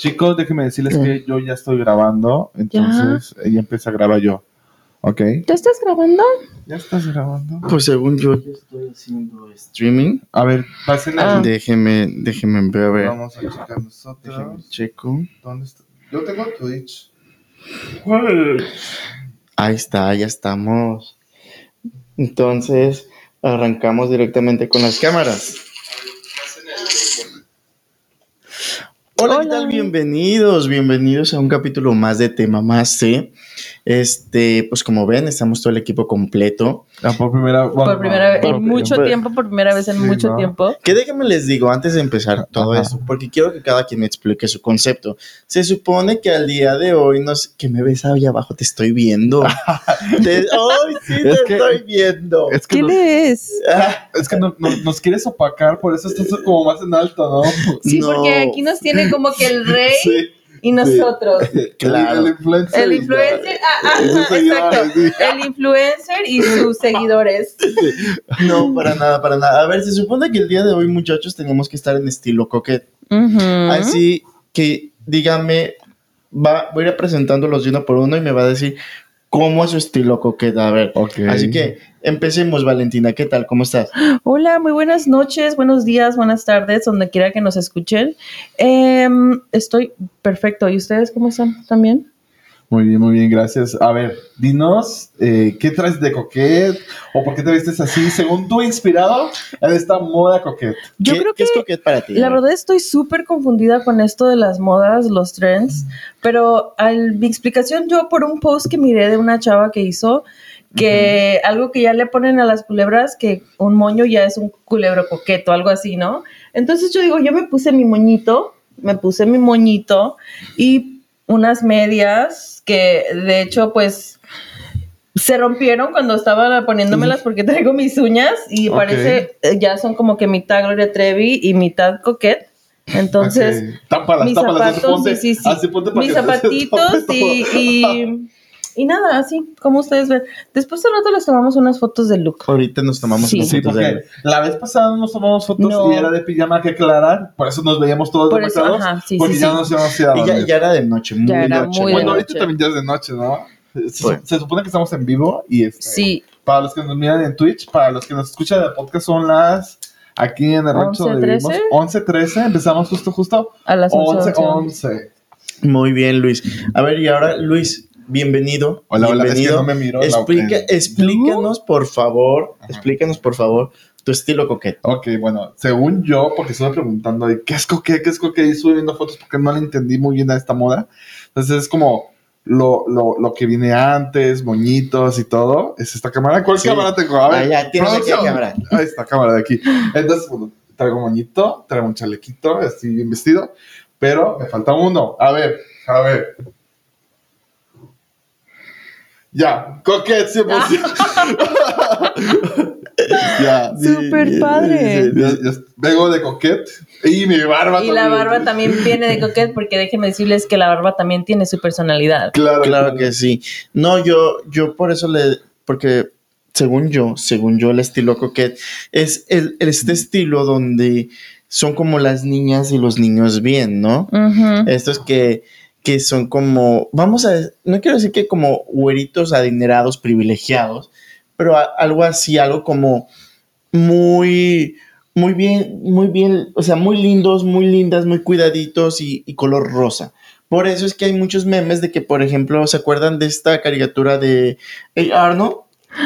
Chicos, déjenme decirles que yo ya estoy grabando, entonces ella empieza a grabar yo. ¿Ok? ¿Tú estás grabando? ¿Ya estás grabando? Pues según yo, ya estoy haciendo streaming. A ver, pasen Ah. Déjeme, déjeme ver, a ver. Vamos a checar Déjeme nosotros. checo. ¿Dónde está? Yo tengo Twitch. Ahí está, ya estamos. Entonces, arrancamos directamente con las cámaras. Hola, ¿qué Hola. tal? Bienvenidos, bienvenidos a un capítulo más de Tema Más C. Este, pues como ven, estamos todo el equipo completo. Ah, por primera bueno, por primera vez, por- en mucho por- tiempo, por primera vez en Sí, mucho ¿no? tiempo. Que déjenme les digo antes de empezar todo Ajá. esto, porque quiero que cada quien me explique su concepto. Se supone que al día de hoy, no sé, que me ves ahí abajo, te estoy viendo. Te- ¡Ay, sí, te Es que- estoy viendo! Es que, ¿Qué nos, es que no- no- nos quieres opacar, por eso estás como más en alto, ¿no? Sí, No. porque aquí nos tiene como que el rey Sí. Y nosotros. Claro. El, el influencer. El influencer, ah, y sus ajá, seguidores, exacto. sí. El influencer y sus seguidores. No, para nada, para nada. A ver, se supone que el día de hoy, muchachos, tenemos que estar en estilo coquet. Así que, dígame, va, voy a ir presentándolos de uno por uno y me va a decir cómo es su estilo coquet. A ver. Ok. Así que empecemos, Valentina. ¿Qué tal? ¿Cómo estás? Hola, muy buenas noches, buenos días, buenas tardes, donde quiera que nos escuchen. Em, estoy perfecto. ¿Y ustedes cómo están también? Muy bien, muy bien, gracias. A ver, dinos, eh, ¿qué traes de coquet? ¿O por qué te vistes así? Según tú, inspirado en esta moda coquet. Yo ¿Qué, creo qué que es coquet para ti? La verdad estoy súper confundida con esto de las modas, los trends, pero al, mi explicación yo por un post que miré de una chava que hizo que algo que ya le ponen a las culebras, que un moño ya es un culebro coqueto, algo así, ¿no? Entonces yo digo, yo me puse mi moñito, me puse mi moñito y unas medias que de hecho pues se rompieron cuando estaba poniéndomelas porque traigo mis uñas y parece eh, ya son como que mitad Gloria Trevi y mitad Coquette. Entonces, Ok. tápalas, mis tápalas, zapatos, ponte, sí, sí, sí. así ponte para mis zapatitos y, y nada, así como ustedes ven. Después de rato les tomamos unas fotos del look. Ahorita nos tomamos Sí. unas Sí, fotos de porque la vez pasada nos tomamos fotos No. y era de pijama que aclarar, por eso nos veíamos todos Por eso, ajá, sí, porque sí, ya sí. nos íbamos a Y ya, era de noche, muy Ya era noche. muy de Bueno, noche. ahorita también ya es de noche, ¿no? Se, Bueno. se supone que estamos en vivo y este, Sí, para los que nos miran en Twitch, para los que nos escuchan de podcast son las aquí en el rancho 11, donde vivimos 13. 11 13, empezamos justo justo a las 11. 11 11. Muy bien, Luis. A ver, y ahora, Luis, bienvenido. Hola, hola, es que bienvenido. no me miro la- Explica, explícanos, por favor, Ajá. explícanos, por favor, tu estilo coquet. Ok, bueno, según yo, porque estuve preguntando de qué es coquet, qué es coquet, y estuve viendo fotos porque no le entendí muy bien a esta moda. Entonces es como lo, lo, lo que viene antes, moñitos y todo. Es esta cámara. ¿Cuál Sí. cámara tengo? A ver, Ah, ya, tienes aquí la cámara. Ahí está, cámara de aquí. Entonces, bueno, traigo moñito, traigo un chalequito, estoy bien vestido, pero me falta uno. A ver, a ver. Ya, coquet 100%. ya. Súper padre. Ya- ya vengo de coquet y mi barba Y la barba también viene de Coquette porque déjenme decirles que la barba también tiene su personalidad. Claro, Claro que sí. No, yo, yo por eso le, porque según yo, según yo, el estilo coquet es el, este estilo donde son como las niñas y los niños bien, ¿no? Ujú. Estos que, que son como, vamos a, no quiero decir que como güeritos adinerados, privilegiados, pero a- algo así, algo como muy, muy bien, muy bien, o sea, muy lindos, muy lindas, muy cuidaditos y, y color rosa. Por eso es que hay muchos memes de que, por ejemplo, ¿se acuerdan de esta caricatura de Hey Arnold?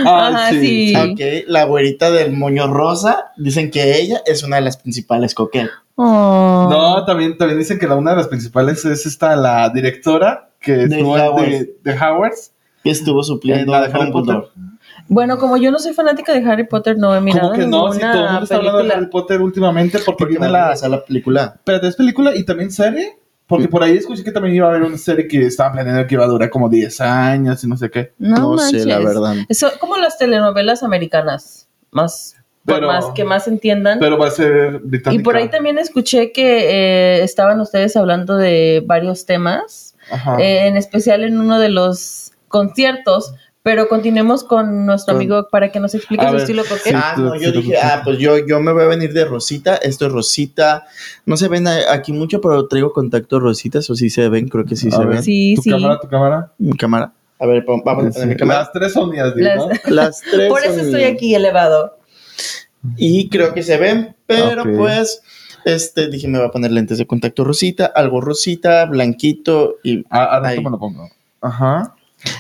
Ajá, sí. Ok, la güerita del moño rosa, dicen que ella es una de las principales coquetas. Oh. No, también, también dicen que la, una de las principales es esta, la directora que De estuvo en- Howard. de, de Howards. que estuvo supliendo En la de a Harry Potter. Bueno, como yo no soy fanática de Harry Potter, no he mirado Como que no, si todo el mundo está hablando de. Harry Potter últimamente porque, viene la... la película. Pero es película y también serie. Porque por ahí escuché que también iba a haber una serie que estaban planeando que iba a durar como 10 años y no sé qué. No, No, manches. sé, la verdad. Eso, como las telenovelas americanas, más, por Pero- más que más entiendan. Pero va a ser británica. y por ahí también escuché que eh, estaban ustedes hablando de varios temas, Ajá. eh, en especial en uno de los conciertos Pero continuemos con nuestro amigo para que nos explique A su ver, estilo coquete. Sí, ah, no, yo dije, ah, pues yo, yo me voy a venir de rosita. Esto es rosita. No se ven aquí mucho, pero traigo contacto rositas, o sí se ven, creo que sí A se ver, ven. Sí, ¿Tu sí. cámara, tu cámara? Mi cámara. A ver, vamos a poner mi Sí. cámara. Las tres son mías, Las- ¿no? Las tres. Por eso son estoy mías. aquí elevado. Y creo que se ven, pero pues, este, dije, me voy a poner lentes de contacto rosita, algo rosita, blanquito, y Ah, Ahí. me lo pongo. Ajá.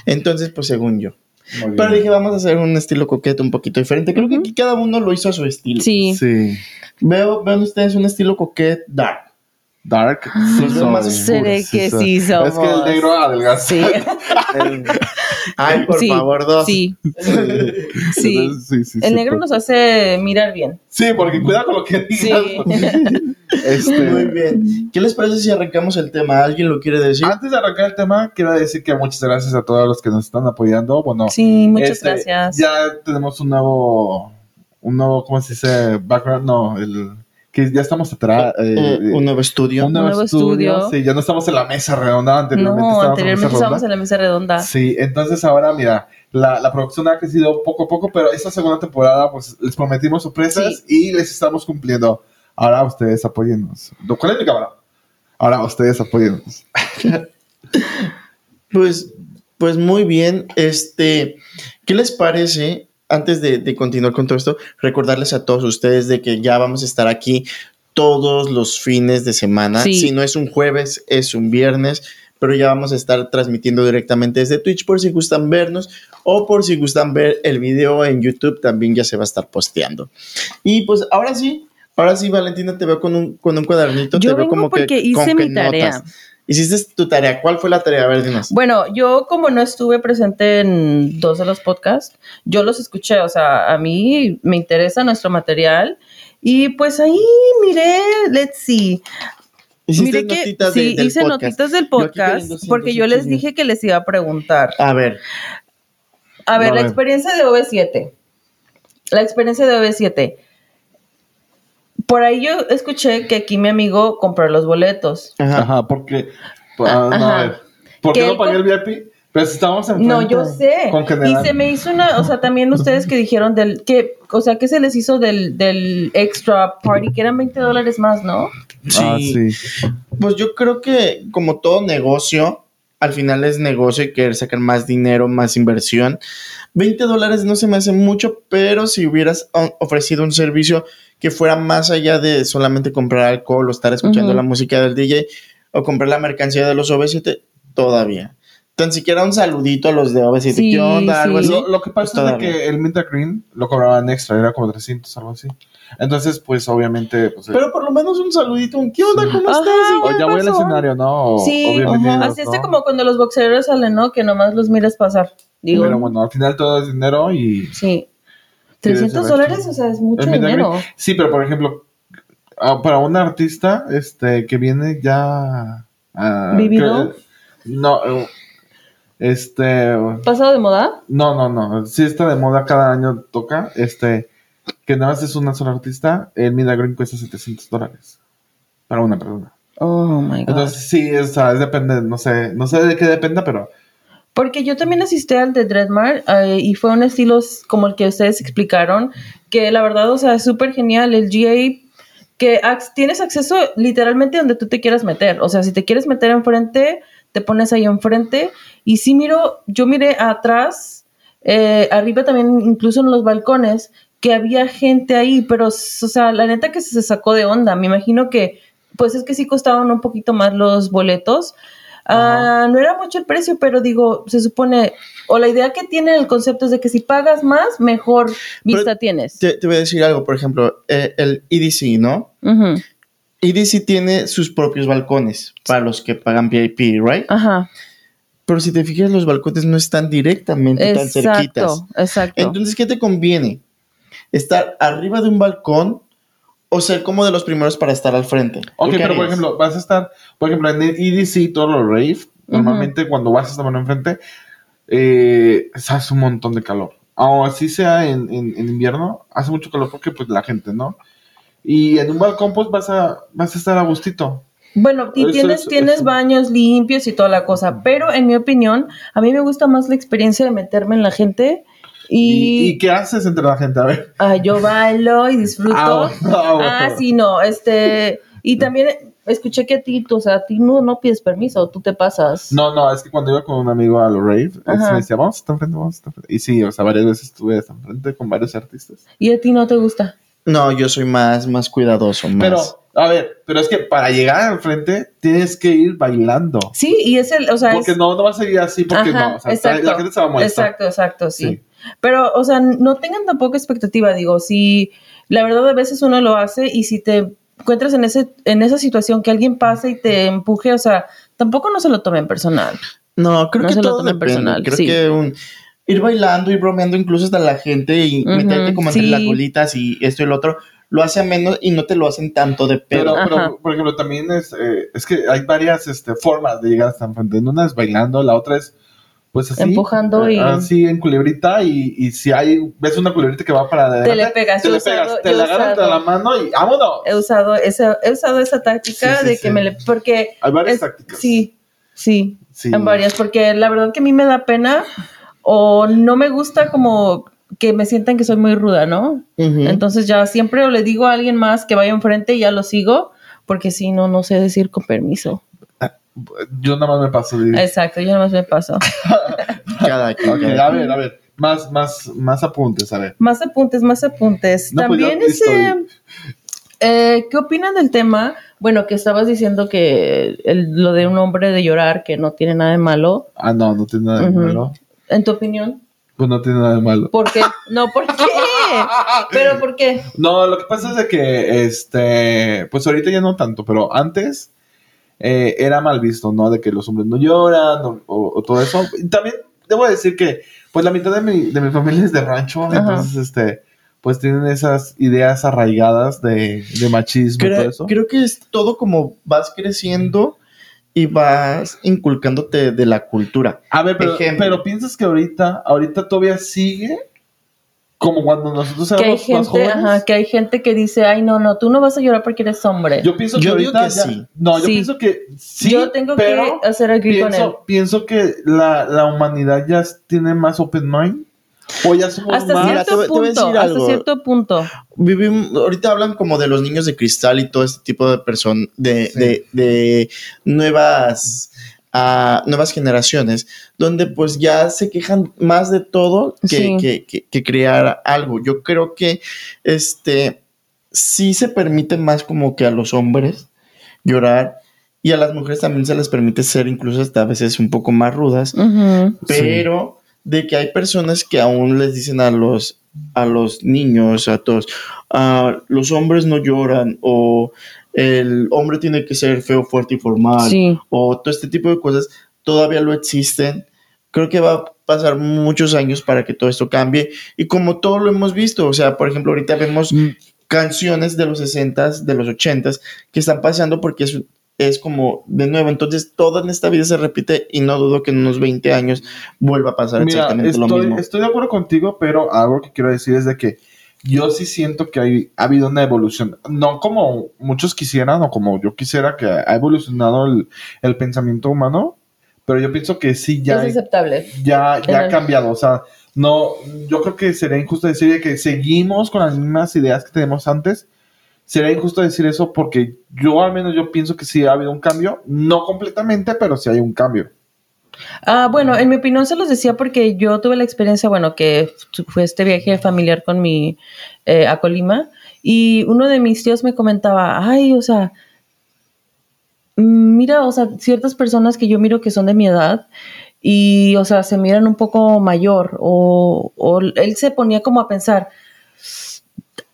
entonces, pues según yo. Pero dije, vamos a hacer un estilo coqueto un poquito diferente. Creo que aquí cada uno lo hizo a su estilo. Sí. Sí. Veo, vean ustedes un estilo coquet dark. Dark. Soy. más Seré que soy. sí Es que el somos. negro adelgaza. Sí, Ay, por Sí, favor, dos. sí, sí. Entonces, sí, sí, El sí, negro nos hace mirar bien. Sí, porque cuidado con lo que digas. Sí. Este, Muy bien. ¿Qué les parece si arrancamos el tema? ¿Alguien lo quiere decir? Antes de arrancar el tema, quiero decir que muchas gracias a todos los que nos están apoyando. Bueno, Sí, muchas este, gracias. Ya tenemos un nuevo, un nuevo, ¿cómo se dice? Background, no, el que ya estamos atrás. eh, Eh, un nuevo estudio. un nuevo, Un nuevo estudio. estudio. Sí, ya no estamos en la mesa redonda. Anteriormente No, estábamos anteriormente en la estábamos en la mesa redonda. Sí, entonces ahora, mira, la, la producción ha crecido poco a poco, pero esta segunda temporada, pues les prometimos sorpresas y les estamos cumpliendo. Ahora ustedes apóyennos. ¿Cuál es mi cámara? Ahora ustedes apóyennos. Pues, pues muy bien. Este, ¿qué les parece? Antes de, de continuar con todo esto, recordarles a todos ustedes de que ya vamos a estar aquí todos los fines de semana. Sí. Si no es un jueves, es un viernes, pero ya vamos a estar transmitiendo directamente desde Twitch por si gustan vernos o por si gustan ver el video en YouTube, también ya se va a estar posteando. Y pues ahora sí, ahora sí, Valentina, te veo con un, con un cuadernito. te veo como que porque hice con mi que tarea. notas. Hiciste tu tarea. ¿Cuál fue la tarea? A ver, dinos. Bueno, yo como no estuve presente en dos de los podcasts, yo los escuché, o sea, a mí me interesa nuestro material y pues ahí miré, let's see. Miré que notitas de- sí, del hice podcast. notitas del podcast porque yo les dije que les iba a preguntar. A ver, A ver, A la ver. experiencia de OV7. La experiencia de OV7. Por ahí yo escuché que aquí mi amigo compró los boletos. ajá. Ajá, porque. ah, no, Ajá. a ver. ¿Por qué no pagué el VIP? Pero si estábamos en No, yo sé. Con Y se me hizo una, o sea, también ustedes que dijeron del, que, o sea, que se les hizo del, del extra party, que eran 20 dólares más, ¿no? Ah, Sí. sí. Pues yo creo que como todo negocio, al final es negocio y querer sacar más dinero, más inversión. 20 dólares no se me hace mucho, pero si hubieras o- ofrecido un servicio que fuera más allá de solamente comprar alcohol o estar escuchando la música del DJ o comprar la mercancía de los OV7, todavía. Tan siquiera un saludito a los de OV7. Sí, ¿Qué onda? Algo sí. así. Lo, lo que pasa Pues es de que el Mint Green lo cobraban extra, era como 300, algo así. Entonces, pues obviamente. Pues, Pero por lo menos un saludito, un ¿qué onda? ¿Cómo Ajá. estás? o ya voy al escenario, ¿no? O- Sí, Así ¿no? como cuando los boxeadores salen, ¿no? Que nomás los miras pasar. Digo, Pero bueno, al final todo es dinero y. sí. ¿Quieres 300 saber? dólares, o sea, es mucho dinero. Sí, pero por ejemplo, ah, para un artista este que viene ya. ah, ¿Vivido? que- no, eh, este. ¿Pasado de moda? No, no, no. Sí está de moda, cada año toca. Este. Que nada más es una sola artista. El Mida Green cuesta 700 dólares. Para una persona. Oh my God. Entonces, sí, o sea, es depende, no sé, no sé de qué dependa, pero. Porque yo también asistí al de Dreadmar eh, y fue un estilo como el que ustedes explicaron, que la verdad, o sea, es súper genial. El GA, que tienes acceso literalmente donde tú te quieras meter. O sea, si te quieres meter enfrente, te pones ahí enfrente. Y sí miro, yo miré atrás, eh, arriba también, incluso en los balcones, que había gente ahí, pero, o sea, la neta que se sacó de onda. Me imagino que, pues es que sí costaban un poquito más los boletos. Ah, no era mucho el precio, pero digo, se supone, o la idea que tiene el concepto es de que si pagas más, mejor vista Pero tienes. Te, te voy a decir algo, por ejemplo, eh, el EDC, ¿no? EDC tiene sus propios balcones para los que pagan VIP, ¿right? Ajá. Pero si te fijas, los balcones no están directamente tan cerquitas. Exacto, exacto. Entonces, ¿qué te conviene? ¿Estar arriba de un balcón o ser como de los primeros para estar al frente? Ok, ¿Tú qué pero por ejemplo, vas a estar, por ejemplo, en el EDC, todos los rave, normalmente cuando vas a estar enfrente, eh, se hace un montón de calor. O así sea en, en- en invierno, hace mucho calor porque pues la gente, ¿no? Y en un balcón pues vas a, vas a estar a gustito. Bueno, y Eso tienes, es- tienes eso. baños limpios y toda la cosa, pero en mi opinión, a mí me gusta más la experiencia de meterme en la gente ¿Y, y, y qué haces entre la gente? A ver. ah, yo bailo y disfruto. Ah, Ah, bueno. sí, no, este, y también escuché que a ti, tú, o sea, a ti no, no pides permiso, tú te pasas. No, no, es que cuando iba con un amigo a los rave, él me decía, vamos, está enfrente, vamos, está enfrente. Y sí, o sea, varias veces estuve hasta enfrente con varios artistas. Y a ti no te gusta. No, yo soy más, más cuidadoso, más. Pero, a ver, pero es que para llegar al frente tienes que ir bailando. Sí, y es el, o sea, Porque es, no, no vas a ir así porque Ajá, no. O sea, exacto, la gente se va a molestar. Exacto, exacto, sí. Sí. Pero, o sea, no tengan tampoco expectativa, digo, si la verdad a veces uno lo hace y si te encuentras en ese en esa situación que alguien pase y te empuje, o sea, tampoco no se lo tomen personal. No, creo No que se lo todo tomen depende. personal, Creo sí. que un, ir bailando y bromeando incluso hasta la gente y meterte como entre sí. las bolitas y esto y lo otro, lo hace menos y no te lo hacen tanto de Pero, pedo. Ajá. pero, por ejemplo, también es, eh, es que hay varias este, formas de llegar hasta enfrente. Una es bailando, la otra es, pues así. Empujando y- Así en culebrita y, y si hay, ves una culebrita que va para adelante. le pegas, Te le pegas, te la agarras de la mano y vámonos. He usado esa he usado esa táctica Sí, sí, de sí. que me le porque Hay varias es- tácticas. Sí, sí, Sí. en varias, porque la verdad que a mí me da pena o no me gusta como que me sientan que soy muy ruda, ¿no? Entonces ya siempre le digo a alguien más que vaya enfrente y ya lo sigo, porque si no, no sé decir con permiso. Yo nada más me paso de Exacto, yo nada más me paso. Cada quien. Ok, cada a ver, a ver. Más, más, más apuntes, a ver. Más apuntes, más apuntes. No, pues, También ya ese... estoy. eh, ¿Qué opinan del tema? Bueno, que estabas diciendo que el- lo de un hombre de llorar, que no tiene nada de malo. Ah, no, no tiene nada de malo. ¿En tu opinión? Pues no tiene nada de malo. ¿Por qué? No, ¿por qué? ¿Pero por qué? No, lo que pasa es de que, este, pues ahorita ya no tanto, pero antes eh, era mal visto, ¿no? De que los hombres no lloran o, o- o todo eso. También debo decir que, pues la mitad de mi, de mi familia es de rancho, Ajá. entonces, este, pues tienen esas ideas arraigadas de, de machismo y todo Creo, eso. creo que es todo como vas creciendo y vas inculcándote de la cultura. A ver, pero, Ejemplo. pero piensas que ahorita, ahorita todavía sigue como cuando nosotros Que hay éramos más gente, jóvenes. ajá, que hay gente que dice, ay, no, no, tú no vas a llorar porque eres hombre. Yo pienso que Yo digo ahorita que ya- sí. No, yo Sí. pienso que sí. Yo tengo pero que hacer agree con él. pienso, pienso que la, la humanidad ya tiene más open mind. O ya somos Hasta más. Mira, te cierto voy- te voy a punto, decir hasta algo. cierto punto. Vivimos, ahorita hablan como de los niños de cristal y todo este tipo de personas, de, Sí. de, de nuevas, ah, nuevas generaciones, donde pues ya se quejan más de todo que, Sí. que, que- que crear algo. Yo creo que este sí se permite más como que a los hombres llorar y a las mujeres también se les permite ser incluso hasta a veces un poco más rudas pero de que hay personas que aún les dicen a los a los niños, a todos, "Ah, los hombres no lloran o el hombre tiene que ser feo, fuerte y formal Sí. o todo este tipo de cosas todavía lo existen. Creo que va a pasar muchos años para que todo esto cambie y como todo lo hemos visto, o sea, por ejemplo, ahorita vemos Mm, canciones de los 60s, de los 80s que están pasando porque es, es como de nuevo. Entonces, todo en esta vida se repite y no dudo que en unos 20 años vuelva a pasar Mira, exactamente lo mismo. estoy de acuerdo contigo, pero algo que quiero decir es de que yo sí siento que hay, ha habido una evolución. No como muchos quisieran o como yo quisiera que ha evolucionado el, el pensamiento humano, pero yo pienso que sí ya es aceptable. ya, ya ha cambiado. O sea, no, yo creo que sería injusto decir de que seguimos con las mismas ideas que tenemos antes. Sería injusto decir eso porque yo al menos yo pienso que sí ha habido un cambio, no completamente, pero sí hay un cambio. Ah, bueno, en mi opinión se los decía porque yo tuve la experiencia, bueno, que fue este viaje familiar con mi, eh, a Colima, y uno de mis tíos me comentaba, ay, o sea, mira, o sea, ciertas personas que yo miro que son de mi edad, y, o sea, se miran un poco mayor, o, o él se ponía como a pensar,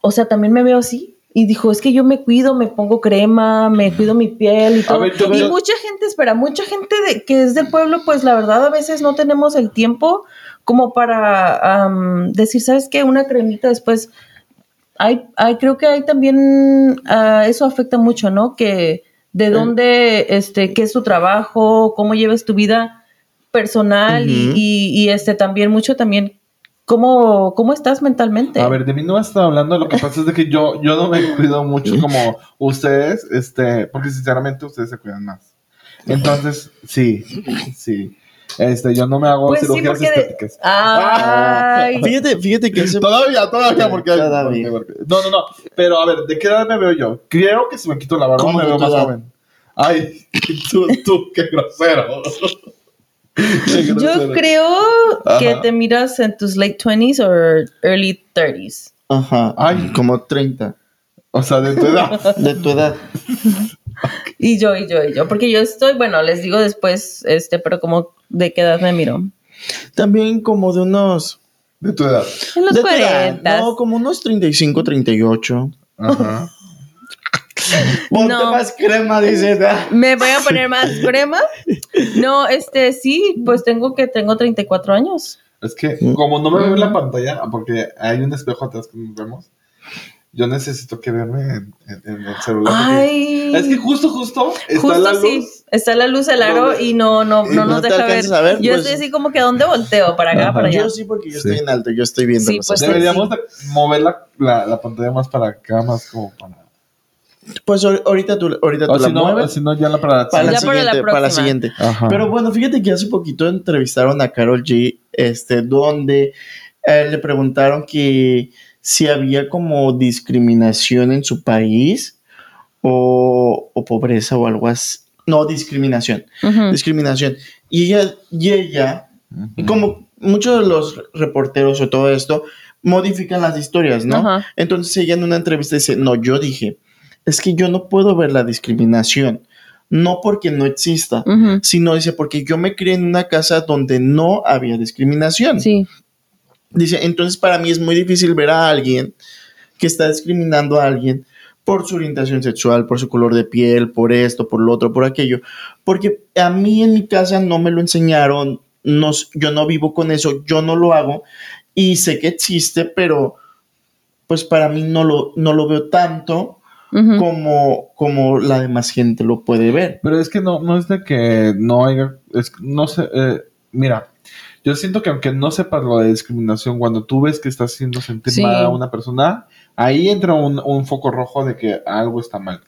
o sea, también me veo así. Y dijo, es que yo me cuido, me pongo crema, me cuido mi piel y todo. ver, y mucha gente, espera, mucha gente de, que es del pueblo, pues la verdad a veces no tenemos el tiempo como para am, decir, ¿sabes qué? Una cremita después. Hay, hay, creo que hay también, ah, eso afecta mucho, ¿no? Que de dónde, este, qué es tu trabajo, cómo lleves tu vida personal y- y, y, este también mucho también ¿cómo, cómo estás mentalmente? A ver, de mí no estado hablando, lo que pasa es de que yo, yo no me cuido mucho como ustedes, este, porque sinceramente ustedes se cuidan más. Entonces, sí, sí. Este, yo no me hago Pues sí, cirugías de- estéticas. Ay, Fíjate, fíjate que ese- Todavía, todavía, porque, Todavía. porque- porque- No, no, no. Pero a ver, ¿de qué edad me veo yo? Creo que si me quito la barba ¿Cómo me de veo más edad? joven. Ay, tú, tú, qué grosero. Yo creo que Ajá. te miras en tus late 20s o early 30s. Ajá, Ay. como 30 O sea, de tu edad. de tu edad. Y yo, y yo, y yo. Porque yo estoy, bueno, les digo después, este, pero como de qué edad me miro. También como de unos... De tu edad. En los de tu edad, 40. No, como unos 35, 38. Ajá. Ponte No. más crema, dice. ¿Me voy a poner más crema? No, este, sí, pues tengo que, tengo 34 años. Es que, como no me veo en la pantalla, porque hay un espejo atrás que nos vemos, yo necesito que verme en, en- en el celular. Ay. Es que justo, justo está Justo la luz. sí, está la luz del aro No, y no, no, no no nos deja ver. ver, Yo pues. estoy así como que ¿a dónde volteo? ¿Para acá, Ajá. para allá? Yo sí, porque yo Sí. estoy en alto, yo estoy viendo Sí, pues. Deberíamos de mover la, la, la pantalla más para acá, más como para... Pues ahor- ahorita tú, ahorita tú O la si no, o mueves si no, ya la para... para la la siguiente, para la siguiente. Ajá. Pero bueno, fíjate que hace poquito entrevistaron a Carol G, este, donde eh, le preguntaron que si había como discriminación en su país o, o pobreza o algo así. No, discriminación. Discriminación. Y ella, y ella, como muchos de los reporteros o todo esto, modifican las historias, ¿no? Entonces ella en una entrevista dice, no, yo dije, es que yo no puedo ver la discriminación, no porque no exista, sino dice, porque yo me crié en una casa donde no había discriminación. Sí. Dice, entonces para mí es muy difícil ver a alguien que está discriminando a alguien por su orientación sexual, por su color de piel, por esto, por lo otro, por aquello, porque a mí en mi casa no me lo enseñaron, no, yo no vivo con eso, yo no lo hago y sé que existe, pero pues para mí no lo, no lo veo tanto Como, como la demás gente lo puede ver. Pero es que no, no es de que no haya, es, no sé, eh, mira, yo siento que aunque no sepas lo de discriminación, cuando tú ves que estás haciendo sentir Sí. mal a una persona, ahí entra un, un foco rojo de que algo está mal.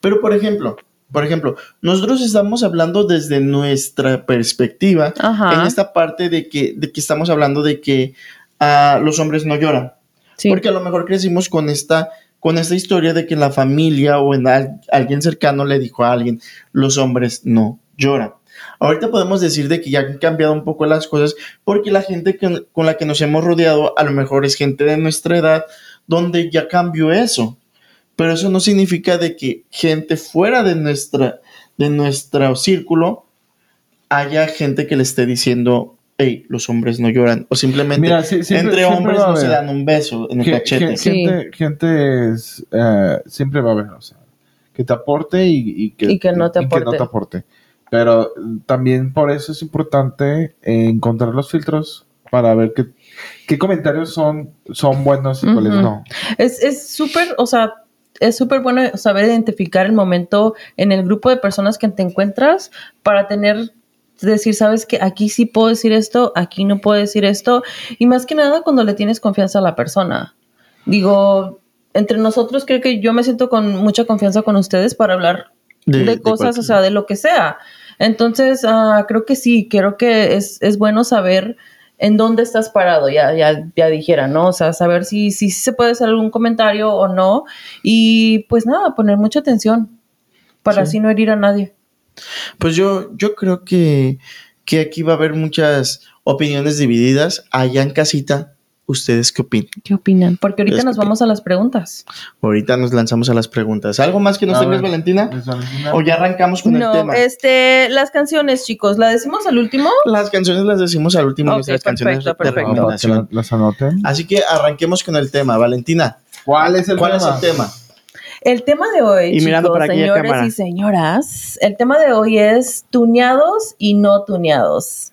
Pero por ejemplo, por ejemplo, nosotros estamos hablando desde nuestra perspectiva Ajá. en esta parte de que, de que estamos hablando de que ah, los hombres no lloran. Sí. Porque a lo mejor crecimos con esta, con esta historia de que en la familia o en al- alguien cercano le dijo a alguien, los hombres no lloran. Ahorita podemos decir de que ya han cambiado un poco las cosas porque la gente con la que nos hemos rodeado a lo mejor es gente de nuestra edad donde ya cambió eso. Pero eso no significa de que gente fuera de nuestra de nuestro círculo haya gente que le esté diciendo, hey, los hombres no lloran. O simplemente Mira, sí, siempre- entre siempre hombres no se dan un beso en el cachete. Sí. Gente, gente es, eh, siempre va a haber, o sea, que te aporte y, y que, Y que no te y que no aporte. te aporte. Pero también por eso es importante encontrar los filtros para ver qué, qué comentarios son, son buenos y cuáles no. Es es súper, o sea, es súper bueno saber identificar el momento en el grupo de personas que te encuentras para tener, decir, sabes que aquí sí puedo decir esto, aquí no puedo decir esto, y más que nada cuando le tienes confianza a la persona. Digo, entre nosotros creo que yo me siento con mucha confianza con ustedes para hablar de, cosas, o sea, de lo que sea. Entonces, ah, creo que sí, creo que es, es bueno saber en dónde estás parado, ya, ya, ya dijera, ¿no? O sea, saber si, si se puede hacer algún comentario o no. Y pues nada, poner mucha atención para Sí. así no herir a nadie. Pues yo, yo creo que, que aquí va a haber muchas opiniones divididas. Allá en casita, ¿ustedes qué opinan? ¿Qué opinan? Porque ahorita nos vamos a las preguntas. Ahorita nos lanzamos a las preguntas. ¿Algo más que nos tengas, ver. Valentina? ¿O ya arrancamos con el No, tema? este, las canciones, chicos, ¿la decimos al último? Las canciones las decimos al último, nuestras canciones perfecto, de perfecto. Recomendación. las anoten. Así que arranquemos con el tema. Valentina, ¿Cuál es el ¿cuál tema? es el tema? El tema de hoy, Y mirando chicos, para señores cámara. y señoras, el tema de hoy es tuneados y no tuneados.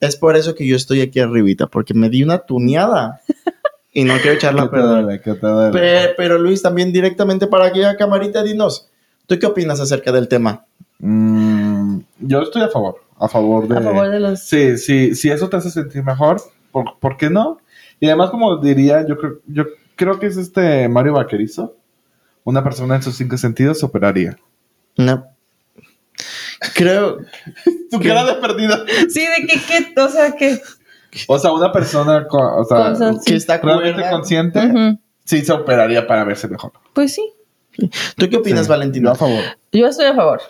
Es por eso que yo estoy aquí arribita, porque me di una tuneada. y no quiero ¿Qué echarla a te perder. duele? ¿Qué te duele? Pe- Pero Luis, también directamente para aquella camarita, dinos, ¿tú qué opinas acerca del tema? Mm, yo estoy a favor. A favor de. A favor de los... Sí, sí, si eso te hace sentir mejor, ¿por, por qué no? Y además, como diría, yo creo, yo creo que es este Mario Vaquerizo. Una persona en sus cinco sentidos operaría. No. Creo. Tu ¿Qué? cara de perdida. Sí, de que, que, o sea, que. O sea, una persona con- o sea. Que está realmente consciente, sí se operaría para verse mejor. Pues sí, ¿Tú qué opinas, Sí, yo a favor. yo estoy a favor.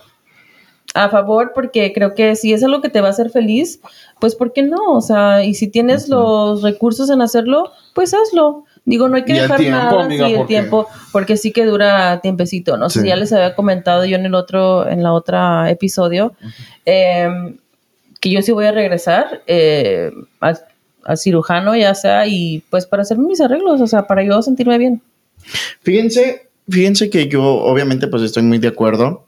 A favor porque creo que si es algo que te va a hacer feliz, pues ¿por qué no? O sea, y si tienes los recursos en hacerlo, pues hazlo. Digo, no hay que dejar tiempo, nada amiga, sí, el porque- tiempo, porque sí que dura tiempecito. No sé Sí. ya les había comentado yo en el otro, en la otra episodio, eh, que yo sí voy a regresar eh, al, al cirujano, ya sea, y pues para hacerme mis arreglos, o sea, para yo sentirme bien. Fíjense, fíjense que yo obviamente pues estoy muy de acuerdo.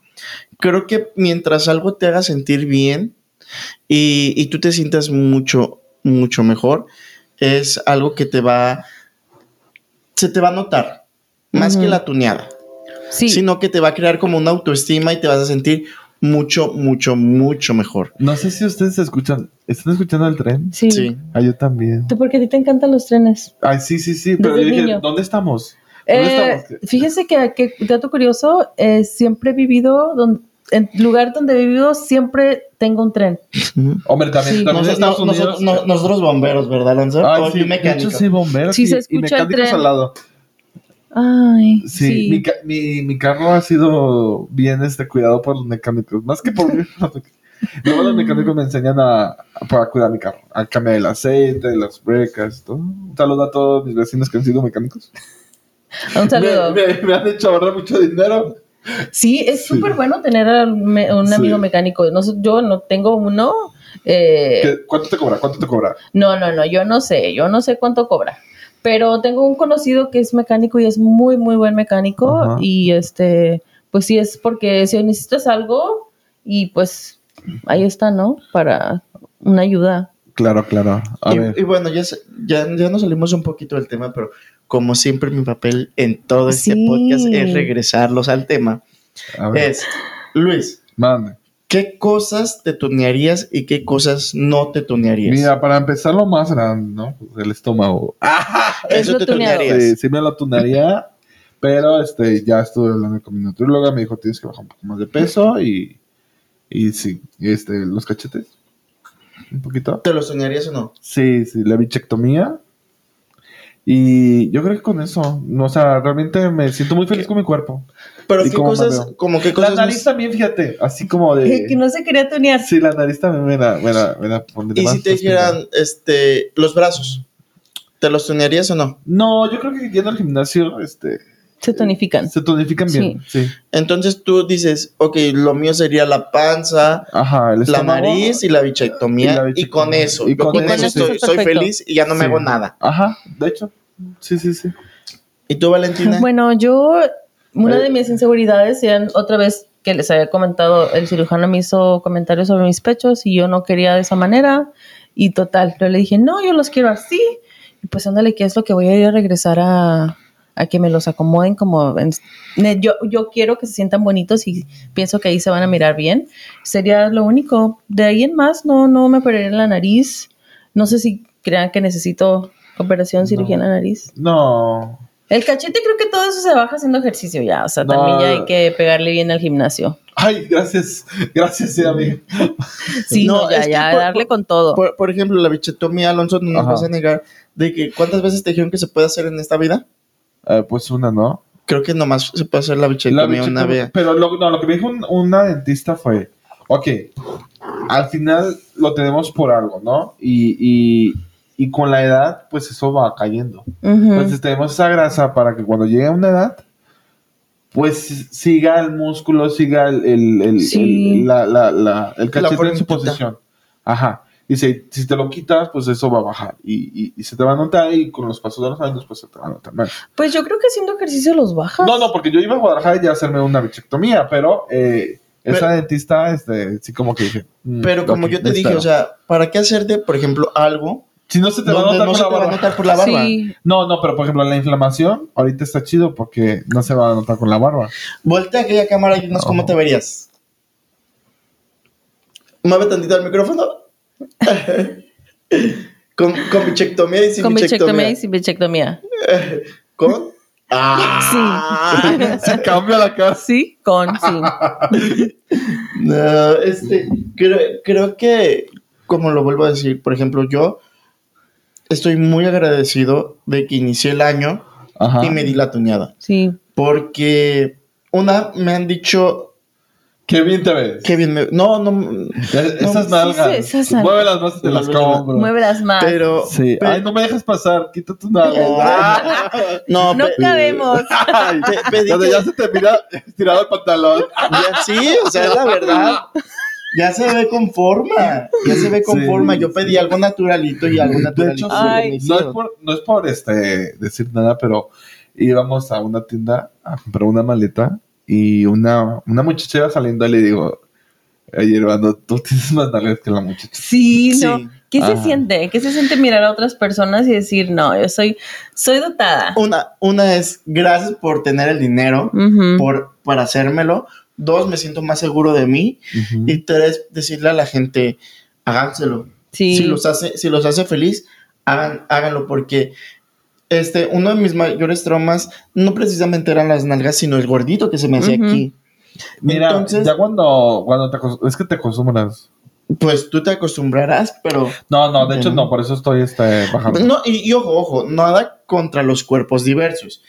Creo que mientras algo te haga sentir bien y, y tú te sientas mucho, mucho mejor, es algo que te va, se te va a notar, más que la tuneada, Sí. sino que te va a crear como una autoestima y te vas a sentir mucho, mucho, mucho mejor. No sé si ustedes escuchan, ¿están escuchando el tren? sí. Sí. Ah, yo también. ¿Tú porque a ti te encantan los trenes? Ay, sí, sí, sí, pero Desde yo dije, niño. ¿dónde estamos? ¿Dónde Eh, estamos? fíjese que, que, dato curioso, eh, siempre he vivido, donde, en lugar donde he vivido, siempre tengo un tren. Hombre, también, Sí. Unidos. nosotros, no- nosotros bomberos, ¿verdad, Alonso? Ay, sí, yo de mecánico. hecho, sí, bomberos Sí, y, se y escucha el mecánicos tren. al lado. Ay, Sí, sí. Mi, mi, mi carro ha sido bien este, cuidado por los mecánicos, más que por mí. Luego los mecánicos me enseñan a, a- para cuidar mi carro, a cambiar el aceite, las brecas, todo. Un saludo a todos mis vecinos que han sido mecánicos. Un saludo. Me, me- me han hecho ahorrar mucho dinero. Sí, es Sí. súper bueno tener a un Sí. amigo mecánico. No, sé, yo no tengo uno. eh, ¿Qué- ¿Cuánto te cobra? ¿Cuánto te cobra? no, no, no, yo no sé, yo no sé cuánto cobra. Pero tengo un conocido que es mecánico y es muy, muy buen mecánico. Y este, pues sí es porque si necesitas algo y pues ahí está, ¿no? Para una ayuda. Claro, claro. A y, ver. y bueno, ya, ya, ya nos salimos un poquito del tema, pero como siempre mi papel en todo este Sí. podcast es regresarlos al tema. A ver. Es, Luis, Mande. ¿qué cosas te tunearías y qué cosas no te tunearías? Mira, para empezar lo más grande, ¿no? El estómago. Es Eso te tunearías. Sí, sí me lo tunearía, pero este, ya estuve hablando con mi nutrióloga, me dijo tienes que bajar un poco más de peso y, y sí, este, los cachetes, un poquito. ¿Te los tunearías o no? Sí, sí, la bichectomía. Y yo creo que con eso, no, o sea, realmente me siento muy feliz con mi cuerpo. Pero ¿Y qué cosas, como qué La cosas... nariz no- también, fíjate, así como de... que no se quería tunear. Sí, la nariz también me la, me la, me la pondría Y más si te dijeran, este, los brazos, ¿te los tunearías o no? No, yo creo que yendo al gimnasio, este, Se tonifican. se tonifican bien, sí. Entonces tú dices, ok, lo mío sería la panza, Ajá, el la nariz y la bichectomía, Y la y, bichectomía. con eso, Y con con, eso estoy, soy feliz y ya no me hago nada. Ajá, de hecho. Sí, sí, sí. ¿Y tú, Valentina? Bueno, yo, una Eh. de mis inseguridades eran otra vez que les había comentado, el cirujano me hizo comentarios sobre mis pechos y yo no quería de esa manera. Y total, yo le dije, no, yo los quiero así. Y pues ándale, ¿qué es lo que voy a ir a regresar a, a que me los acomoden como... en- yo, yo quiero que se sientan bonitos y pienso que ahí se van a mirar bien. Sería lo único. De ahí en más, no, no me operaría en la nariz. No sé si crean que necesito operación, cirugía No. en la nariz. No. El cachete creo que todo eso se baja haciendo ejercicio ya, o sea, No. también ya hay que pegarle bien al gimnasio. Ay, gracias. Gracias, sí, amigo. Sí, No, no, ya, ya, por- darle con todo. Por, por ejemplo, la bichectomía, Alonso, no nos Ajá. vas a negar de que ¿cuántas veces te dijeron que se puede hacer en esta vida? Eh, pues una, ¿no? Creo que nomás se puede hacer la La bichectomía una vez. Pero lo, no, lo que me dijo un- una dentista fue, ok, al final lo tenemos por algo, ¿no? Y, y, y con la edad, pues eso va cayendo. Entonces tenemos esa grasa para que cuando llegue a una edad, pues siga el músculo, siga el, el, el, Sí. el- la, la, la- el cachete en su posición. Ajá. Y si, si te lo quitas, pues eso va a bajar. Y, y, y se te va a notar y con los pasos de los años, pues se te va a notar más. Pues yo creo que haciendo ejercicio los bajas. No, no, porque yo iba a Guadalajara ya a hacerme una bichectomía, pero eh, esa dentista, este, sí como que dije. mm, Pero como yo te dije, espero. o sea, ¿para qué hacerte, por ejemplo, algo si no se te va a notar no se la te va a notar por la barba? Sí. No, no, pero por ejemplo, la inflamación ahorita está chido porque no se va a notar con la barba. Voltea aquella cámara y dinos No. cómo te verías. Mueve tantito el micrófono. Con, con bichectomía y sin Con bichectomía bichectomía. y sin bichectomía. ¿Con? Ah. Sí, cambia la cara. Sí, con, sí. No, este, creo, creo que, como lo vuelvo a decir, por ejemplo, yo estoy muy agradecido de que inicié el año Ajá. y me di la tuñada. Sí. Porque, una, me han dicho Qué bien te ves. que bien me... No, no, Es- Esas sí, nalgas. sí, esas nalgas. Mueve las más y te las compro. Mueve las más. pero... Sí. Pero- Ay, no me dejes pasar. Quita tus nalgas. No, no pe- cabemos. Ay, pedí que- ya se te mira estirado el pantalón. Ya sí, o sea, es la verdad. Ya se ve con forma. Ya se ve con Sí. forma. Yo pedí algo naturalito y algo De naturalito. hecho, Ay. me no es por, no es por este, decir nada, pero íbamos a una tienda a comprar una maleta y una, una muchacha iba saliendo y le digo, oye, hermano, tú tienes más nalgas que la muchacha. Sí, no. Sí. ¿Qué se siente? ¿Qué se siente mirar a otras personas y decir, no, yo soy, soy dotada? Una, una es gracias por tener el dinero, por, por hacérmelo. Dos, me siento más seguro de mí. Y tres, decirle a la gente, háganselo. Sí. Si los hace, si los hace feliz, hagan, háganlo porque este, uno de mis mayores traumas no precisamente eran las nalgas, sino el gordito que se me hacía aquí. Mira, Entonces- ya cuando, cuando te es que te acostumbras. Pues tú te acostumbrarás, pero No, no, de hecho no, por eso estoy este, bajando. no, y, y ojo, ojo, nada contra los cuerpos diversos.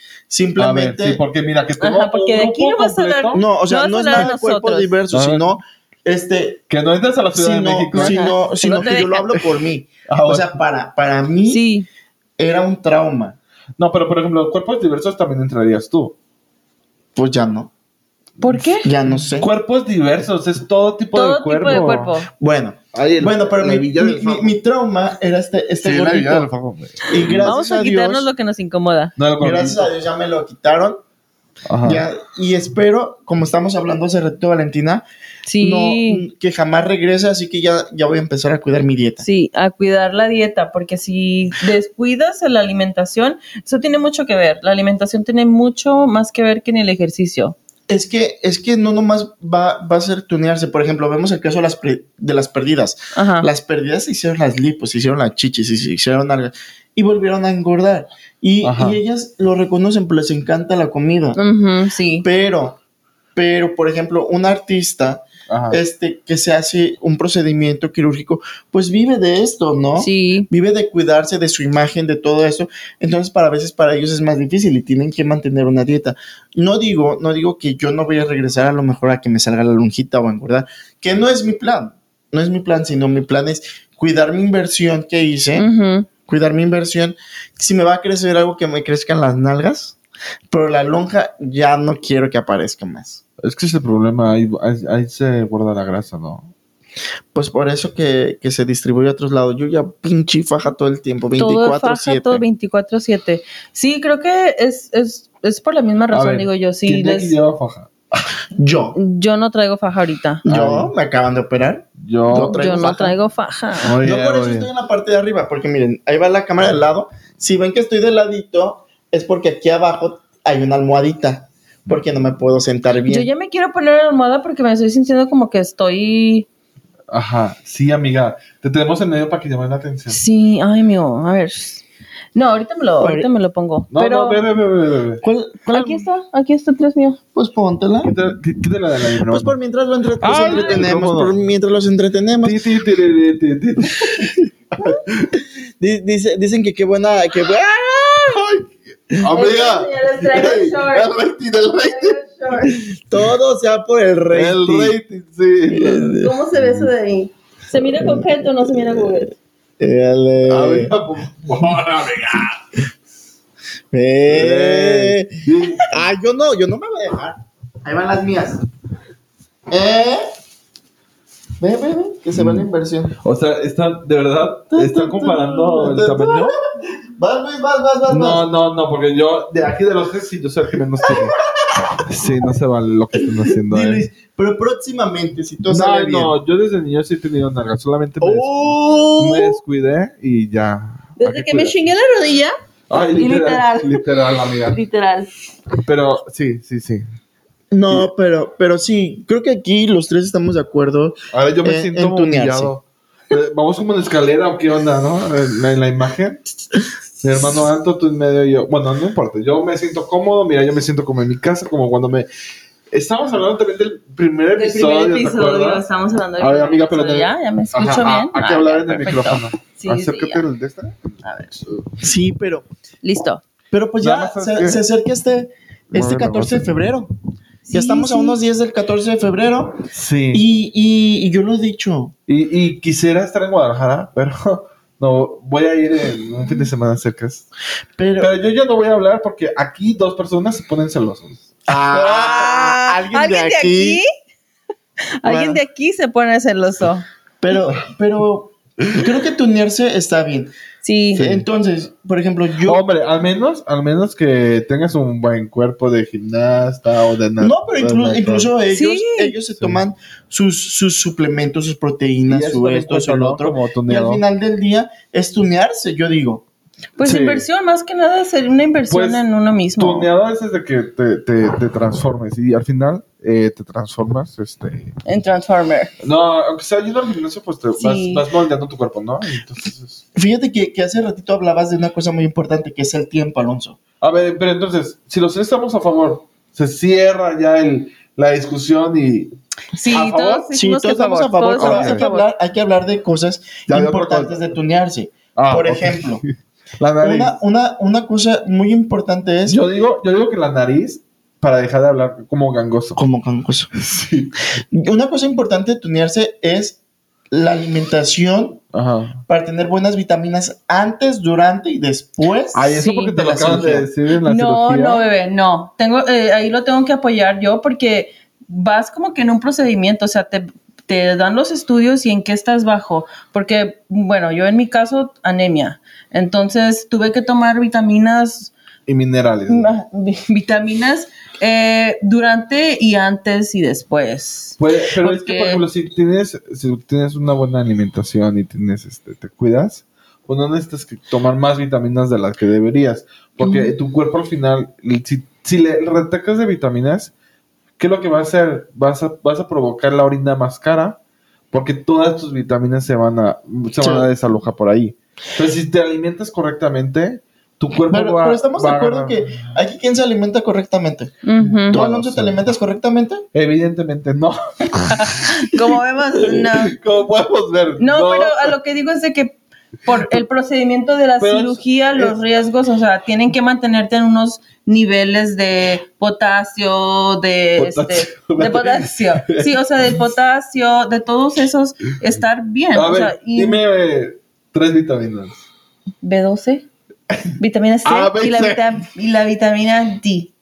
a ver, Tengo sí, porque mira, que tengo Ajá, porque un de aquí grupo no vas a hablar- completo, No, o sea, No es nada de cuerpos diversos, sino este que no entras a la Ciudad de México. Ajá. sino, sino que yo lo hablo por mí. Ah, O sea, para, para mí Sí. Era un trauma. No, pero por ejemplo, cuerpos diversos también entrarías tú. Pues ya no. ¿Por qué? Ya no sé. Cuerpos diversos, es todo tipo Todo de cuerpo. tipo de cuerpo. Bueno, Ay, el- bueno, pero mi, mi- mi- mi trauma era este, este Sí, gordito. Fajo. Y gracias Vamos a, a, quitarnos Dios, lo que nos incomoda. No, gracias a Dios ya me lo quitaron. Ajá. Ya, y espero, como estamos hablando hace rato, Valentina, Sí. no, que jamás regrese, así que ya, ya voy a empezar a cuidar mi dieta. Sí, a cuidar la dieta, porque si descuidas la alimentación, eso tiene mucho que ver. La alimentación tiene mucho más que ver que en el ejercicio. Es que, es que no nomás va, va a ser tunearse. Por ejemplo, vemos el caso de las, pre- de las perdidas. Ajá. Las perdidas se hicieron las lipos, se hicieron las chichis, se hicieron algo, y volvieron a engordar. Y, ellas lo reconocen, pues les encanta la comida. Sí. Pero, pero, por ejemplo, un artista Ajá. este, que se hace un procedimiento quirúrgico, pues vive de esto, ¿no? Sí. Vive de cuidarse de su imagen, de todo eso. Entonces, para veces para ellos es más difícil y tienen que mantener una dieta. No digo, no digo que yo no voy a regresar a lo mejor a que me salga la lonjita o a engordar, que no es mi plan. No es mi plan, sino mi plan es cuidar mi inversión que hice, Ujú. cuidar mi inversión. Si me va a crecer algo que me crezcan las nalgas, pero la lonja ya no quiero que aparezca más. Es que ese problema, ahí, ahí, ahí se guarda la grasa, ¿no? Pues por eso que, que se distribuye a otros lados. Yo ya pinche faja todo el tiempo, Todo faja, todo 24-7. 24-7. Sí, creo que es, es, es por la misma razón, ver, digo yo. Sí, ¿Quién les- lleva faja? Yo, yo no traigo faja ahorita. yo me acaban de operar. Yo. No traigo yo no faja. traigo faja. Oye, no por eso estoy en la parte de arriba, porque miren, ahí va la cámara del lado. Si ven que estoy de ladito, es porque aquí abajo hay una almohadita, porque no me puedo sentar bien. Yo ya me quiero poner la almohada porque me estoy sintiendo como que estoy. Ajá, sí, amiga. Te tenemos en medio para que llamen la atención. Sí, ay, mío, a ver. No, ahorita me lo, ahorita me lo pongo. No, pero no, ve, ve, ve, ve, ve, ve. ¿Cuál, cuál- aquí está, aquí está atrás mío. Pues póntela. Quítala quí- quítala de la micrófono. Pues por mientras lo entre- los Ay, entretenemos, cómodo. por mientras los entretenemos. Ti, ti, ti, ti, ti, ti, ti. Di- dice- dicen que qué buena, que buena. Amiga. El rating, el rating. Todo sea por el rey. El rating, sí. ¿Cómo se ve eso de ahí? ¿Se mira coqueto o no se mira coqueto? Dale. Amiga, por favor, amiga. Eh. Sí. Ah, yo no, yo no me voy a dejar. Ahí van las mías. ¿Eh? Ve, ve, ve, que se va la inversión. O sea, están, de verdad, están comparando el tamaño. Vas, Luis, vas, vas, vas. No, no, no, porque yo, de aquí de los tres, sí, yo soy el que menos tiene. Sí, no se vale lo que están haciendo. Sí, eh. Luis, pero próximamente, si todo sale No, bien. no, yo desde niño sí he tenido nalgas, solamente me, ¡Oh! me descuidé y ya. Desde que me chingué la rodilla, Ay, Y literal, literal. literal, amiga. literal. Pero sí, sí, sí. No, pero, pero sí, creo que aquí los tres estamos de acuerdo. Ahora yo me En- siento en tunearse. humillado. Eh, Vamos como en escalera o qué onda, ¿no? En la, en la imagen. Mi hermano alto, tú en medio y yo. Bueno, no importa. Yo me siento cómodo. Mira, yo me siento como en mi casa, como cuando me. Estamos hablando también del primer Del episodio, primer ¿te episodio, acuerdas? estamos hablando del A ver, primer amiga, pero episodio. te- ¿Ya? ¿Ya me escucho Ajá, bien? Hay que Ah, hablar en el micrófono. Sí, Acércate sí, del de esta. A ver. Sí, pero, Listo. pero pues ya se, se acerca este, este no, 14 de febrero. Sí, ya estamos a unos días del 14 de febrero. Sí. Y, y, y yo lo he dicho. Y, y quisiera estar en Guadalajara, pero no, voy a ir en un fin de semana cerca. Pero, Pero yo ya no voy a hablar porque aquí dos personas se ponen celosos. Ah, alguien, de aquí. Alguien de aquí se pone celoso. Pero, pero creo que tunearse está bien. Sí. Entonces, por ejemplo, yo. Hombre, al menos, al menos que tengas un buen cuerpo de gimnasta o de nada. No, pero inclu- incluso ellos, Sí. ellos se Sí. toman sus, sus suplementos, sus proteínas, su esto, su lo otro. Como Y al final del día es tunearse, yo digo. Pues Sí. inversión, más que nada sería una inversión Pues, en uno mismo. Tuneado es desde que te, te, te transformes y al final eh, te transformas, este... En Transformer. No, aunque sea yendo al gimnasio, pues te Sí. vas, vas moldeando tu cuerpo, ¿no? Entonces... es- Fíjate que, que hace ratito hablabas de una cosa muy importante que es el tiempo, Alonso. A ver, pero entonces, si los tres estamos a favor, se cierra ya el, la discusión y... Sí, ¿A favor? todos Sí, todos estamos a favor, pero hay a que, favor. hablar, hay que hablar de cosas Ya, importantes de tunearse. Ah, Por ejemplo, La nariz. una, una, una cosa muy importante es... Yo digo, yo digo que la nariz, para dejar de hablar como gangoso. Como gangoso. Sí. Una cosa importante de tunearse es la alimentación Ajá. para tener buenas vitaminas antes, durante y después. Ay, eso Sí. porque te lo de decir en la No, cirugía. no, bebé, no. Tengo, eh, ahí lo tengo que apoyar yo porque vas como que en un procedimiento, o sea, te, te dan los estudios y en qué estás bajo. Porque, bueno, yo en mi caso, anemia. Entonces tuve que tomar vitaminas, Y minerales. vi- vitaminas eh, durante y antes y después. Puede- pero es que, por ejemplo, si tienes, si tienes una buena alimentación y tienes, este, te cuidas, pues no necesitas que tomar más vitaminas de las que deberías. Porque tu cuerpo al final, si, si le retacas de vitaminas, ¿qué es lo que va a hacer? Vas a, vas a provocar la orina más cara, porque todas tus vitaminas se van a, se Sí. van a desalojar por ahí. Entonces, si te alimentas correctamente, tu cuerpo Pero, va, pero estamos de va acuerdo que aquí quien se alimenta correctamente. Ujú. ¿Tú, Bueno, Alonso, te alimentas correctamente? Evidentemente no. Como vemos, no. Como podemos ver. No, pero a lo que digo es de que por el procedimiento de la Pero es- cirugía, los es- riesgos, o sea, tienen que mantenerte en unos niveles de potasio, de Potasio. este, de potasio. Sí, o sea, del potasio, de todos esos, estar bien. A o ver, sea, y dime eh, tres vitaminas. B12, vitamina C y, la C. vita- y la vitamina D.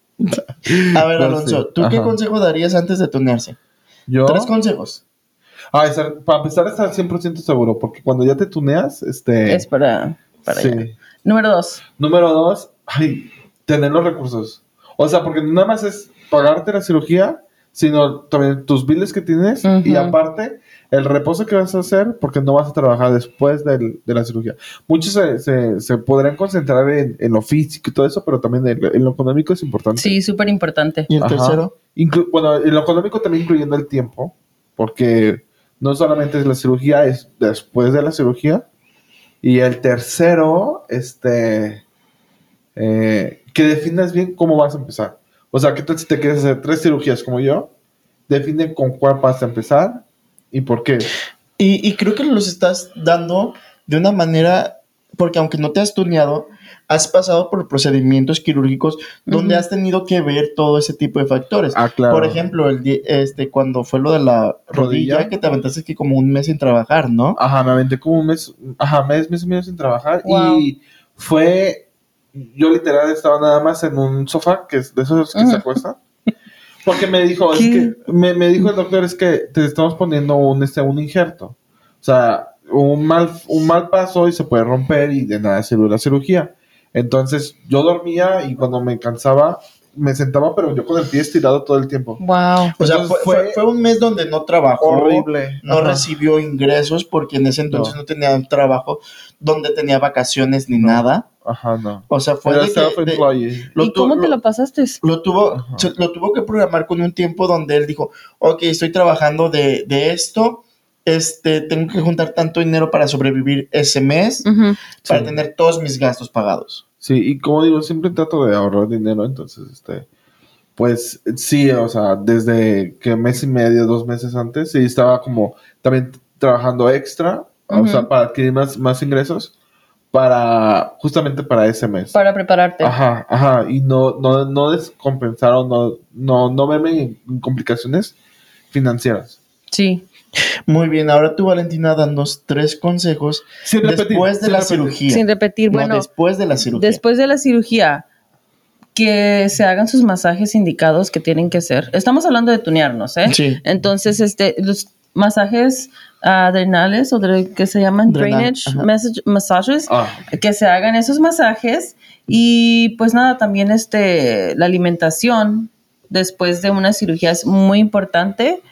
A ver, Alonso. ¿tú qué consejo darías antes de tunearse? Yo. Tres consejos. Ah, estar- para empezar, estar 100% seguro, porque cuando ya te tuneas, este. Es para, para sí. allá. Número dos. Número dos, ay, tener los recursos. O sea, porque no nada más es pagarte la cirugía, sino también tus biles que tienes y aparte el reposo que vas a hacer porque no vas a trabajar después del- de la cirugía. Muchos se, se, se podrán concentrar en, en lo físico y todo eso, pero también en, en lo económico es importante. Sí, súper importante. Y el Ajá. tercero. Inclu- bueno, en lo económico también incluyendo el tiempo, porque no solamente es la cirugía, es después de la cirugía. Y el tercero, este, eh, que definas bien cómo vas a empezar. O sea, ¿qué tal si te quieres hacer tres cirugías como yo? Define con cuál vas a empezar y por qué. Y, y creo que los estás dando de una manera, porque aunque no te has tuneado, has pasado por procedimientos quirúrgicos donde Ujú. has tenido que ver todo ese tipo de factores. Ah, claro. Por ejemplo, el, este, cuando fue lo de la rodilla, Rodilla. que te aventaste que como un mes sin trabajar, ¿no? Ajá, me aventé como un mes, ajá, mes, mes y medio sin trabajar Wow. y fue, yo literal estaba nada más en un sofá, que es de esos que se acuestan, porque me dijo, es que, me, me dijo el doctor, es que te estamos poniendo un, este, un injerto, o sea, un mal, un mal paso y se puede romper y de nada sirve la cirugía. Entonces, yo dormía y cuando me cansaba, me sentaba, pero yo con el pie estirado todo el tiempo. Wow. O sea, fue, fue un mes donde no trabajó, Horrible. no Ajá. recibió ingresos porque en ese entonces No. no, tenía un trabajo donde tenía vacaciones ni No. nada. Ajá, no. O sea, fue de que- de- lo ¿Y tu- cómo te lo- pasaste? lo tuvo, se- lo tuvo que programar con un tiempo donde él dijo, ok, estoy trabajando de, de esto este, tengo que juntar tanto dinero para sobrevivir ese mes, para Sí. tener todos mis gastos pagados. Sí, y como digo, siempre trato de ahorrar dinero, entonces, este, pues sí, o sea, desde que mes y medio, dos meses antes, sí estaba como también trabajando extra, o sea, para adquirir más, más ingresos, para, justamente para ese mes. Para prepararte. Ajá, ajá, y no, no, no descompensaron, no, no, no verme en, en complicaciones financieras. Sí. Muy bien, ahora tú, Valentina, danos tres consejos Sin repetir, después de sin la repetir. cirugía. Sin repetir, No, bueno, después de la cirugía. después de la cirugía, que se hagan sus masajes indicados que tienen que ser. Estamos hablando de tunearnos, ¿eh? Sí. Entonces, este, los masajes adrenales o de, que se llaman Drenal, drainage message- massages, Ah, que se hagan esos masajes y pues nada, también este, la alimentación después de una cirugía es muy importante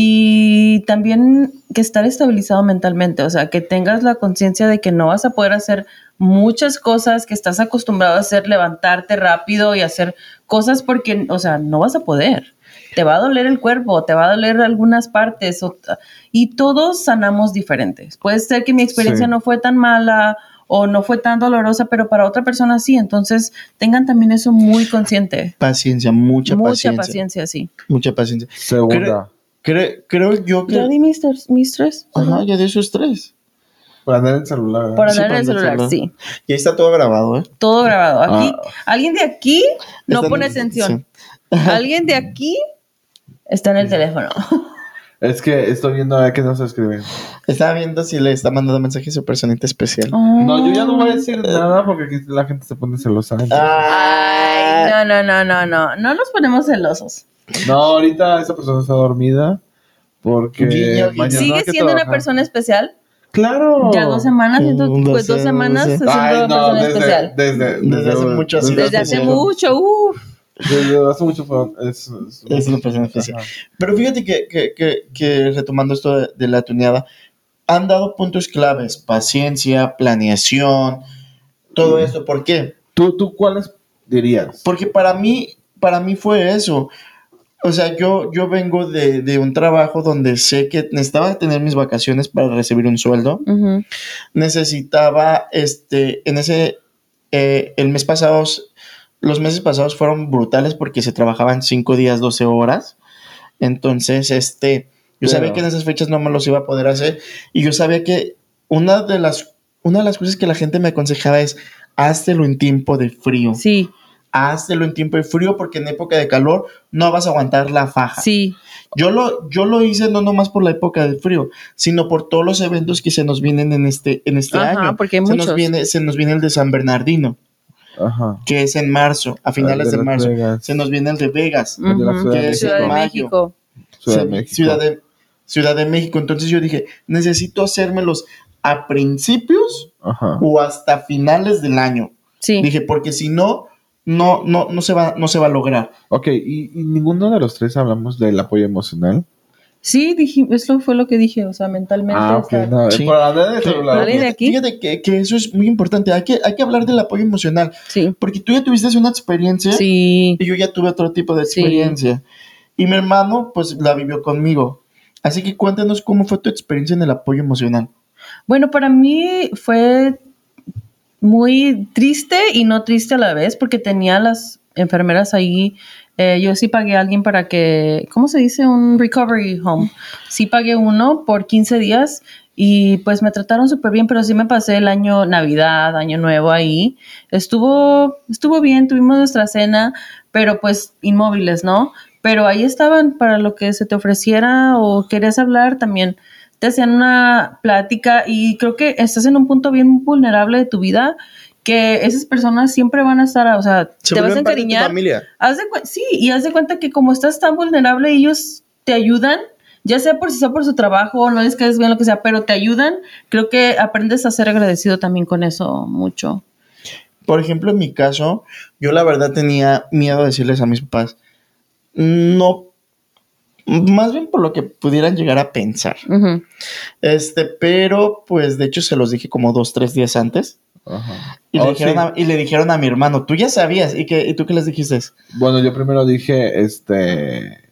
y también que estar estabilizado mentalmente, o sea, que tengas la conciencia de que no vas a poder hacer muchas cosas que estás acostumbrado a hacer, levantarte rápido y hacer cosas porque, o sea, no vas a poder. Te va a doler el cuerpo, te va a doler algunas partes o- y todos sanamos diferentes. Puede ser que mi experiencia Sí. no fue tan mala o no fue tan dolorosa, pero para otra persona sí. Entonces, tengan también eso muy consciente. Paciencia, mucha, Mucha paciencia. paciencia, sí. Mucha paciencia. segunda. Cre- creo yo que... Ya di mis tres. Mis tres Ajá, ya de esos tres. Para andar en celular. Por Sí, andar en el celular, sí. Y ahí está todo grabado, ¿eh? Todo grabado. Aquí, Ah. alguien de aquí no Está pone atención. sí. Alguien de aquí está en el teléfono. Es que estoy viendo a ver qué nos escriben. Estaba viendo si le está mandando mensaje a su personita especial. No, yo ya no voy a decir nada porque aquí la gente se pone celosa. entonces- Ay, no, no, no, no, no. No nos ponemos celosos. No, ahorita esa persona está dormida porque Guiño, guiño. mañana hay ¿Sigue que siendo una trabajar. persona especial? Claro. Ya dos semanas, siento, Mm, pues dos semanas siendo Ay, una no, persona desde, especial. desde, Desde hace mucho, Desde hace especial. mucho, uff. Desde hace mucho fue- es, es- Es una persona especial. Ajá. Pero fíjate que, que, que, que retomando esto de, de la tuneada, han dado puntos claves, paciencia, planeación, todo esto. ¿Por qué? ¿Tú, ¿Tú cuáles dirías? Porque para mí, para mí fue eso. O sea, yo, yo vengo de, de un trabajo donde sé que necesitaba tener mis vacaciones para recibir un sueldo. Necesitaba, este, en ese, eh, el mes pasado, los meses pasados fueron brutales porque se trabajaban 5 días, 12 horas. Entonces, este, yo Pero- sabía que en esas fechas no me los iba a poder hacer. Y yo sabía que una de las, una de las cosas que la gente me aconsejaba es, háztelo en tiempo de frío. Sí, Háztelo en tiempo de frío porque en época de calor no vas a aguantar la faja. sí. Yo lo, yo lo hice no nomás por la época de frío, sino por todos los eventos que se nos vienen en este, en este Ajá, año. porque hay se muchos. nos viene, se nos viene el de San Bernardino, Ajá. que es en marzo, a finales de marzo. Vegas. Se nos viene el de Vegas, que es Ciudad de en mayo. México. Ciudad de México. Ciudad de, Ciudad de México. Entonces yo dije, necesito hacérmelos a principios Ajá. o hasta finales del año. Sí. Dije, porque si no, no, no, no se va, no se va a lograr. Ok, y, y ninguno de los tres hablamos del apoyo emocional. Sí, dije, eso fue lo que dije, o sea, mentalmente. Ah, ok, no, Sí. por andar en el Pero- celular. ¿Alguien de aquí? Fíjate que, que eso es muy importante. Hay que, hay que hablar del apoyo emocional. Sí. Porque tú ya tuviste una experiencia Sí. y yo ya tuve otro tipo de Sí. experiencia. Y mi hermano, pues, la vivió conmigo. Así que cuéntanos cómo fue tu experiencia en el apoyo emocional. Bueno, para mí fue muy triste y no triste a la vez porque tenía las enfermeras ahí. Eh, yo sí pagué a alguien para que, ¿cómo se dice? Un recovery home. Sí pagué uno por 15 días y pues me trataron súper bien, pero sí me pasé el año Navidad, Año Nuevo ahí. Estuvo, estuvo bien, tuvimos nuestra cena, pero pues inmóviles, ¿no? Pero ahí estaban para lo que se te ofreciera o querías hablar también te hacían una plática y creo que estás en un punto bien vulnerable de tu vida que esas personas siempre van a estar, o sea, te vas a encariñar. familia. Haz de sí, y haz de cuenta que como estás tan vulnerable, ellos te ayudan, ya sea por si sea por su trabajo o no les quedes bien, lo que sea, pero te ayudan. Creo que aprendes a ser agradecido también con eso mucho. Por ejemplo, en mi caso, yo la verdad tenía miedo de decirles a mis papás, no, más bien por lo que pudieran llegar a pensar. Este, pero pues de hecho se los dije como dos, tres días antes. Ajá. Y, Oh, le, dijeron sí. a, y le dijeron a mi hermano, tú ya sabías. ¿Y, qué, ¿Y tú qué les dijiste? Bueno, yo primero dije, este...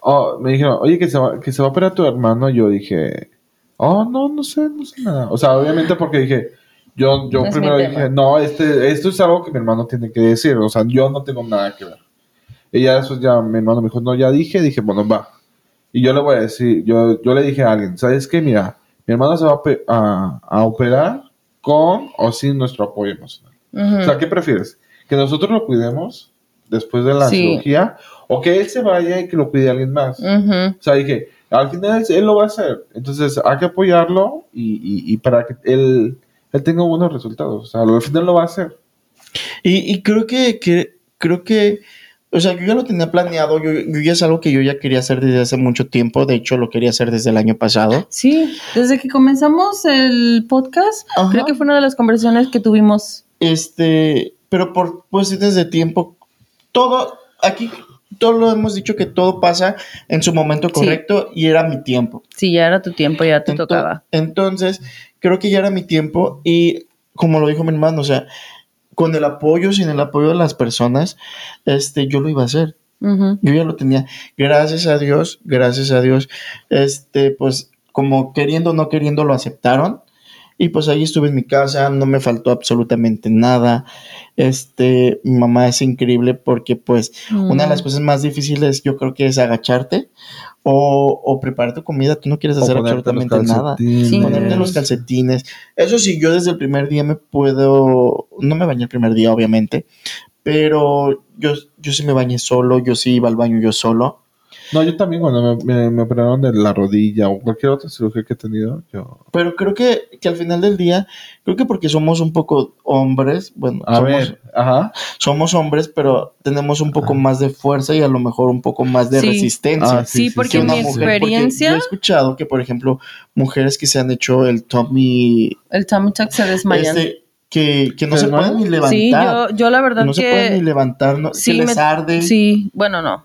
oh, me dijeron, oye, que se, va, que se va a operar tu hermano. Yo dije, oh, no, no sé, no sé nada. O sea, obviamente porque dije, yo, yo No primero dije, no, este, esto es algo que mi hermano tiene que decir. O sea, yo no tengo nada que ver. Y ya después ya mi hermano me dijo, no, ya dije, dije, bueno, va. Y yo le voy a decir, yo, yo le dije a alguien, ¿sabes qué? Mira, mi hermano se va a, a- a operar con o sin nuestro apoyo emocional. Ujú. O sea, ¿qué prefieres? ¿Que nosotros lo cuidemos después de la Sí. cirugía? ¿O que él se vaya y que lo cuide alguien más? Ujú. O sea, dije, al final él, él lo va a hacer. Entonces hay que apoyarlo y, y- y para que él, él tenga buenos resultados. O sea, al final lo va a hacer. Y, y creo que, que, creo que, o sea, yo ya lo tenía planeado, yo, yo ya es algo que yo ya quería hacer desde hace mucho tiempo, de hecho lo quería hacer desde el año pasado. Sí, desde que comenzamos el podcast, Ajá. creo que fue una de las conversaciones que tuvimos. Este, pero por cuestiones de tiempo, todo, aquí, todo lo hemos dicho que todo pasa en su momento correcto y era mi tiempo. Sí, ya era tu tiempo, ya te Ento- tocaba. Entonces, creo que ya era mi tiempo y como lo dijo mi hermano, o sea, con el apoyo, sin el apoyo de las personas, este, yo lo iba a hacer. Yo ya lo tenía. Gracias a Dios, gracias a Dios, este, pues como queriendo o no queriendo lo aceptaron. Y pues ahí estuve en mi casa, no me faltó absolutamente nada. Este, mi mamá es increíble porque pues una de las Mm. cosas más difíciles yo creo que es agacharte o, o preparar tu comida. Tú no quieres hacer absolutamente nada. Sí. Ponerte los calcetines. Eso sí, yo desde el primer día me puedo, no me bañé el primer día, obviamente, pero yo, yo sí me bañé solo, yo sí iba al baño yo solo. No, yo también cuando me, me- me operaron de la rodilla o cualquier otra cirugía que he tenido, yo... Pero creo que, que al final del día, creo que porque somos un poco hombres, bueno, A somos, ver, ajá. somos hombres, pero tenemos un poco más de fuerza y a lo mejor un poco más de Sí. resistencia. Ah, Sí, sí, porque que en una mi mujer, porque experiencia, Yo he escuchado que, por ejemplo, mujeres que se han hecho el tummy, el tummy tuck se desmayan. este, que, que no ¿Se se pueden ni levantar. sí, yo, yo la verdad no se que... pueden ni levantar, no, sí, que les me- arde. Sí, bueno, no.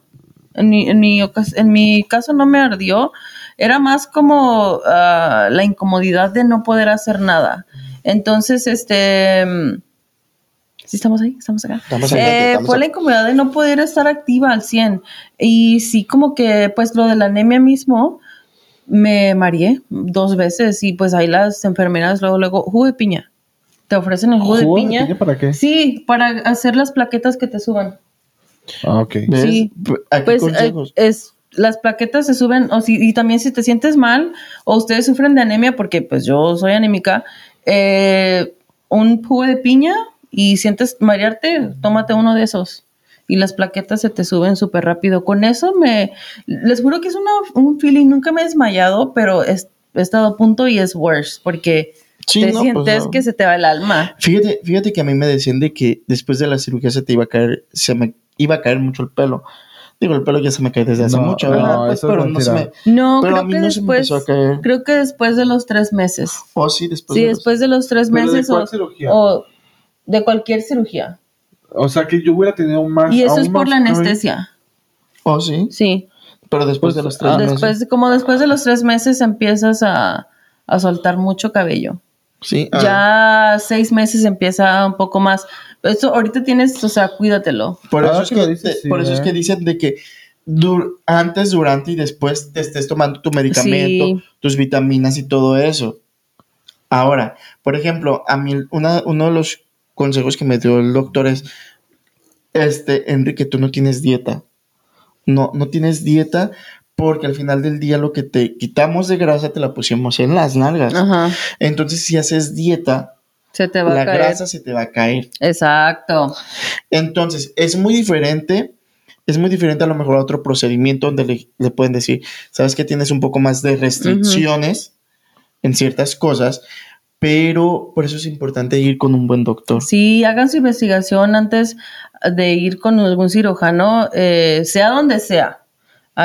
En mi, en mi, en mi caso no me ardió. Era más como ah, la incomodidad de no poder hacer nada. Entonces, este... ¿Sí estamos ahí? ¿Estamos acá? Estamos Eh, estamos fue la incomodidad de no poder estar activa al 100. Y sí, como que, pues, lo de la anemia mismo, me mareé dos veces. Y pues ahí las enfermeras luego, luego, jugo de piña. Te ofrecen el jugo, ¿Jugo de de piña. piña para qué? Sí, para hacer las plaquetas que te suban. Ah, ok. ¿Ves? sí. P- Aquí Pues eh, consejos. es las plaquetas se suben o si, y también si te sientes mal o ustedes sufren de anemia porque pues yo soy anémica eh, un jugo de piña y sientes marearte tómate uno de esos y las plaquetas se te suben súper rápido con eso me les juro que es una, un feeling nunca me he desmayado pero es- he estado a punto y es worse porque Sí, te no, pues, sientes no. que se te va el alma Fíjate, fíjate que a mí me decían de que después de la cirugía se te iba a caer, se me iba a caer mucho el pelo. Digo, el pelo ya se me cae desde hace No, mucho, no, ¿verdad? Pues, eso es pero no se me, mentira. no pero a creo mí que no se me después empezó a caer. creo que después de los tres meses Oh, sí, después Sí, de los- después de los tres ¿Pero de meses cuál o, cirugía? o de cualquier cirugía. O sea que yo hubiera tenido más... Y eso es por la anestesia. Oh, sí, Sí. pero después Pues, de los tres ah, meses. Después, como después de los tres meses empiezas a, a soltar mucho cabello. Sí, ah, Ya seis meses empieza un poco más. Esto ahorita tienes, o sea, cuídatelo. por eso, es que que, lo dices, te- sí, por eso es ¿eh? que dicen de que dur- antes, durante y después te estés tomando tu medicamento, Sí. tus vitaminas y todo eso. Ahora, por ejemplo, a mí una- uno de los consejos que me dio el doctor es, este, Enrique, tú no tienes dieta. No, no tienes dieta porque al final del día lo que te quitamos de grasa te la pusimos en las nalgas. Ajá. Entonces, si haces dieta, Se te va la a caer. grasa se te va a caer. Exacto. Entonces, es muy diferente. Es muy diferente a lo mejor a otro procedimiento donde le, le pueden decir, sabes que tienes un poco más de restricciones en ciertas cosas, pero por eso es importante ir con un buen doctor. Sí, hagan su investigación antes de ir con algún cirujano, eh, sea donde sea.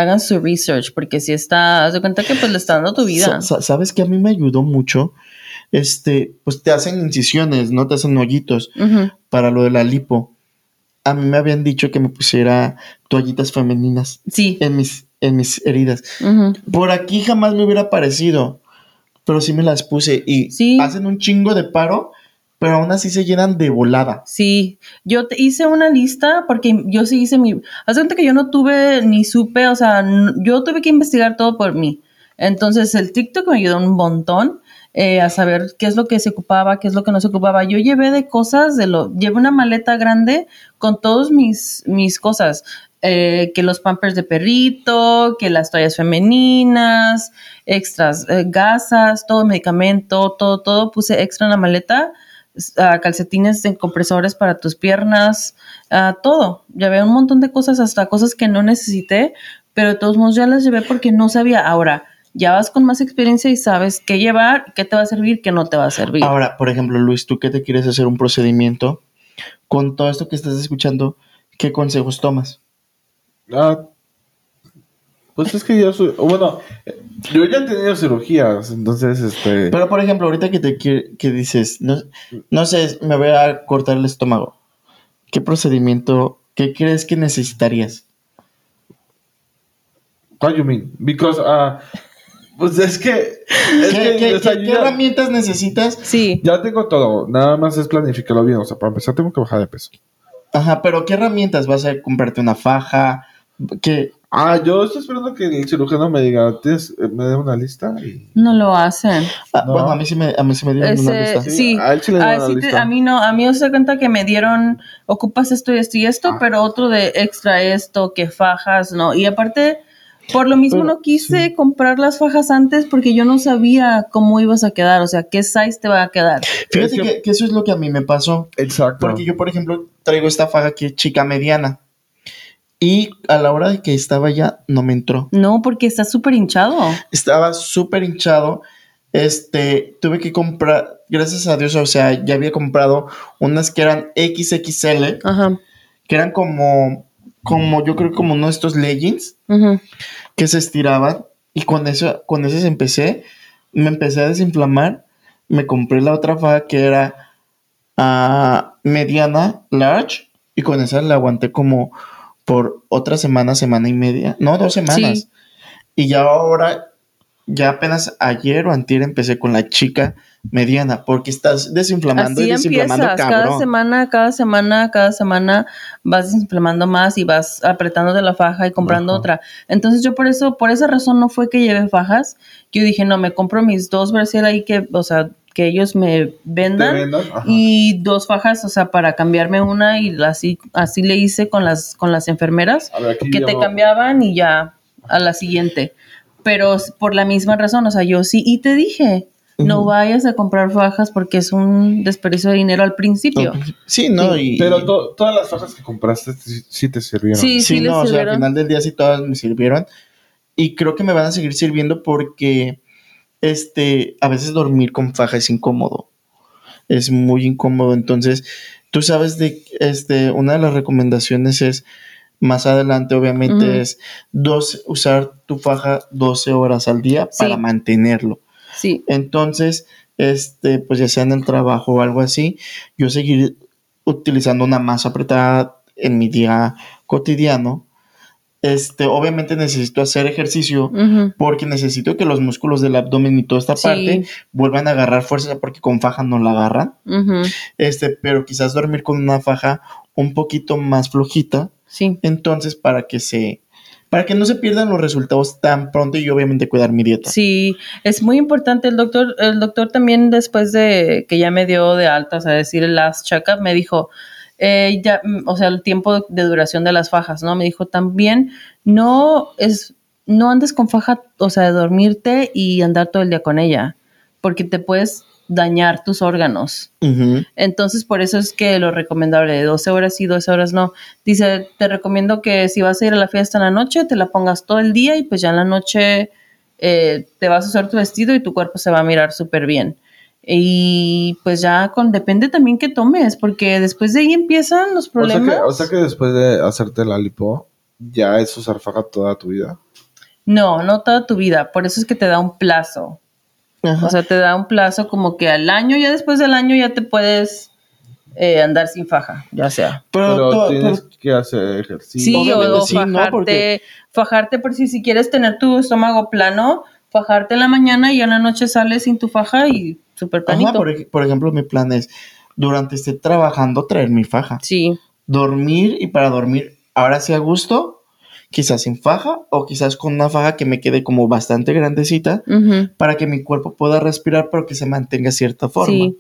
Hagan su research, porque si está, haz de cuenta que pues le está dando tu vida. Sa- sa- Sabes que a mí me ayudó mucho. Este, pues te hacen incisiones, no te hacen hoyitos para lo de la lipo. A mí me habían dicho que me pusiera toallitas femeninas Sí. en mis, en mis heridas. Por aquí jamás me hubiera parecido, pero sí me las puse y Sí. hacen un chingo de paro pero aún así se llenan de volada. Sí, yo te hice una lista porque yo sí hice mi... Haz de cuenta que yo no tuve ni supe, o sea, yo tuve que investigar todo por mí. Entonces el TikTok me ayudó un montón eh, a saber qué es lo que se ocupaba, qué es lo que no se ocupaba. Yo llevé de cosas, de lo, llevé una maleta grande con todos mis, mis cosas. eh, que los pampers de perrito, que las toallas femeninas, extras, eh, gasas, todo medicamento, todo, todo puse extra en la maleta ah, calcetines en compresores para tus piernas, ah, todo. Llevé un montón de cosas, hasta cosas que no necesité, pero de todos modos ya las llevé porque no sabía. Ahora, ya vas con más experiencia y sabes qué llevar, qué te va a servir, qué no te va a servir. Ahora, por ejemplo, Luis, tú que te quieres hacer un procedimiento, con todo esto que estás escuchando, ¿qué consejos tomas? Ah, pues es que yo soy. Bueno, yo ya he tenido cirugías, entonces, este. Pero, por ejemplo, ahorita que te que dices, no, no sé, me voy a cortar el estómago. ¿Qué procedimiento, qué crees que necesitarías? What you mean? Because, ah, pues es que. Es ¿Qué, que, qué- o sea, qué- yo qué ya, herramientas necesitas? Sí. ya tengo todo. Nada más es planificarlo bien. O sea, para empezar, tengo que bajar de peso. Ajá, pero ¿qué herramientas? ¿Vas a comprarte una faja? ¿Qué? Ah, yo estoy esperando que el cirujano me diga, ¿tienes, eh, me dé una lista? Y... No lo hacen. Ah, No. Bueno, a mí sí me, a mí sí me dieron una lista. sí, a él sí le dieron Ah, una sí te- lista. a mí no, a mí se cuenta que me dieron, ocupas esto y esto y esto, Ah. pero otro de extra esto, que fajas, ¿no? Y aparte, por lo mismo Pero, no quise comprar las fajas antes porque yo no sabía cómo ibas a quedar, o sea, qué size te va a quedar. Fíjate Es que- que, que eso es lo que a mí me pasó. Exacto. Porque yo, por ejemplo, traigo esta faja que es chica mediana. Y a la hora de que estaba ya, no me entró. No, porque está súper hinchado. Estaba súper hinchado. Este, tuve que comprar, gracias a Dios, o sea, ya había comprado unas que eran XXL, Ajá. que eran como, como, yo creo como uno de estos leggings ujú. que se estiraban. Y con eso, con esas empecé, me empecé a desinflamar. Me compré la otra faja que era ah, mediana, large, y con esa la aguanté como por otra semana, semana y media. No, dos semanas. Sí. Y ya ahora, ya apenas ayer o antier empecé con la chica mediana, porque estás desinflamando Así y desinflamando empiezas, cada semana, cada semana, cada semana vas desinflamando más y vas apretando de la faja y comprando Ajá. otra. Entonces yo por eso, por esa razón no fue que lleve fajas. Yo dije, no, me compro mis dos brasier ahí que, o sea, que ellos me ¿Te vendan. vendan? Y dos fajas, o sea, para cambiarme una y así, así le hice con las, con las enfermeras, ver, que te va- cambiaban y ya a la siguiente. Pero por la misma razón, o sea, yo sí, y te dije, no vayas a comprar fajas porque es un desperdicio de dinero al principio. Sí, no, y... Pero to- todas las fajas que compraste sí, sí te sirvieron. Sí, Sí, les no, o sea, al final del día sí todas me sirvieron. Y creo que me van a seguir sirviendo porque este, a veces dormir con faja es incómodo. Es muy incómodo. Entonces, tú sabes de este, una de las recomendaciones es más adelante, obviamente, es dos, usar tu faja 12 horas al día Sí. para mantenerlo. Sí, Entonces, este, pues ya sea en el trabajo o algo así, yo seguir utilizando una más apretada en mi día cotidiano. Este, obviamente necesito hacer ejercicio porque necesito que los músculos del abdomen y toda esta Sí. parte vuelvan a agarrar fuerza porque con faja no la agarran. Este, pero quizás dormir con una faja un poquito más flojita, sí. entonces para que se para que no se pierdan los resultados tan pronto y obviamente cuidar mi dieta. Sí, es muy importante. El doctor, el doctor también después de que ya me dio de alta, o sea, decir el last checkup, me dijo, eh, ya, mm, o sea, el tiempo de duración de las fajas, ¿no? Me dijo también, no es, no andes con faja, o sea, de dormirte y andar todo el día con ella, porque te puedes dañar tus órganos. Entonces, por eso es que lo recomendable de 12 horas sí, 12 horas no. Dice, te recomiendo que si vas a ir a la fiesta en la noche, te la pongas todo el día y pues ya en la noche eh, te vas a usar tu vestido y tu cuerpo se va a mirar súper bien. Y pues ya con, depende también que tomes, porque después de ahí empiezan los O sea, problemas. que, o sea que después de hacerte la lipo, ya es usar faja toda tu vida. No, no toda tu vida, por eso es que te da un plazo. Ajá. O sea, te da un plazo como que al año, ya después del año ya te puedes eh, andar sin faja, ya sea. pero, Pero, to- tienes pero- que hacer ejercicio. Sí, o, sí, fajarte, Porque- fajarte por si, si quieres tener tu estómago plano, fajarte en la mañana y en la noche sales sin tu faja y súper Ajá, planito. por, ej- por ejemplo, mi plan es durante esté trabajando traer mi faja. Sí. Dormir y para dormir, ahora sí a gusto, quizás sin faja o quizás con una faja que me quede como bastante grandecita Ujú. para que mi cuerpo pueda respirar pero que se mantenga cierta forma. Sí.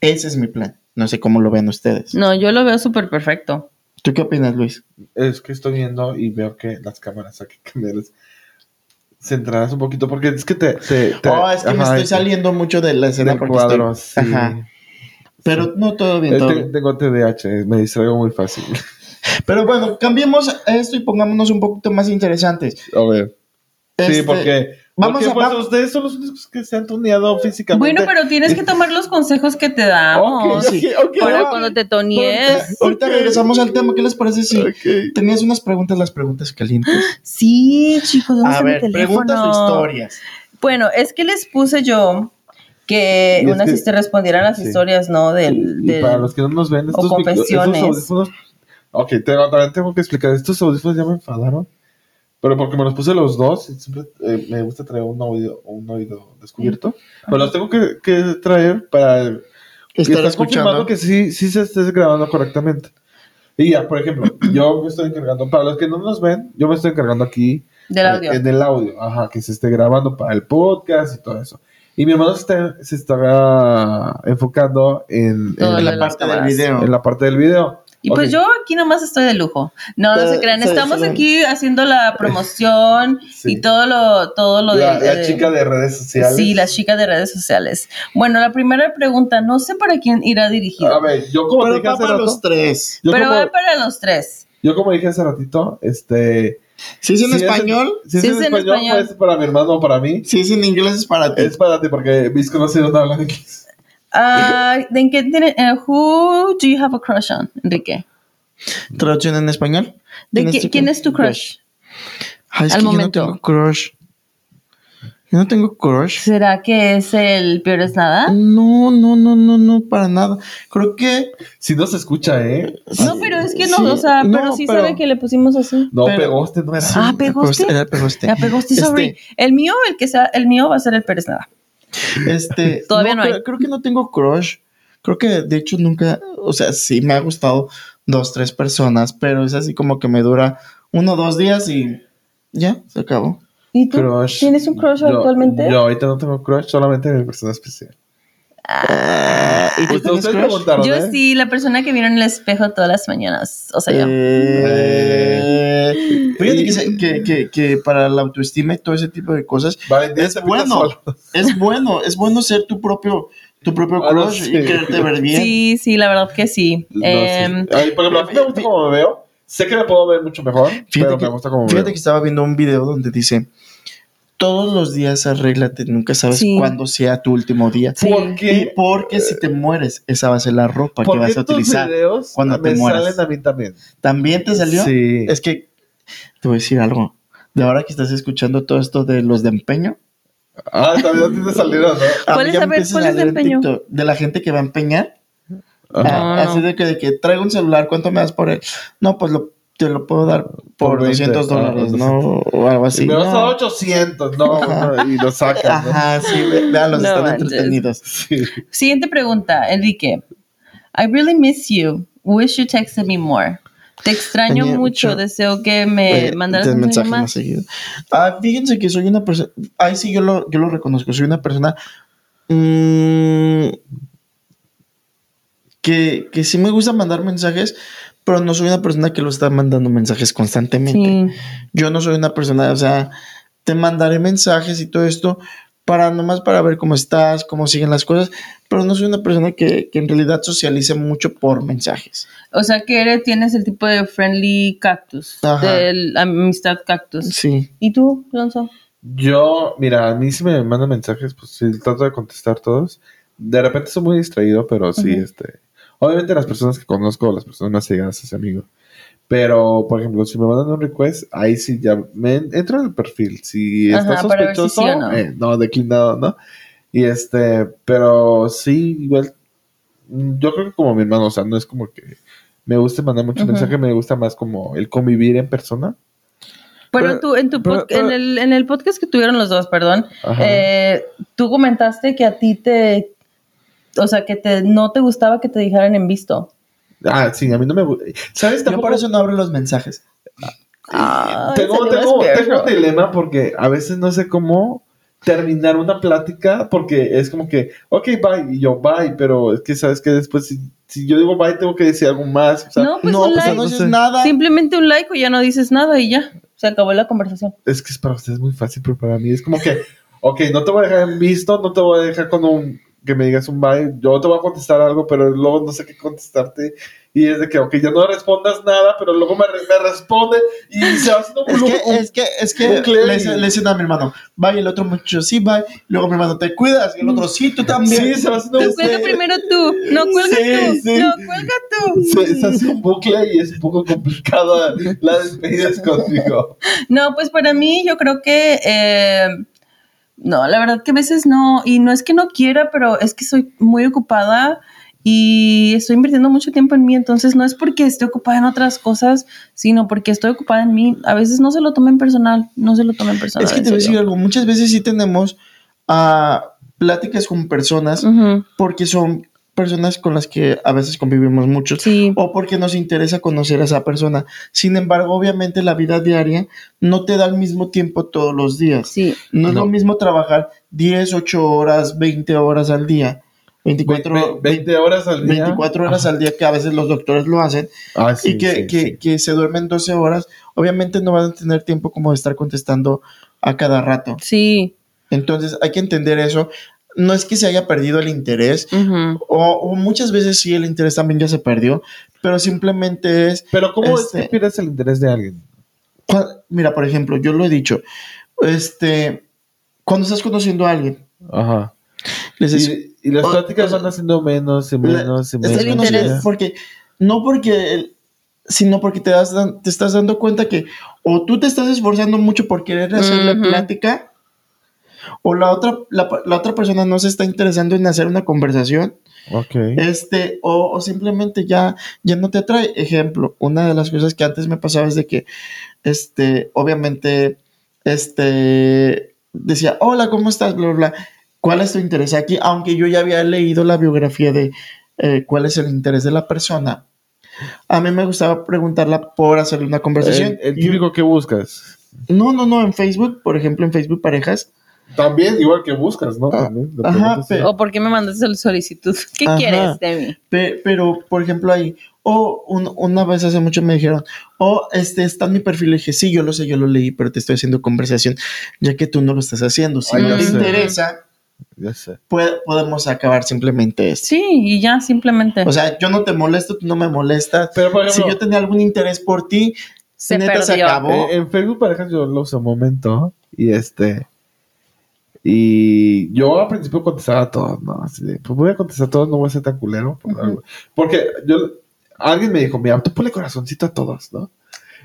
Ese es mi plan. No sé cómo lo ven ustedes. No, yo lo veo súper perfecto. ¿Tú qué opinas, Luis? Es que estoy viendo y veo que las cámaras hay que cambiarlas. Centradas un poquito, porque es que te. te, te- oh, es que me estoy saliendo mucho de la escena del porque cuadro. estoy- sí. Ajá. Pero no, todo bien, todo te- bien. tengo TDAH, me distraigo muy fácil. Pero bueno, cambiemos esto y pongámonos un poquito más interesantes. A ver. Sí, Este, porque. Vamos porque, a- pues, va- ustedes son los únicos que se han tuneado físicamente. Bueno, pero tienes que tomar los consejos que te damos sí. ok, ok, para cuando te tonies. Ahorita regresamos al tema. ¿Qué les parece si tenías unas preguntas, las preguntas calientes? Sí, chicos, ¿dónde A ver, teléfono? preguntas o historias. Bueno, es que les puse yo que unas que- este, respondieran las sí. historias, ¿no? Del, Y del- para los que no nos ven, estos, micro- confesiones. estos audífonos. Ok, también tengo que explicar. Estos audífonos ya me enfadaron. Pero porque me los puse los dos. y siempre eh, me gusta traer un oído, un oído descubierto. Pero los tengo que, que traer para Estar escuchando. que sí, sí se esté grabando correctamente. Y ya, por ejemplo, yo me estoy encargando, para los que no nos ven, yo me estoy encargando aquí del audio. en el audio, ajá, que se esté grabando para el podcast y todo eso. Y mi hermano se está, se está enfocando en, en la las parte del video. en la parte del video. Y pues yo aquí nomás estoy de lujo. No, no Eh, se crean. sí, Estamos sí. aquí haciendo la promoción Sí. y todo lo, todo lo la, de, la de- chica de redes sociales. Sí, las chicas de redes sociales. Bueno, la primera pregunta, no sé para quién irá dirigido, A ver, yo como Pero dije va hace para rato, los tres. yo, pero como, va para los tres. yo como dije hace ratito, este... Si es en si es español, si es Si en es en español, español. pues para mi hermano o para mí. si es en inglés es para ti. Es para ti, porque mis conocidos no hablan inglés. Ah, ¿de qué tiene, eh, who do you have a crush on, Enrique? Traducción en español. ¿De ¿Quién es tu quién crush? es tu crush? Ay, es Al que momento. yo no tengo crush. Yo no tengo crush. ¿Será que es el peor es nada? No, no, no, no, no, para nada. Creo que Si no se escucha, ¿eh? No, pero es que no, Sí, o sea, no, pero sí pero- sabe que le pusimos así. No, Pero- pegoste, no era. Ah, pegoste. Era pegoste. Este. El mío, el que sea, el mío va a ser el Pérez Nada. Este, Todavía no hay. Creo, creo que no tengo crush. Creo que de hecho nunca, o sea, sí me ha gustado dos, tres personas, pero es así como que me dura uno o dos días y ya, se acabó. ¿Y tú? Crush. ¿Tienes un crush Yo- actualmente? Yo ahorita no tengo crush, solamente mi persona especial. ¿Y tú crush? preguntaron, Yo ¿eh? sí, la persona que vieron en el espejo todas las mañanas. O sea, yo. Eh, fíjate que, que, que, que para la autoestima y todo ese tipo de cosas Valentín es bueno, es bueno, es bueno ser tu propio, tu propio Ah, no, crush sí. y quererte ver bien. Sí, sí, la verdad que sí. No, Em, sí. Ay, por ejemplo, a mí me gusta como me veo. Sé que me puedo ver mucho mejor, pero que, me gusta como me fíjate veo. que estaba viendo un video donde dice, todos los días arréglate, nunca sabes Sí. cuándo sea tu último día. Sí. ¿Por Y qué? porque si te mueres, esa va a ser la ropa que ¿Por vas a utilizar. videos cuando te mueras? salen a mí también? ¿También te salió? Sí. Es que te voy a decir algo. De ahora que estás escuchando todo esto de los de empeño, Ah, también a ti te salieron, ¿no? ¿Cuál es? A ver, empiezan ¿cuál es de empeño? TikTok De la gente que va a empeñar. Ah, Ah. así de que, de que traigo un celular, ¿cuánto me das por él? No, pues lo, te lo puedo dar por, Por 20, 200 ah, dólares, 200. ¿no? O algo así. Si me vas a no. dar 800, no, y lo sacas, ¿no? Ajá, sí, ve- veanlos, No están manches. entretenidos. Sí. siguiente pregunta, Enrique. I really miss you. Wish you texted me more. Te extraño Tenía mucho. mucho- Deseo que me Eh, mandaras un mensaje más. seguido. Ah, fíjense que soy una persona. Ahí sí yo lo, yo lo reconozco. Soy una persona. mm, que, que sí me gusta mandar mensajes, pero no soy una persona que lo está mandando mensajes constantemente. Sí. Yo no soy una persona, o sea, te mandaré mensajes y todo esto para nomás para ver cómo estás, cómo siguen las cosas, pero no soy una persona que, que en realidad socialice mucho por mensajes. O sea que eres, tienes el tipo de friendly cactus. Ajá. Del amistad cactus. Sí. ¿Y tú, Alonso? Yo, mira, a mí sí me mandan mensajes, pues sí, trato de contestar todos. De repente soy muy distraído, pero sí, este. Obviamente las personas que conozco, las personas más llegadas a ese amigo. Pero, por ejemplo, si me mandan un request, ahí sí ya me entro en el perfil. Si Ajá, está si sospechoso, sí o no. eh, no, declinado, ¿no? Y este, pero sí, igual, yo creo que como mi hermano, o sea, no es como que me guste mandar mucho Ujú. mensaje, me gusta más como el convivir en persona. Pero, Pero- tú, en, tu pero- pod- pero- en, el, en el podcast que tuvieron los dos, perdón, eh, tú comentaste que a ti te, o sea, que te, no te gustaba que te dijeran en visto. Ah, sí, a mí no me gusta. ¿Sabes? Yo Tampoco por eso no abro los mensajes. Tengo, tengo, tengo un dilema porque a veces no sé cómo terminar una plática porque es como que, ok, bye, y yo bye, pero es que sabes que después si, si yo digo bye tengo que decir algo más. O sea, No, pues no, un pues like. no dices nada. Simplemente un like o ya no dices nada y ya. Se acabó la conversación. Es que es para ustedes muy fácil, pero para mí es como que, ok, no te voy a dejar en visto, no te voy a dejar con un, que me digas un bye, yo te voy a contestar algo, pero luego no sé qué contestarte. Y es de que, ok, ya no respondas nada, pero luego me, me responde y se va haciendo Es un- que, un- es que, es que bucle le, le dicen a mi hermano, bye, el otro muchacho, sí, bye. Luego mi hermano, te cuidas. Y el otro, sí, tú también. Sí, se va haciendo un Este- primero tú. No cuelga Sí, tú. sí. No cuelga tú. se, se hace un bucle y es un poco complicado la despedida contigo. No, pues para mí yo creo que eh, no, la verdad que a veces no, y no es que no quiera, pero es que soy muy ocupada y estoy invirtiendo mucho tiempo en mí, entonces no es porque esté ocupada en otras cosas, sino porque estoy ocupada en mí. A veces no se lo tomen personal, no se lo tomen personal. Es que te voy a decir algo. Muchas veces sí tenemos ah, pláticas con personas porque son personas con las que a veces convivimos mucho. Sí, o porque nos interesa conocer a esa persona. Sin embargo, obviamente la vida diaria no te da el mismo tiempo todos los días. sí. No es No. lo mismo trabajar 10, 8 horas, 20 horas al día, 24, Ve- ve- 20 horas al día. 24 horas al día que a veces los doctores lo hacen Ah, sí, y que, sí, que, sí. que se duermen 12 horas, obviamente no van a tener tiempo como de estar contestando a cada rato. Sí. Entonces hay que entender eso. No es que se haya perdido el interés, o, o muchas veces sí el interés también ya se perdió, pero simplemente es Pero ¿cómo es Este- que pierdes el interés de alguien? Mira, por ejemplo, yo lo he dicho, este, cuando estás conociendo a alguien, Ajá. les Y, y las o- pláticas o van haciendo menos y menos y estás menos. el conociendo- interés. porque, no porque, el- sino porque te, das, te estás dando cuenta que o tú te estás esforzando mucho por querer hacerle Ujú. plática, o la otra, la, la otra persona no se está interesando en hacer una conversación, este, o, o simplemente ya, ya no te atrae. Ejemplo, una de las cosas que antes me pasaba es de que, este, obviamente, este, decía, hola, ¿cómo estás? Bla, bla, bla. ¿Cuál es tu interés aquí? Aunque yo ya había leído la biografía de eh, cuál es el interés de la persona. A mí me gustaba preguntarla por hacerle una conversación. El, el típico que buscas. no, no, no, en Facebook, por ejemplo, en Facebook Parejas. También, igual que buscas, ¿no? Ah, También, ajá, pero- ¿O por qué me mandaste la solicitud? ¿Qué Ajá. quieres de mí? Pe- pero, por ejemplo, ahí, o un- una vez hace mucho me dijeron, oh, este está en mi perfil. Le dije, sí, yo lo sé, yo lo leí, pero te estoy haciendo conversación, ya que tú no lo estás haciendo. Si Ay, no te sé. interesa, Ya sé. puede- podemos acabar simplemente esto. Sí, y ya, simplemente. O sea, yo no te molesto, tú no me molestas. Pero, por si ejemplo, yo tenía algún interés por ti, se neta se perdió. acabó. eh, en Facebook parejas yo lo usé un momento y este... Y yo al principio contestaba a todos, ¿no? Así de, pues voy a contestar a todos, no voy a ser tan culero. por Ujú. algo. Porque yo, alguien me dijo, mira, tú ponle corazoncito a todos, ¿no?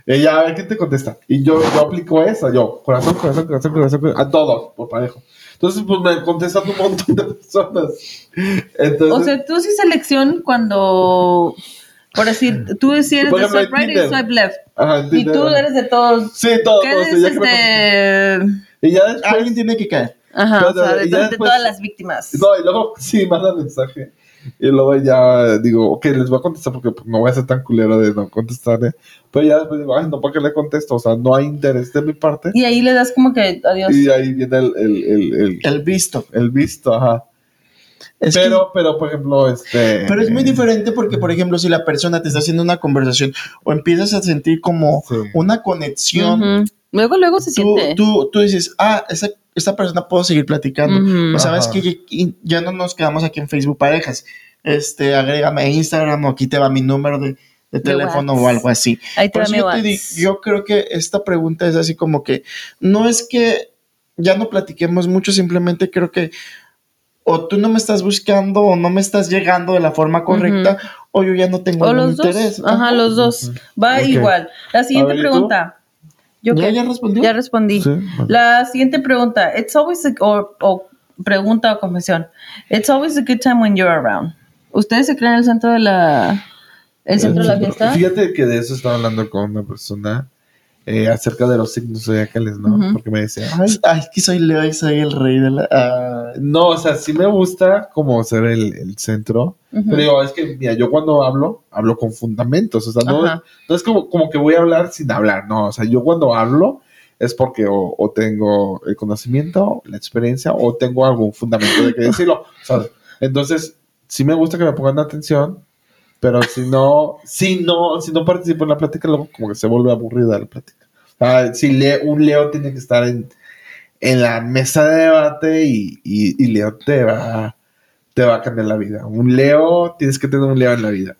Ya, a ver quién te contesta. Y yo, yo aplico esa, yo, corazón, corazón, corazón, corazón, corazón, a todos, por parejo. Entonces, pues me contestan un montón de personas. Entonces, O sea, tú sí selección cuando, por decir, tú sí eres de swipe right y swipe left. ajá, Y tú eres de todos. Sí, todos, ¿Qué todos, y ya este? Y después, Alguien tiene que caer. Ajá, o Pero, sea, de, to- de después- todas las víctimas. no, y luego sí, manda mensaje. Y luego ya digo, ok, les voy a contestar porque pues, no voy a ser tan culero de no contestarle. Pero ya después digo, ay, no, ¿para qué le contesto? O sea, no hay interés de mi parte. Y ahí le das como que adiós. Y ahí viene el, el, el, el, El visto. el visto, ajá. Es que- pero, pero, por ejemplo, este. Pero es muy diferente porque, por ejemplo, si la persona te está haciendo una conversación o empiezas a sentir como Sí. una conexión, Ujú. Luego, luego se tú, siente. tú, tú dices, ah, esa, esta persona puedo seguir platicando. O sabes Ajá. que ya, ya no nos quedamos aquí en Facebook parejas. Este, agrégame a Instagram o aquí te va mi número de, de teléfono o algo así. Ahí te va mi yo, te digo, yo creo que esta pregunta es así como que no es que ya no platiquemos mucho, simplemente creo que o tú no me estás buscando o no me estás llegando de la forma correcta o yo ya no tengo O los dos. interés. Ajá, los dos. Va igual. La siguiente pregunta. ¿Yo ¿Ya, ya respondió? Ya respondí. Sí, bueno. La siguiente pregunta. It's always a, o, o pregunta o confesión. It's always a good time when you're around. ¿Ustedes se creen el centro de la el centro de la fiesta? Fíjate que de eso estaba hablando con una persona eh, acerca de los signos zodiacales, ¿no? Porque me decía, ay, Ay, que soy Leo y soy el rey de la... ah. No, o sea, sí me gusta como ser el, el centro. Pero digo, es que, mira, yo cuando hablo, hablo con fundamentos. O sea, no, no es como, como que voy a hablar sin hablar. No, o sea, yo cuando hablo es porque o, o tengo el conocimiento, la experiencia, o tengo algún fundamento de que decirlo. ¿sabes? Entonces, sí me gusta que me pongan atención. Pero si no, si no, si no participo en la plática, luego como que se vuelve aburrida la plática. Si un Leo tiene que estar en, en la mesa de debate y, y, y Leo te va, te va a cambiar la vida. Un Leo, tienes que tener un Leo en la vida.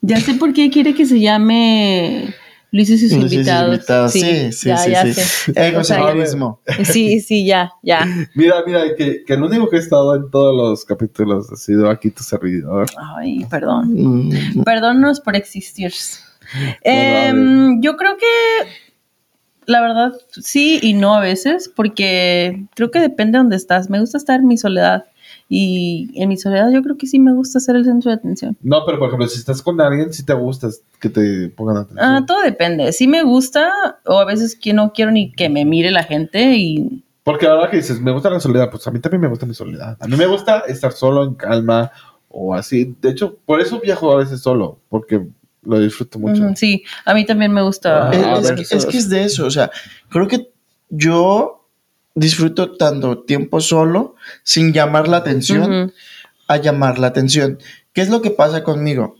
Ya sé por qué quiere que se llame Luis y sus Luis y sus invitados. invitados, sí, sí, ya, sí, ya sí. sé. O sea, Egocentrismo. sí, sí, ya, ya. Mira, mira, que, que el único que ha estado en todos los capítulos ha sido aquí tu servidor. Ay, perdón. Mm, Perdónnos por existir. Bueno, Em, yo creo que la verdad sí y no a veces, porque creo que depende de dónde estás. Me gusta estar en mi soledad y en mi soledad yo creo que sí me gusta ser el centro de atención. No, pero por ejemplo, si estás con alguien, si te gusta que te pongan atención. Ah, todo depende. Sí me gusta o a veces que no quiero ni que me mire la gente y Porque ahora que dices, me gusta la soledad, pues a mí también me gusta mi soledad. A mí me gusta estar solo, en calma o así. De hecho, por eso viajo a veces solo, porque lo disfruto mucho. Sí, a mí también me gusta. Ah, es, que, es que es de eso, o sea, creo que yo disfruto tanto tiempo solo sin llamar la atención a llamar la atención. ¿Qué es lo que pasa conmigo?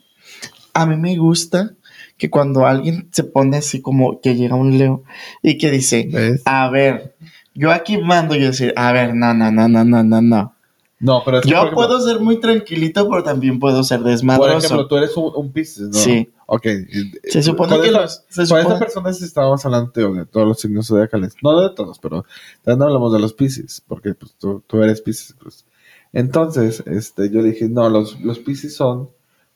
A mí me gusta que cuando alguien se pone así como que llega un Leo y que dice, ¿Ves? a ver, yo aquí mando y decir, a ver, no, no, no, no, no, no, no. No, pero es que, Yo por ejemplo, puedo ser muy tranquilo, pero también puedo ser Por desmadroso. ejemplo, tú eres un, un Pisces, ¿no? Sí. Ok. Se supone Con que esta- los- se supone- esta persona sí estábamos hablando tío, de todos los signos zodiacales. No de todos, pero también hablamos de los Pisces, porque pues, tú, tú eres Pisces. Pues. Entonces, este, yo dije, no, los, los Pisces son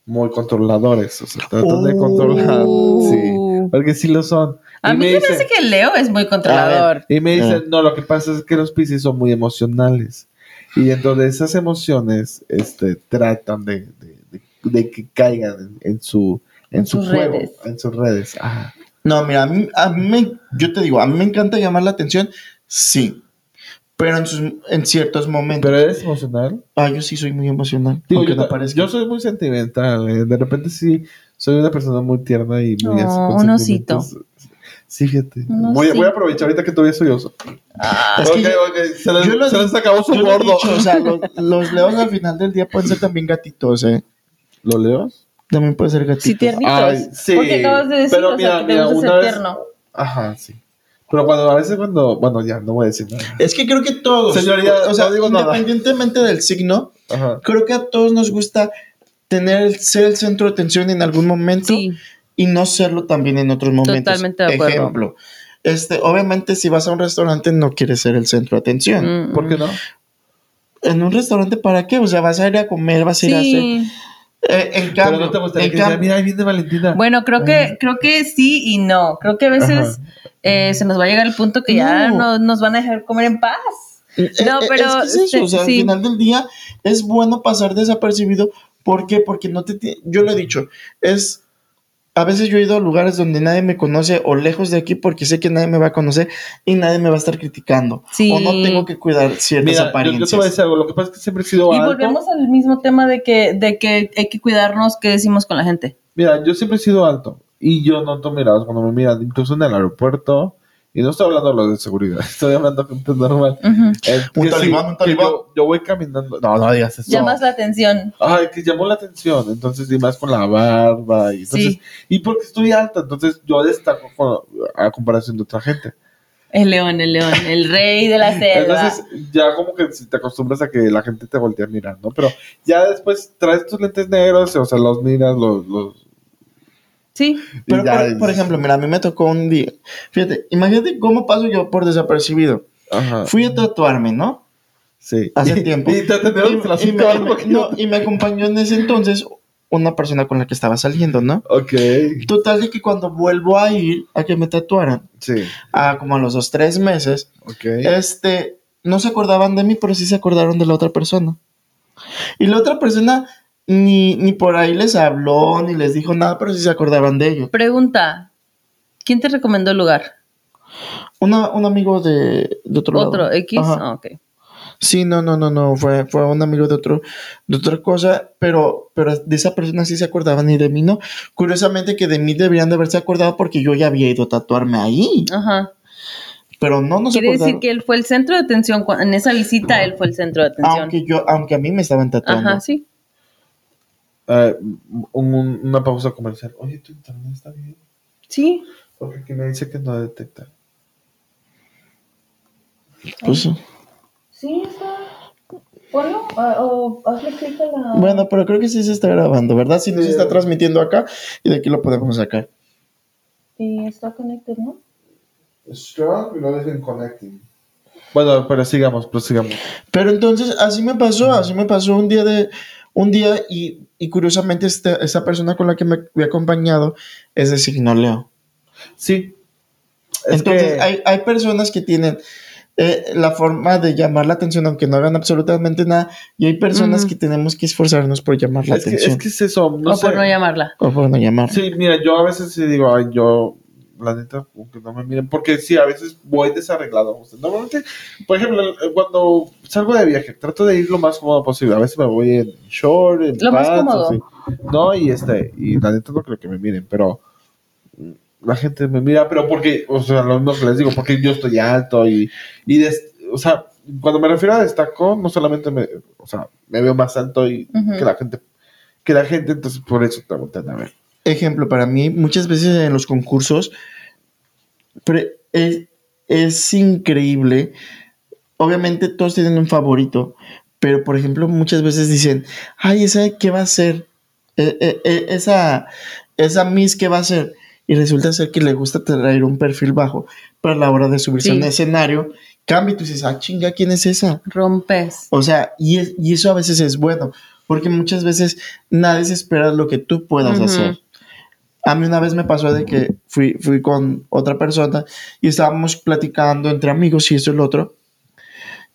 muy controladores, o sea, tratan de Oh. controlar. Sí, porque sí lo son. A Y mí me se me dice- hace que Leo es muy controlador. y me Ah. dicen, no, lo que pasa es que los Pisces son muy emocionales. Y entonces esas emociones este, tratan de, de- de- de que caigan en, en su, en, En su sus juego, redes. en sus redes. Ajá. No, mira, a mí, a mí yo te digo, a mí me encanta llamar la atención, sí, pero en, sus, en ciertos momentos. Pero eres emocional. ah, yo sí soy muy emocional, Digo, yo, no parezca. yo soy muy sentimental. eh, De repente sí, soy una persona muy tierna y muy Oh, un osito. Sí, fíjate. Voy, a- voy osito. a aprovechar ahorita que todavía soy oso. Ah, Es que Ok, yo- ok, Se les, yo lo se les acabó su gordo. dicho, o sea, los, los leones al final del día pueden ser también gatitos, ¿eh? ¿Lo leo? También pueden ser gatitos. sí, tiernitos. Ay, sí. Porque acabas de decir, Pero o mira, sea, que te mira, gusta una ser vez- tierno. Ajá, sí. Pero cuando a veces cuando, bueno, ya no voy a decir nada. Es que creo que todos, Señoría, o sea, no digo nada. independientemente del signo, Ajá. creo que a todos nos gusta tener el- ser el centro de atención en algún momento Sí, y no serlo también en otros momentos. Totalmente de acuerdo. Ejemplo, este, obviamente si vas a un restaurante no quieres ser el centro de atención. Mm, ¿Por qué no? ¿En un restaurante para qué? O sea, vas a ir a comer, vas a ir a hacer... Eh, en Pero cambio, no te gustaría en que cambio- mira, ahí viene Valentina. Bueno, creo que, creo que sí y no. Creo que a veces eh, se nos va a llegar el punto que ya No. no, nos van a dejar comer en paz. Eh, No, pero, es, que es eso, o sea, sí. al final del día es bueno pasar desapercibido. ¿Por qué? Porque no te... Yo lo he dicho, es... A veces yo he ido a lugares donde nadie me conoce o lejos de aquí porque sé que nadie me va a conocer y nadie me va a estar criticando. Sí. O no tengo que cuidar ciertas Mira, yo, yo apariencias. te voy a decir algo. Lo que pasa es que siempre he sido Y alto. volvemos al mismo tema de que, de que hay que cuidarnos que decimos con la gente. Mira, yo siempre he sido alto. Y yo noto miradas cuando me miran, incluso en el aeropuerto. Y no estoy hablando de lo de seguridad, estoy hablando de gente normal. Un talibán, un talibán. Yo, yo voy caminando. No, no digas eso. Llamas la atención. Ay, que llamó la atención. Entonces, y más con la barba. Y, entonces, Sí. y porque estoy alta, entonces yo destaco con- a comparación de otra gente. El león, el león, el rey de la selva. Entonces, ya como que si te acostumbras a que la gente te voltea a mirar, ¿no? Pero ya después traes tus lentes negros, o sea, los miras, los. los sí. Pero, por, ejemplo, mira, a mí me tocó un día. Fíjate, imagínate cómo paso yo por desapercibido. Ajá, Fui a tatuarme, ¿no? sí. hace Y- tiempo. Y te y, y me- no, y me acompañó en ese entonces una persona con la que estaba saliendo, ¿no? Ok, Total de que cuando vuelvo a ir a que me tatuaran, sí. a como a los dos, tres meses, Ok. este, no se acordaban de mí, pero sí se acordaron de la otra persona. Y la otra persona ni, ni por ahí les habló, ni les dijo nada, pero sí se acordaban de ellos. Pregunta. ¿Quién te recomendó el lugar? Una, un amigo de, de otro, ¿Otro lado. X? Ah, ok. Sí, no, no, no, no, fue, fue un amigo de otro, de otra cosa, pero, pero de esa persona sí se acordaban y de mí no. Curiosamente que de mí deberían de haberse acordado porque yo ya había ido a tatuarme ahí, Ajá. pero no nos Quiere decir acordaron. que él fue el centro de atención. En esa visita, él fue el centro de atención. Aunque yo, aunque a mí me estaban tatuando. Ajá, sí. Eh, un- un- una pausa comercial. Oye, tu internet está bien. Sí. Porque aquí me dice que no detecta. Pues, Sí, está. Bueno, ah, o hazle clic a la. bueno, pero creo que sí se está grabando, ¿verdad? Si no se está transmitiendo acá y de aquí lo podemos sacar. Y está conectado, ¿no? Strong Reloading Connecting. Bueno, pero sigamos, prosigamos. Pero entonces así me pasó, así me pasó un día de un día y, y curiosamente esta, esa persona con la que me había acompañado es de signo Leo. Sí. Es Entonces que- hay, hay personas que tienen eh, la forma de llamar la atención aunque no hagan absolutamente nada y hay personas que tenemos que esforzarnos por llamar la es, que, atención es que es eso. No o sé. por no llamarla. o por no llamar. Sí, mira, yo a veces sí digo, ay, yo, la neta, como que no me miren, porque sí, a veces voy desarreglado. o sea, normalmente, por ejemplo, eh, cuando salgo de viaje, trato de ir lo más cómodo posible. A veces me voy en short, en Lo más pants, cómodo. así. No, y este, y la neta no creo que me miren, pero mm, la gente me mira, pero porque, o sea, lo mismo que les digo, porque yo estoy alto y, y des- o sea, cuando me refiero a destaco, no solamente me, o sea, me veo más alto y que la gente, que la gente, entonces por eso te voltean a ver. Ejemplo, para mí, muchas veces en los concursos pre- es, es increíble. Obviamente todos tienen un favorito, pero por ejemplo, muchas veces dicen, ay, ¿esa qué va a ser? Eh, eh, eh, esa, esa Miss, ¿qué va a ser? Y resulta ser que le gusta traer un perfil bajo para la hora de subirse Sí. a un escenario. Cambia y tú dices, ah, chinga, ¿quién es esa? Rompes. O sea, y, es- y eso a veces es bueno, porque muchas veces nadie se espera lo que tú puedas hacer. A mí una vez me pasó de que fui, fui con otra persona y estábamos platicando entre amigos y esto y lo otro.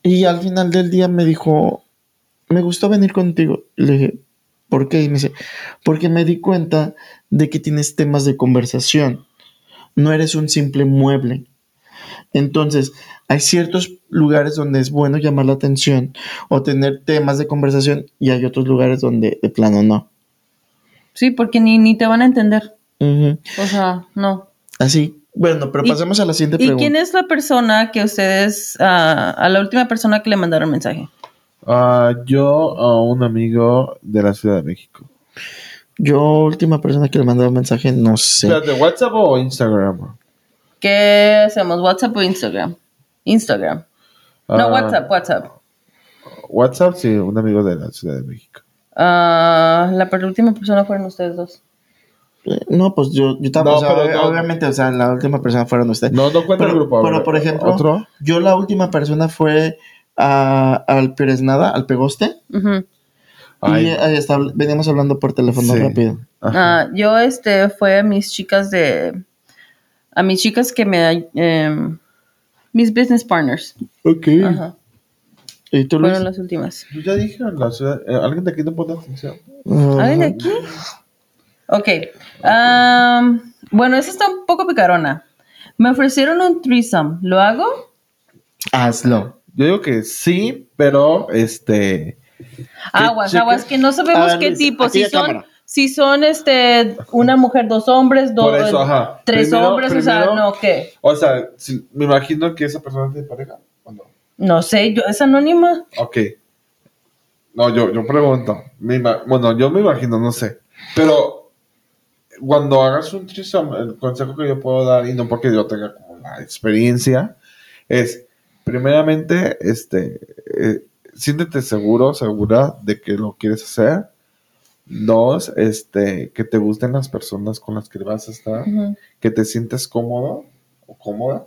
Y al final del día me dijo, me gustó venir contigo. Le dije, ¿por qué? Y me dice, porque me di cuenta de que tienes temas de conversación. No eres un simple mueble. Entonces, hay ciertos lugares donde es bueno llamar la atención o tener temas de conversación y hay otros lugares donde de plano no. Sí, porque ni, ni te van a entender. Ujú. O sea, no. Así. Bueno, pero ¿Y- pasemos a la siguiente ¿Y pregunta. quién es la persona que ustedes, ah, a la última persona que le mandaron mensaje? Ah, yo a un amigo de la Ciudad de México. Yo, última persona que le mandó un mensaje, no sé. ¿De WhatsApp o Instagram? ¿Qué hacemos? ¿WhatsApp o Instagram? Instagram. No, Ah, WhatsApp, WhatsApp. WhatsApp, sí, un amigo de la Ciudad de México. Ah, la per- última persona fueron ustedes dos. Eh, No, pues yo, yo también, No, o sea, pero ob- no. obviamente, o sea, la última persona fueron ustedes. No, no cuenta pero, el grupo. pero, por ejemplo, ¿Otro? yo la última persona fue a- al Pérez Nada, al Pegoste. Ay, y ahí está, veníamos hablando por teléfono Sí. rápido. ajá. Ah, yo, este, fue a mis chicas de, a mis chicas que me, em, mis business partners. ok. Ajá. ¿Y tú? Fueron las últimas. Yo ya dije, la ciudad, eh, alguien de aquí no pone atención. ¿Alguien de aquí? Ok. Bueno, esa está un poco picarona. Me ofrecieron un threesome. ¿Lo hago? Hazlo. Yo digo que sí, pero este. Aguas, checa. aguas, que no sabemos ver, qué Luis, tipo. Si son, cámara. si son este, una mujer, dos hombres, dos, Por eso, ajá. tres Primero- hombres, o sea, no, ¿qué? O sea, si- me imagino que esa persona tiene pareja. ¿o no? No sé, yo, es anónima. Ok. No, yo, yo pregunto. Me bueno, yo me imagino, no sé. Pero cuando hagas un threesome, el consejo que yo puedo dar, y no porque yo tenga como la experiencia, es, primeramente, este, eh, siéntete seguro, segura de que lo quieres hacer. Dos, este, que te gusten las personas con las que vas a estar que te sientes cómodo o cómoda.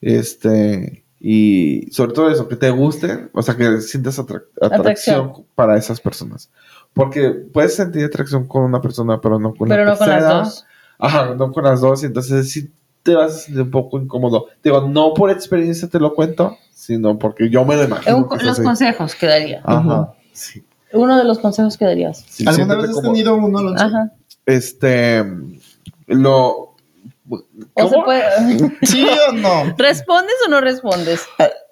Este, y sobre todo eso, que te gusten, o sea, que sientas atrac- atracción, Atracción. para esas personas. Porque puedes sentir atracción con una persona, pero no con Pero la no con las dos. Ajá, no con las dos, y entonces sí te vas a sentir un poco incómodo. Digo, no por experiencia te lo cuento, sino porque yo me lo Eh, imagino. un- los así. consejos que daría. Ajá, sí. Uno de los consejos que darías. sí, ¿Alguna vez has como- tenido uno, Alonso? Ajá. Este, lo... O se ¿Cómo? puede. ¿Sí o no? ¿Respondes o no respondes?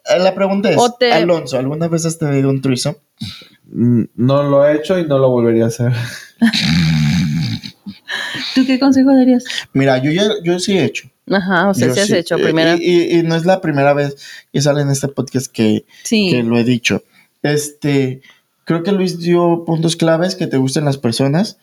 Eh, la pregunta es, te- Alonso, ¿alguna vez has tenido un threesome? Mm, No lo he hecho y no lo volvería a hacer. ¿Tú qué consejo darías? Mira, yo ya, yo sí he hecho. Ajá, o sea, Yo sí has sí, hecho eh, primera. Y, y- y no es la primera vez que sale en este podcast que, sí. que lo he dicho. Este, creo que Luis dio puntos claves que te gusten las personas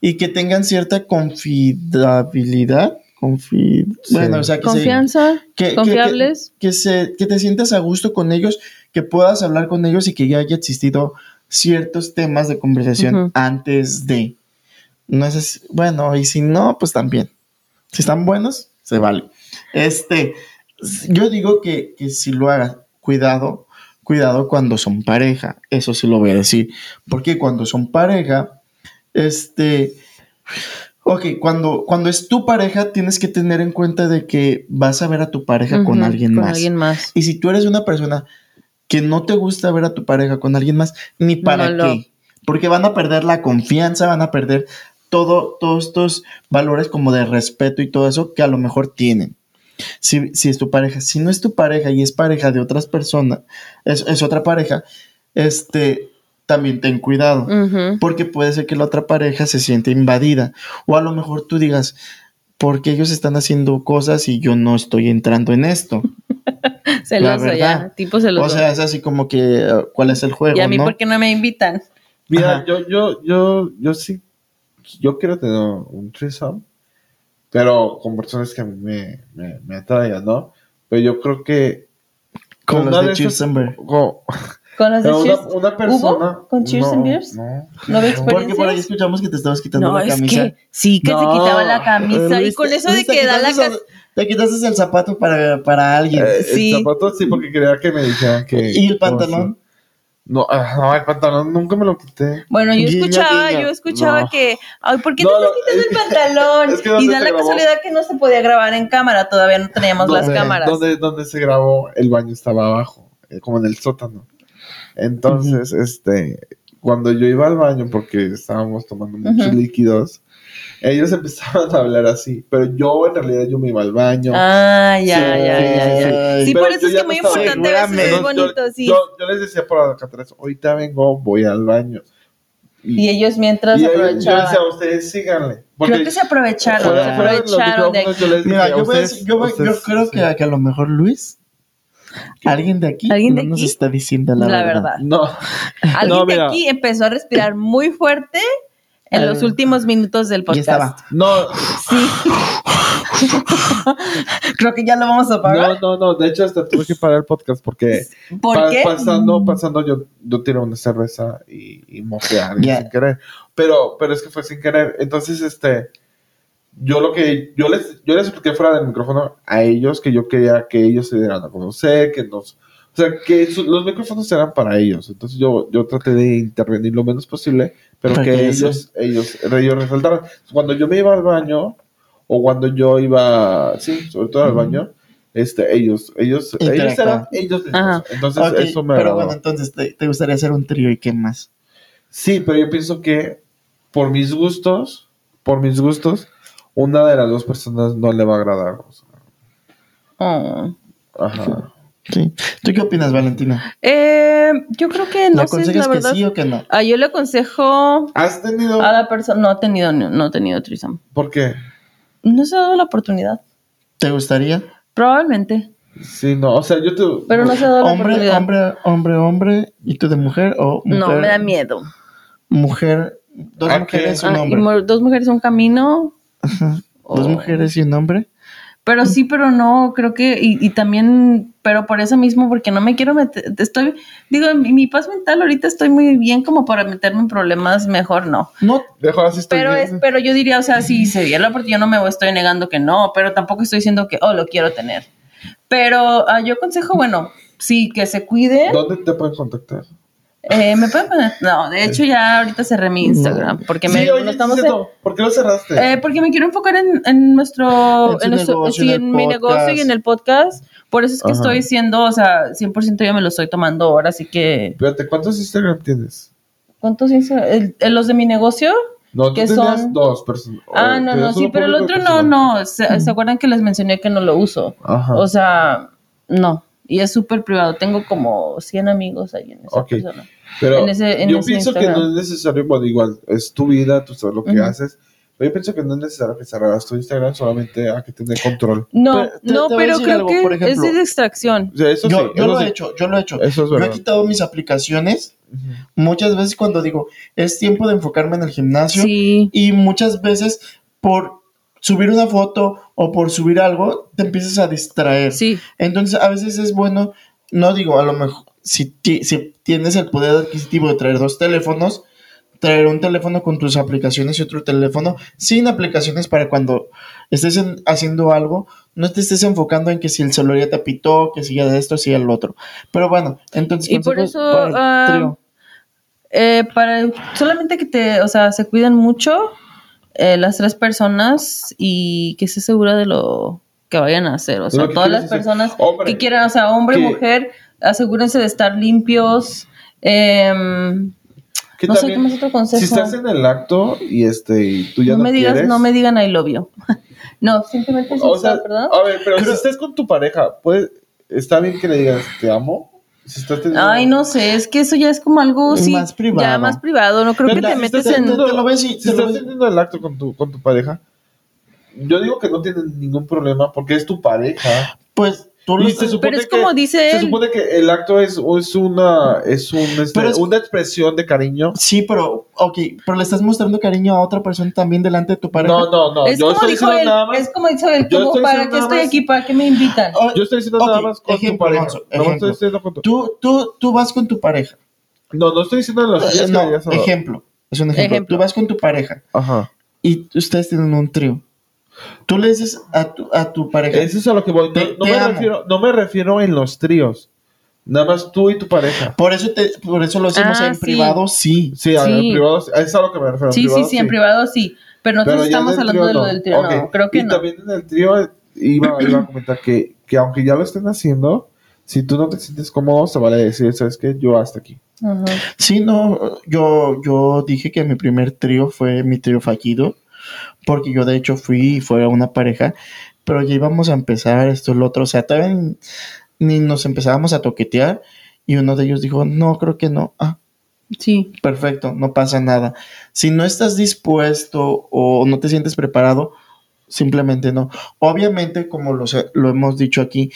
y que tengan cierta confiabilidad. Confi Sí. Bueno, o sea, que se- Confianza, que- que- confiables. que, se, que te sientas a gusto con ellos, que puedas hablar con ellos y que ya haya existido ciertos temas de conversación antes de. No es así- bueno, y si no, pues también. Si están buenos, se vale. Este, yo digo que, que si lo hagas, cuidado, cuidado cuando son pareja. Eso sí lo voy a decir. Porque cuando son pareja, este. Ok, cuando, cuando es tu pareja, tienes que tener en cuenta de que vas a ver a tu pareja con alguien con más. alguien más. Y si tú eres una persona que no te gusta ver a tu pareja con alguien más, ni para No lo- qué. Porque van a perder la confianza, van a perder todo, todos estos valores como de respeto y todo eso que a lo mejor tienen. Si, si es tu pareja, si no es tu pareja y es pareja de otras personas, es, es otra pareja, este, también ten cuidado. Porque puede ser que la otra pareja se siente invadida. O a lo mejor tú digas, porque ellos están haciendo cosas y yo no estoy entrando en esto. Celoso verdad. ya, tipo celoso. O sea, es así como que, uh, ¿cuál es el juego? y a mí, no? ¿por qué no me invitan? Mira, Ajá. yo, yo, yo, yo sí, yo quiero tener un threesome, pero con personas que a mí me, me, me atraigan, ¿no? Pero yo creo que Con los de ¿Con los de una, Cheers? una persona. ¿Hubo con Cheers no, and Beers? No, ¿No había Porque por ahí escuchamos que te estabas quitando No, la es camisa. que sí que se No. quitaba la camisa y con te- eso de te que da la el- Te quitaste el zapato para, para alguien. Eh, Sí. El zapato sí, porque quería que me dijeran que. ¿Y el pantalón? No, no, el pantalón nunca me lo quité. Bueno, yo Guiño, escuchaba, guiño. yo escuchaba No. que, ay, ¿por qué No, te estás quitando es el pantalón? es que ¿dónde y da se la grabó? casualidad que no se podía grabar en cámara, todavía no teníamos las Donde- cámaras. Donde, donde se grabó, el baño estaba abajo, eh, como en el sótano. Entonces, este, cuando yo iba al baño, porque estábamos tomando muchos líquidos, ellos empezaban a hablar así, pero yo en realidad yo me iba al baño. Ah, ya, Sí, ya, ya, ya. sí, Sí, Pero por eso es que muy estaba- importante, a veces es bonito, sí. Yo, yo les decía por acá atrás, ahorita vengo, voy al baño. Y ellos mientras y ellos- yo aprovechaban. decía, ustedes síganle. Porque Creo que se aprovecharon, se de Mira, yo, creo que a lo mejor Luis, alguien de aquí, ¿Alguien de no nos aquí? está diciendo la, La verdad. verdad. No, Alguien No, de mira. aquí empezó a respirar muy fuerte en los últimos minutos del Ya podcast. estaba. no, Sí. Creo que ya lo vamos a pagar. no, no, no, de hecho hasta tuve que parar el podcast porque ¿Por Pa- qué? Pasando, pasando, yo, yo tiré una cerveza y, y mojé a alguien sin querer. Pero, pero es que fue sin querer. Entonces, este, yo lo que, yo les, yo les expliqué fuera del micrófono a ellos que yo quería que ellos se dieran a conocer, que nos, o sea, que su- los micrófonos eran para ellos. Entonces yo, yo traté de intervenir lo menos posible, pero que que ellos- ellos, ellos, resaltaran. Cuando yo me iba al baño, o cuando yo iba, sí, sobre todo al baño, este, ellos, ellos, ellos eran ellos mismos. Ajá. Entonces, eso me pero agradó. bueno, entonces te, te gustaría hacer un trío y qué más. Sí, pero yo pienso que por mis gustos, por mis gustos, una de las dos personas no le va a agradar. o sea, Oh. ajá. Sí. ¿Tú qué opinas, Valentina? Eh, yo creo que ¿Le no sé, aconsejas que sí o que no? Ah, yo le aconsejo ¿Has tenido? a la persona. No he tenido, no, no he tenido threesome. ¿Por qué? No se ha dado la oportunidad. ¿Te gustaría? Probablemente. Sí, no, o sea, yo te... Pero no se ha dado la Hombre, oportunidad. hombre, hombre, hombre, y tú de mujer o mujer. no, me da miedo. Mujer, dos ¿A mujeres y qué? un Ah, y hombre. mo- dos mujeres un camino. Ajá. Dos Oh. mujeres y un hombre. Pero sí, pero no, creo que, y, y también, pero por eso mismo, porque no me quiero meter, estoy, digo, mi, mi paz mental ahorita estoy muy bien como para meterme en problemas, mejor no. No, Dejo así estoy Pero bien. es, pero yo diría, o sea, si se diera la oportunidad, yo no me estoy negando que no, pero tampoco estoy diciendo que, oh, lo quiero tener. Pero ah, yo aconsejo, bueno, sí, que se cuiden. ¿Dónde te pueden contactar? Eh, me pueden poner, no, de hecho ya ahorita cerré mi Instagram, porque me, sí, oye, no sí, estamos en-. ¿Por qué lo cerraste? Eh, porque me quiero enfocar en, en nuestro, En nuestro- negocio, sí, en mi negocio y en el podcast. Por eso es que Ajá. estoy siendo, o sea, 100% ya me lo estoy tomando ahora, así que... Espérate, ¿cuántos Instagram tienes? ¿Cuántos Insta- el- el- ¿Los de mi negocio? No, tú ¿Qué tenías son? dos personas. Ah, no, no, sí, pero el otro no, no. ¿Se, ¿se acuerdan que les mencioné que no lo uso? Ajá. O sea, no. Y es súper privado. Tengo como 100 amigos ahí en esa Ok. persona. Pero En ese- en yo ese pienso que no es necesario, bueno, igual, es tu vida, tú sabes lo que haces. Pero yo pienso que no es necesario que cerraras tu Instagram, solamente hay que tener control. No, Pero te- no, te a pero creo algo, que por es de distracción. O sea, eso yo sí, yo eso lo sí. he hecho, yo lo he hecho. Eso es Yo he quitado mis aplicaciones muchas veces cuando digo, es tiempo de enfocarme en el gimnasio. Sí. Y muchas veces por subir una foto o por subir algo, te empiezas a distraer. Sí. Entonces, a veces es bueno, no digo, a lo mejor, si, ti- si tienes el poder adquisitivo de traer dos teléfonos, traer un teléfono con tus aplicaciones y otro teléfono sin aplicaciones para cuando estés en- haciendo algo, no te estés enfocando en que si el celular ya te pitó, que si ya de esto, si ya el otro. Pero bueno, entonces... Y por eso, para ah. Eh, para solamente que te, o sea, se cuiden mucho eh, las tres personas y que estés segura de lo que vayan a hacer. O sea, todas las decir, personas hombre, que quieran, o sea, hombre, que- mujer, asegúrense de estar limpios. Que no sé también, qué más otro consejo. Si estás en el acto y este y tú ya no no, me digas, quieres, no me digan I love you. no, simplemente es o ¿verdad? a ver, pero si estás con tu pareja, pues está bien que le digas te amo. Si estás teniendo- Ay, no sé, es que eso ya es como algo sí, Más privado. ya más privado. No creo que te si metes estás en. teniendo- Te lo ves y- si te estás ves- teniendo el acto con tu con tu pareja, yo digo que no tienen ningún problema porque es tu pareja. Pues tú lo se supone Pero es que- como dice Se él. supone que el acto es, es una es un este, es- una expresión de cariño. Sí, pero, ok, pero le estás mostrando cariño a otra persona también delante de tu pareja. No, no, no. es yo como estoy dijo diciendo él, nada más. es como dijo él, como estoy para qué estoy aquí, para qué me invitan. Oh, Yo estoy diciendo Ok, nada más con ejemplo, tu pareja. No ejemplo. estoy diciendo con tu. Tú, tú, tú vas con tu pareja. No, no estoy diciendo los días Eh, no, ejemplo. Es un ejemplo. Ejemplo. Tú vas con tu pareja Ajá. y ustedes tienen un trío. Tú le dices a tu, a tu pareja. Eso es a lo que voy. No, Te- no te me refiero, no me refiero en los tríos. Nada más tú y tu pareja. Por eso, te, por eso lo hacemos Ah, en sí. privado, sí. Sí, a- Sí. en privado. sí. Es a lo que me refiero. sí, sí, privado, sí, en privado sí. Pero nosotros Pero estamos hablando de trío lo no. del trío, no, creo que y no. también en el trío eh, iba, iba a comentar que, que aunque ya lo estén haciendo, si tú no te sientes cómodo, se vale decir, ¿sabes qué? Yo hasta aquí. Ajá. Sí, no, yo, yo dije que mi primer trío fue mi trío fallido, porque yo de hecho fui y fue una pareja, pero ya íbamos a empezar esto lo otro, o sea, todavía ni, nos empezábamos a toquetear y uno de ellos dijo, no, creo que no, ah, Sí, perfecto, no pasa nada. Si no estás dispuesto o no te sientes preparado, simplemente no. Obviamente, como lo, lo hemos dicho aquí,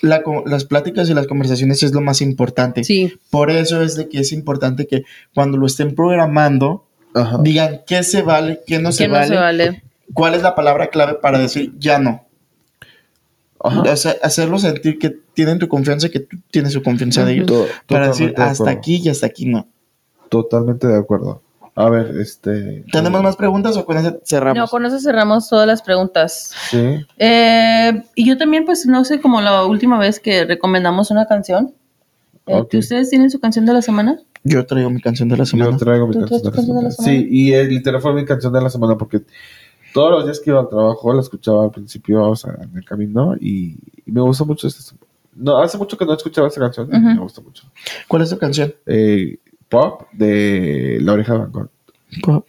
la las pláticas y las conversaciones es lo más importante. sí. Por eso es de que es importante que cuando lo estén programando, Ajá. digan qué se vale, qué no, se, no vale, se vale. cuál es la palabra clave para decir ya no. Ajá. O sea, hacerlo sentir que tienen tu confianza y que tú tienes su confianza de ellos. To- Para decir de hasta aquí y hasta aquí no. Totalmente de acuerdo. A ver, este. ¿Tenemos más preguntas o con eso cerramos? No, con eso cerramos todas las preguntas. Sí. Eh, y yo también, pues, no sé, como la última vez que recomendamos una canción. Eh. ¿Ustedes tienen su canción de la semana? Yo traigo mi canción de la semana. Yo traigo mi ¿Tú canción de la, canción de la semana. Sí, y el literal fue mi canción de la semana porque todos los días que iba al trabajo la escuchaba al principio, o sea, en el camino y, y me gusta mucho esta. No, hace mucho que no escuchaba esta canción y Ujú. me gusta mucho. ¿Cuál es tu canción? Eh, pop de La Oreja de Van Gogh.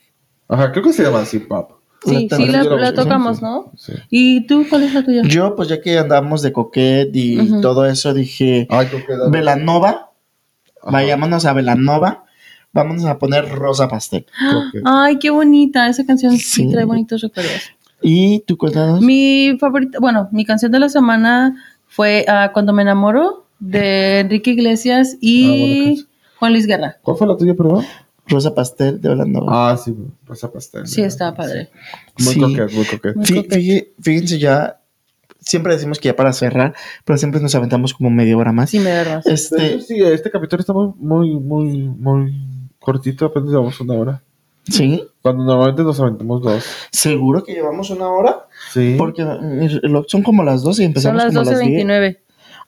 Ajá, creo que se llama así, pop. Sí, La sí, la, tocamos, sí, ¿no? Sí. ¿Y tú cuál es la tuya? Yo, pues ya que andamos de coquet y todo eso, dije, Ay, Velanova, Ajá, vayámonos a Velanova, vámonos a poner Rosa Pastel. que- Ay, qué bonita. Esa canción sí, Sí. trae bonitos recuerdos. ¿Y tú cuéntanos? Mi favorita, bueno, mi canción de la semana fue ah, Cuando me enamoro de Enrique Iglesias Ah, y canción. Juan Luis Guerra. ¿Cuál fue la tuya, perdón? Rosa Pastel de Velanova. Ah, sí, Rosa Pastel. Sí, estaba padre. Muy Sí. coquet, muy coquet. Muy Fí- fíjense ya, siempre decimos que ya para cerrar, pero siempre nos aventamos como media hora más. Sí, me da razón. De Este, sí, este capítulo está muy, muy, muy, cortito, apenas llevamos una hora. ¿sí? Cuando normalmente nos aventamos dos. ¿Seguro que llevamos una hora? Sí. Porque reloj son como las 12 y Son empezamos las como las 10. 12.29.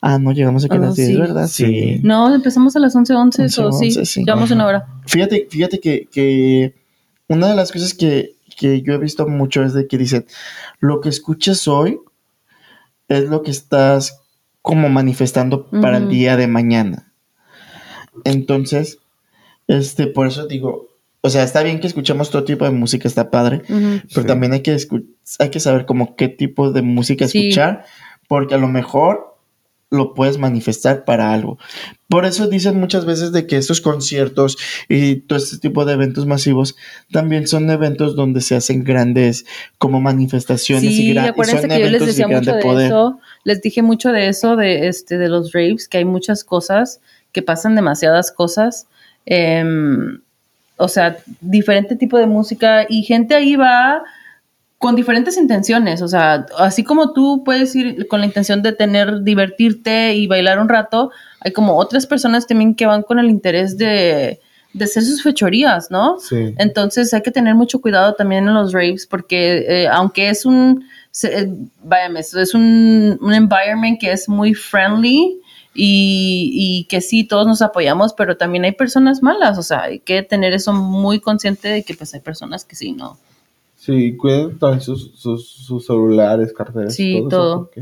Ah, no, llegamos aquí a Ah, las 10, sí. ¿verdad? Sí. No, empezamos a las 11.11, 11, o sí, 11, sí. llevamos Ajá. una hora. Fíjate, fíjate que, que una de las cosas que, que yo he visto mucho es de que dicen, lo que escuches hoy es lo que estás como manifestando para el día de mañana. Entonces, este, por eso digo, o sea, está bien que escuchemos todo tipo de música, está padre, pero Sí. también hay que, escu- hay que saber como qué tipo de música Sí. escuchar, porque a lo mejor lo puedes manifestar para algo. Por eso dicen muchas veces de que estos conciertos y todo este tipo de eventos masivos también son eventos donde se hacen grandes como manifestaciones y, Sí, gra- y son que yo les eventos decía de mucho de eso, les dije mucho de eso, de este, de los raves, que hay muchas cosas, que pasan demasiadas cosas. em, o sea, diferente tipo de música y gente ahí va con diferentes intenciones. O sea, así como tú puedes ir con la intención de tener, divertirte y bailar un rato, hay como otras personas también que van con el interés de, de hacer sus fechorías, ¿no? Sí. Entonces hay que tener mucho cuidado también en los raves porque eh, aunque es un, se- eh, váyame, es un, un environment que es muy friendly y, y que sí, todos nos apoyamos, pero también hay personas malas, o sea, hay que tener eso muy consciente de que pues hay personas que sí, ¿no? Sí, cuiden también sus, sus, sus celulares, carteras. Sí, eso, todo. porque,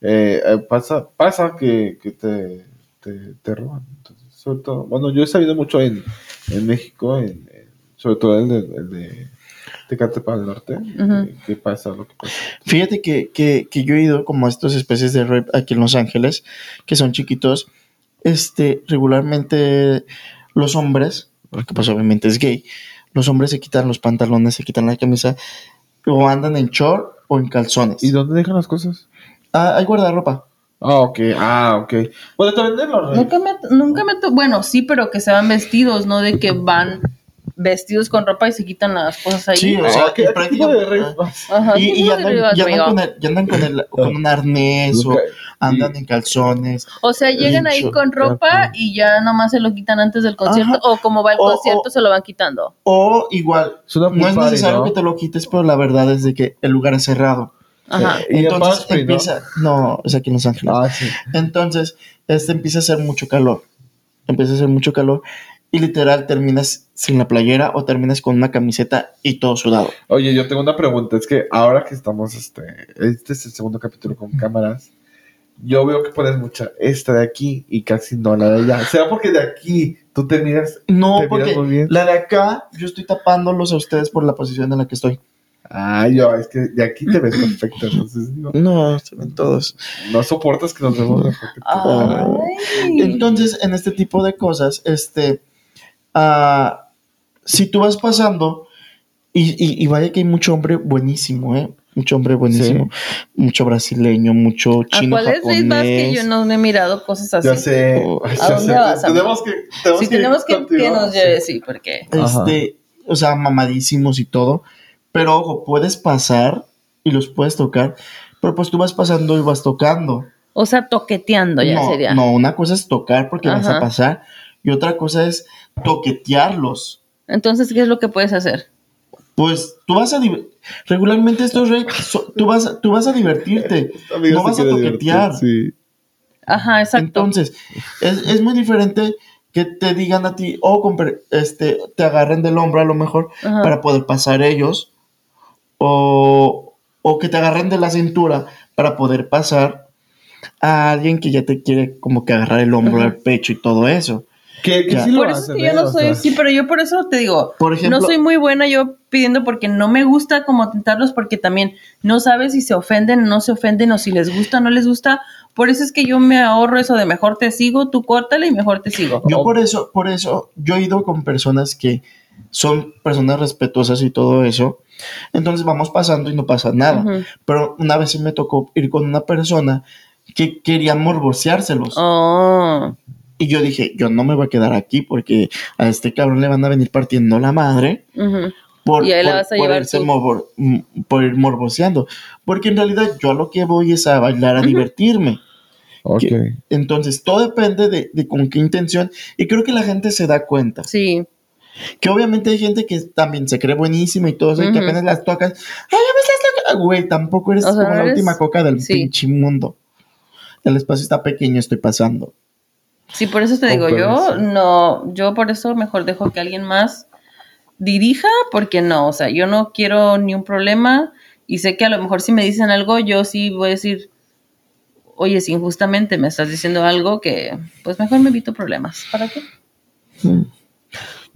eh, eh, pasa, pasa que, que te, te, te roban. Entonces, sobre todo, bueno, yo he sabido mucho en, en México, en, en- sobre todo el de, el de Tecate para el norte, Ujú. eh, que pasa lo que pasa. Fíjate que, que, que yo he ido como a estas especies de rave aquí en Los Ángeles, que son chiquitos. Este, regularmente los hombres, porque pues obviamente es gay, los hombres se quitan los pantalones, se quitan la camisa, o andan en short o en calzones. ¿Y dónde dejan las cosas? Ah, hay guardarropa. Ah, ok, ah, ok. Bueno, también de los Nunca me, nunca me, bueno, sí, pero que se van vestidos, no de que van vestidos con ropa y se quitan las cosas ahí. Sí, o Ah, sea, ¿qué- que prácticamente-? Ajá, Y, ¿qué y tipo de andan, con, el- y andan con, el- con un arnés o andan en calzones. O sea, llegan ahí con ropa y ya nomás se lo quitan antes del concierto, Ajá. o como va el O- concierto o- se lo van quitando. O igual, no es necesario ¿no? que te lo quites, pero la verdad es de que el lugar es cerrado. Ajá. Y en Entonces empieza, ¿no? es aquí en Los Ángeles. Ah, sí. Entonces, este empieza a hacer mucho calor. Empieza a hacer mucho calor y literal terminas sin la playera o terminas con una camiseta y todo sudado. Oye, yo tengo una pregunta. Es que ahora que estamos, este, este es el segundo capítulo con cámaras, yo veo que pones mucha esta de aquí y casi no la de allá. ¿Será porque de aquí tú te miras? No, Te miras porque muy bien. la de acá yo estoy tapándolos a ustedes por la posición en la que estoy. Ah, yo, es que de aquí te ves perfecto. Entonces, digo, No, se ven todos. no soportas que nos vemos. Ay. Entonces, en este tipo de cosas, este, ah, si tú vas pasando, y, y- y vaya que hay mucho hombre buenísimo, ¿eh? Mucho hombre buenísimo. Mucho brasileño, mucho ¿A chino cuál es japonés. vas que yo no he mirado cosas así? Ya sé. Oh, ¿a ya dónde sé. vas, tenemos que, tenemos Si que tenemos que, que nos sí. lleve, sí, porque... Este, o sea, mamadísimos y todo. Pero ojo, puedes pasar y los puedes tocar. Pero pues tú vas pasando y vas tocando. O sea, toqueteando ya no, sería. no, una cosa es tocar porque vas a pasar. Y otra cosa es toquetearlos. Entonces, ¿qué es lo que puedes hacer? Pues tú vas a regularmente estos rey, so- tú vas a- tú vas a divertirte, no vas a toquetear. Sí. Ajá, exacto. Entonces, es, es muy diferente que te digan a ti o compre- este te agarren del hombro a lo mejor Ajá. para poder pasar ellos o, o que te agarren de la cintura para poder pasar a alguien que ya te quiere como que agarrar el hombro, Ajá. el pecho y todo eso. Que, que Ya. sí lo Por eso es hacen, que yo ¿eh? no soy, sea, sí, pero yo por eso te digo, Por ejemplo, no soy muy buena yo pidiendo porque no me gusta como tentarlos porque también no sabes si se ofenden o no se ofenden o si les gusta o no les gusta. Por eso es que yo me ahorro eso de mejor te sigo, tú córtale y mejor te sigo. Yo por eso, por eso, yo he ido con personas que son personas respetuosas y todo eso. Entonces vamos pasando y no pasa nada. Pero una vez sí me tocó ir con una persona que quería morboseárselos. Oh, Y yo dije, yo no me voy a quedar aquí porque a este cabrón le van a venir partiendo la madre por, Y ahí la por- vas a por llevar irse tú. morbor- mm, por ir morboseando. Porque en realidad yo a lo que voy es a bailar, a divertirme. Ok. que- Entonces, todo depende de, de con qué intención. Y creo que la gente se da cuenta. sí. Que obviamente hay gente que también se cree buenísima y todo eso, y que apenas las tocas. ¡Ay, me estás tocando! Güey, tampoco eres O sea, como la última coca del sí. pinche mundo. El espacio está pequeño, estoy pasando. Sí, por eso te digo, yo no, yo por eso mejor dejo que alguien más dirija, porque no, o sea, yo no quiero ni un problema y sé que a lo mejor si me dicen algo, yo sí voy a decir, oye, si injustamente me estás diciendo algo que, pues mejor me evito problemas. ¿Para qué? Mm.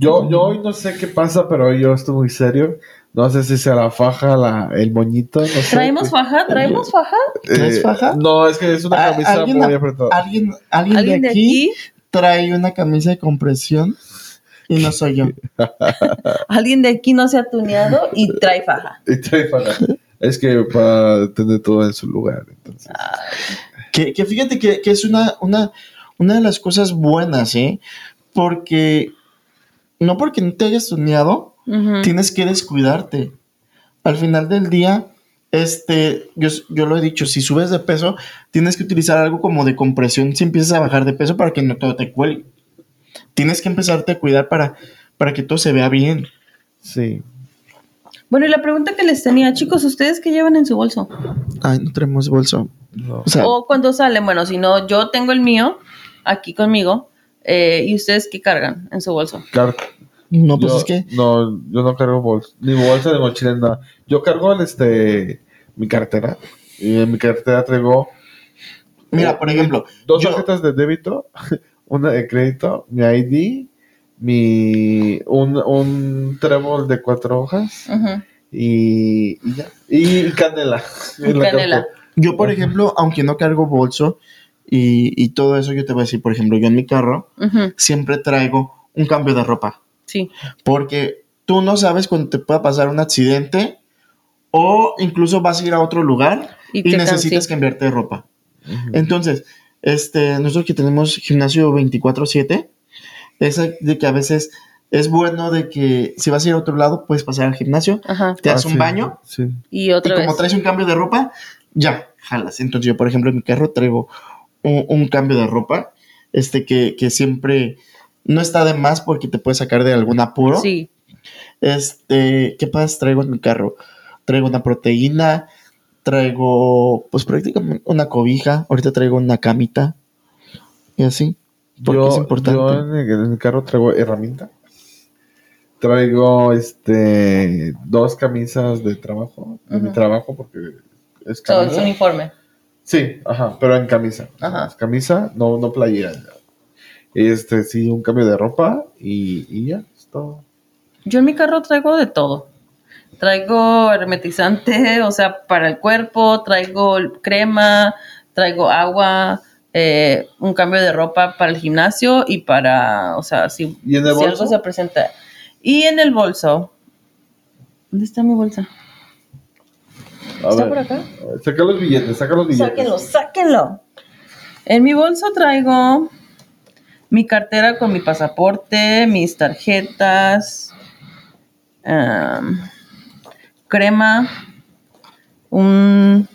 Yo, yo hoy no sé qué pasa, pero hoy yo estoy muy serio. No sé si sea la faja, la, el moñito. No sé. ¿Traemos faja? ¿Traemos faja? ¿Traes faja? No, es que es una Ah, camisa ¿alguien muy apretada. ¿Alguien, alguien, ¿Alguien de, de aquí aquí? trae una camisa de compresión y no soy yo. ¿Alguien de aquí no se ha tuneado y trae faja? Y trae faja. Es que para tener todo en su lugar. Entonces. Que, que fíjate que, que es una, una, una de las cosas buenas, ¿eh? Porque no porque no te hayas tuneado, Tienes que descuidarte. Al final del día, este, yo, yo lo he dicho, si subes de peso, tienes que utilizar algo como de compresión si empiezas a bajar de peso para que no todo te cuelgue. Tienes que empezarte a cuidar para, para que todo se vea bien. Sí. Bueno, y la pregunta que les tenía, chicos, ¿ustedes qué llevan en su bolso? Ay, no tenemos bolso. No. O sea, O cuando salen, bueno, si no, yo tengo el mío aquí conmigo. eh, ¿Y ustedes qué cargan en su bolso? Car- no, pues yo, es que No, yo no cargo bolsa. Ni bolsa ni mochila, ni nada. Yo cargo este, mi cartera. Y en mi cartera traigo Mira, por ejemplo, dos yo- tarjetas de débito, una de crédito, mi ID, mi un, un trébol de cuatro hojas y, y ya. Y canela. Y canela. Yo, por ejemplo, aunque no cargo bolso y, y todo eso, yo te voy a decir, por ejemplo, yo en mi carro siempre traigo un cambio de ropa. Sí. Porque tú no sabes cuándo te pueda pasar un accidente o incluso vas a ir a otro lugar Y necesitas cansé. cambiarte de ropa. Entonces, este, nosotros que tenemos gimnasio 24/7, es de que a veces es bueno de que si vas a ir a otro lado, puedes pasar al gimnasio, Ajá. te das Ah, un sí, baño Sí. Y otra y como traes un cambio de ropa, ya, jalas. Entonces yo, por ejemplo, en mi carro traigo un, un cambio de ropa, este que, que siempre no está de más porque te puede sacar de algún apuro. Sí. Este, ¿qué más traigo en mi carro? Traigo una proteína, traigo, pues prácticamente una cobija, ahorita traigo una camita y así. Porque yo, es importante. yo en, el, en el carro traigo herramienta. Traigo este dos camisas de trabajo, de mi trabajo, porque es Todo es camisa. uniforme. Sí, ajá, pero en camisa. Ajá. Es camisa, no, no playera. Este, sí, un cambio de ropa y, y ya, es todo. Yo en mi carro traigo de todo. Traigo hermetizante, o sea, para el cuerpo, traigo crema, traigo agua, eh, un cambio de ropa para el gimnasio y para, o sea, si, ¿Y en el si bolso? algo se presenta. Y en el bolso. ¿Dónde está mi bolsa? A ¿Está ver, por acá? Saca los billetes, saca los billetes. Sáquenlo, sáquenlo. En mi bolso traigo mi cartera con mi pasaporte, mis tarjetas, crema, un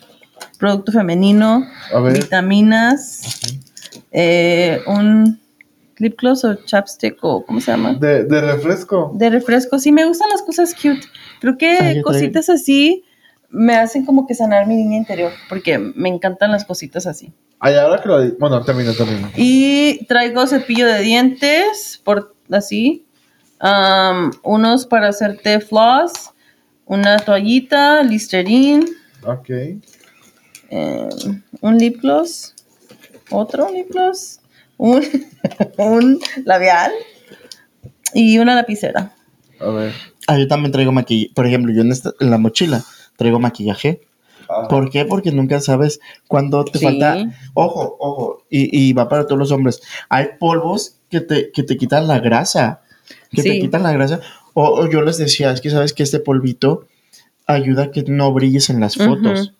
producto femenino, vitaminas, eh, un lip gloss o chapstick o ¿cómo se llama? De, de refresco. De refresco. Sí, me gustan las cosas cute. Creo que cositas así me hacen como que sanar mi niña interior, porque me encantan las cositas así. Ay, ahora que lo di- Bueno, termino, termino. Y traigo cepillo de dientes, por así, unos para hacerte floss, una toallita, Listerine, Ok. em, un lip gloss, otro lip gloss, un, un labial y una lapicera. A ver. Ah, yo también traigo maquillaje. Por ejemplo, yo en, esta- en la mochila traigo maquillaje. ¿Por qué? Porque nunca sabes cuándo te Sí. falta. Ojo, ojo. Y, y va para todos los hombres. Hay polvos que te, que te quitan la grasa. Que te quitan la grasa. O, o yo les decía, es que sabes que este polvito ayuda a que no brilles en las fotos.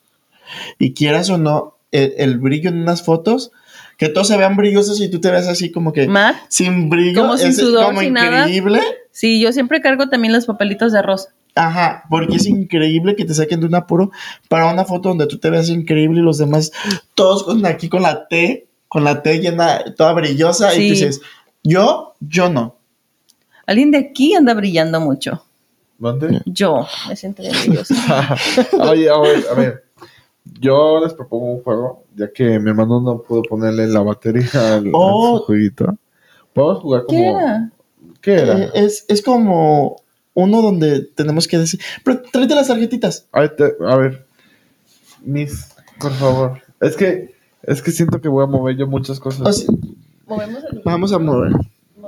Y quieras o no, el, el brillo en unas fotos, que todos se vean brillosos y tú te ves así como que Matt, sin brillo. Como sin es sudor, como sin nada. increíble. sí, yo siempre cargo también los papelitos de arroz. Ajá, porque es increíble que te saquen de un apuro para una foto donde tú te veas increíble y los demás todos con aquí con la T, con la T llena, toda brillosa y Sí. tú dices, yo, yo no. Alguien de aquí anda brillando mucho. ¿Mande? Yo me siento bien brillosa. Oye, a ver, a ver. Yo les propongo un juego, ya que mi hermano no pudo ponerle la batería al, Oh. a su jueguito. Podemos jugar como. ¿Qué era? ¿Qué era? Eh, es, es como uno donde tenemos que decir, pero tráete las tarjetitas. Ay, te- a ver. Miss, por favor. Es que, es que siento que voy a mover yo muchas cosas. O sea, Movemos el vamos a mover.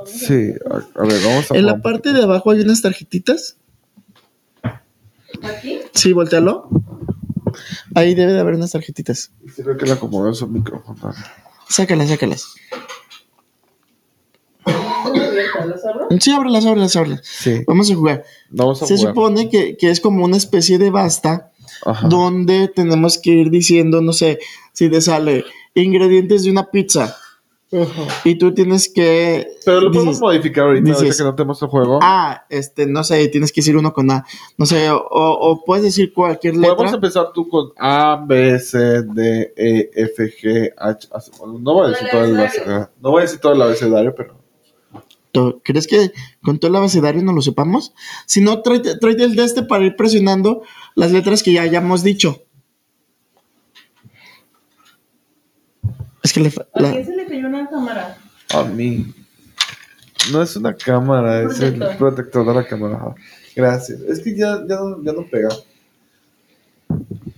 Sí, a, a ver, vamos a En la parte de abajo hay unas tarjetitas. ¿Aquí? Sí, voltealo. Ahí debe de haber unas tarjetitas. Sí, Creo que le acomodó su micrófono. Sácalas, sácalas. ¿Las abro? Sí, ábrelas, ábrelas, ábrelas. Sí, Vamos a jugar. vamos a Se jugar. supone que, que es como una especie de basta Ajá. donde tenemos que ir diciendo, no sé, si te sale ingredientes de una pizza y tú tienes que... Pero lo podemos modificar ahorita, dices- ahorita que no tenemos el juego. ah, este, no sé, tienes que decir uno con A, no sé, o, o puedes decir cualquier Podemos letra. empezar tú con A, B, C, D, E, F, G, H. No voy a decir todo el abecedario. No voy a decir todo el abecedario, pero. To- ¿Crees que con todo el abecedario no lo sepamos? Si no, tráete, tráete el de este para ir presionando las letras que ya hayamos dicho. Es que le... fa- ¿A la- quién se le cayó una cámara? A mí. No es una cámara, es el Protector. de la cámara. Gracias. Es que ya, ya, no, ya no pega.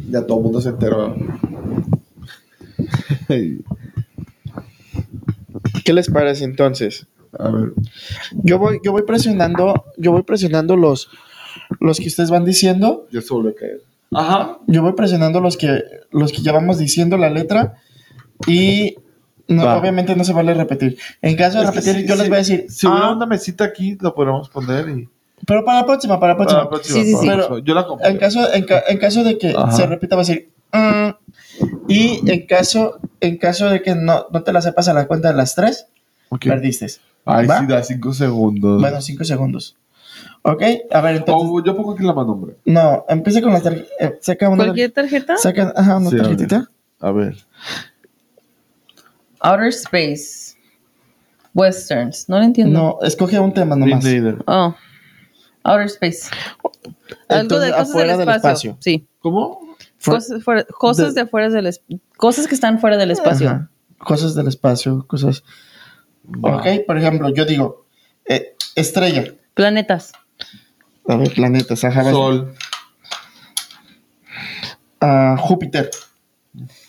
Ya todo el mundo se enteró. ¿Qué les parece entonces? A ver. Yo voy, yo voy presionando, yo voy presionando los, los que ustedes van diciendo. Volvió a caer. Ajá. Yo voy presionando los que, los que ya vamos diciendo la letra. Y no, Va. obviamente no se vale repetir. En caso de Es repetir, sí, yo sí. les voy a decir. Si hubiera "Ah", una mesita aquí, lo podríamos poner y. pero para la próxima, para la próxima. Para la próxima, Sí, sí, sí. la. Yo la compré. En caso, en, ca- en caso de que Ajá. se repita, va a decir. "Mm". y en caso, en caso de que no, no te la sepas a la cuenta de las tres, Ok. perdiste. Ay, ¿Va? sí, da cinco segundos. Bueno, cinco segundos. ¿Ok? A ver, entonces. Yo pongo aquí la mano, hombre. No, empieza con las tarjetas. saca una. ¿Cualquier tarjeta? Saca, ajá, una Sí, a ver. tarjetita. A ver. Outer Space. Westerns. No lo entiendo. No, escoge un tema nomás. Oh. Outer Space. Algo de Entonces, cosas del del espacio. Sí. ¿Cómo? Fuera- Cosas, fuera- cosas de- de afuera del es- Cosas que están fuera del espacio. Ajá. Cosas del espacio, cosas. Va. Ok, por ejemplo, yo digo, eh, estrella. Planetas. A ver, planetas, ajá. Sol. Ah, Júpiter.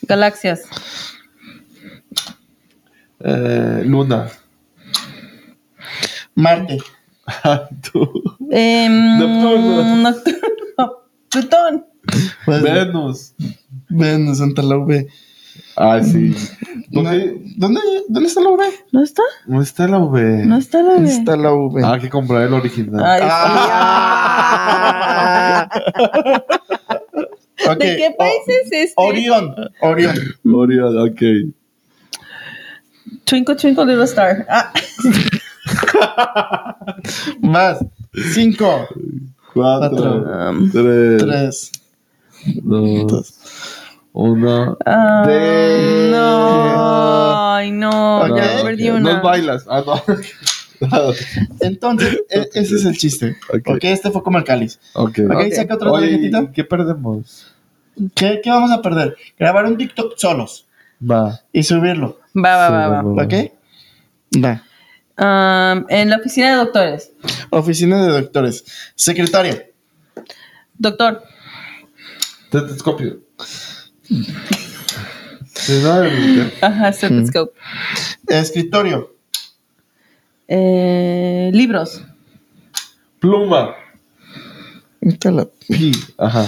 Galaxias. Eh, luna. Marte. Tú. Em, Neptuno. Plutón. Venus. Venus, Santa la V. Ah, sí. ¿Por No, qué? ¿Dónde, ¿Dónde está la V? ¿No está? No está la V. No está la ¿Dónde B. está la V? Ah, hay que comprar el original. Ay, Ah. ¿De qué país es este? Orión. Orión. Orión, ok. Twinkle Twinkle Little Star. Ah. Más. Cinco. Cuatro. Um, Tres. Tres. Dos. Uno. ah, De- no, ay no, Ok. ya perdí No una. bailas. Ah, no. Entonces, e- ese es el chiste. Ok. Ok, este fue como el cáliz. ok. Ok, Ok. saca otra tarjetita. ¿qué perdemos? ¿Qué, ¿Qué vamos a perder? Grabar un TikTok solos Va. y subirlo. Va, va, Sí, va, va. va. ¿Ok? Va. Um, en la oficina de doctores. Oficina de doctores. Secretaria. Doctor. Tetoscopio. Sí, no, el- Ajá, stethoscope. Escritorio. Eh, libros. Pluma. Está la- Pi. Ajá.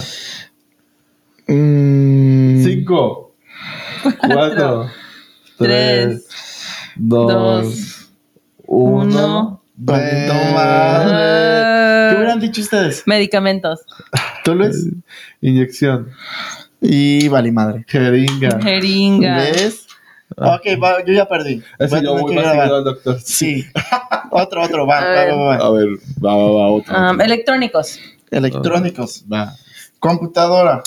Mm, Cinco. Cuatro. Tres. Dos. dos, Uno. madre. ¿Qué hubieran dicho ustedes? medicamentos. Tú, Luis. Inyección. Y vale madre. Jeringa. Jeringa. ¿Ves? Ok, va, yo ya perdí. Ese yo voy más seguido al doctor. Sí. otro, otro, va, A va, ver. va, va. A ver, va, va, va, otro. Um, electrónicos. Electrónicos. Va. Computadora.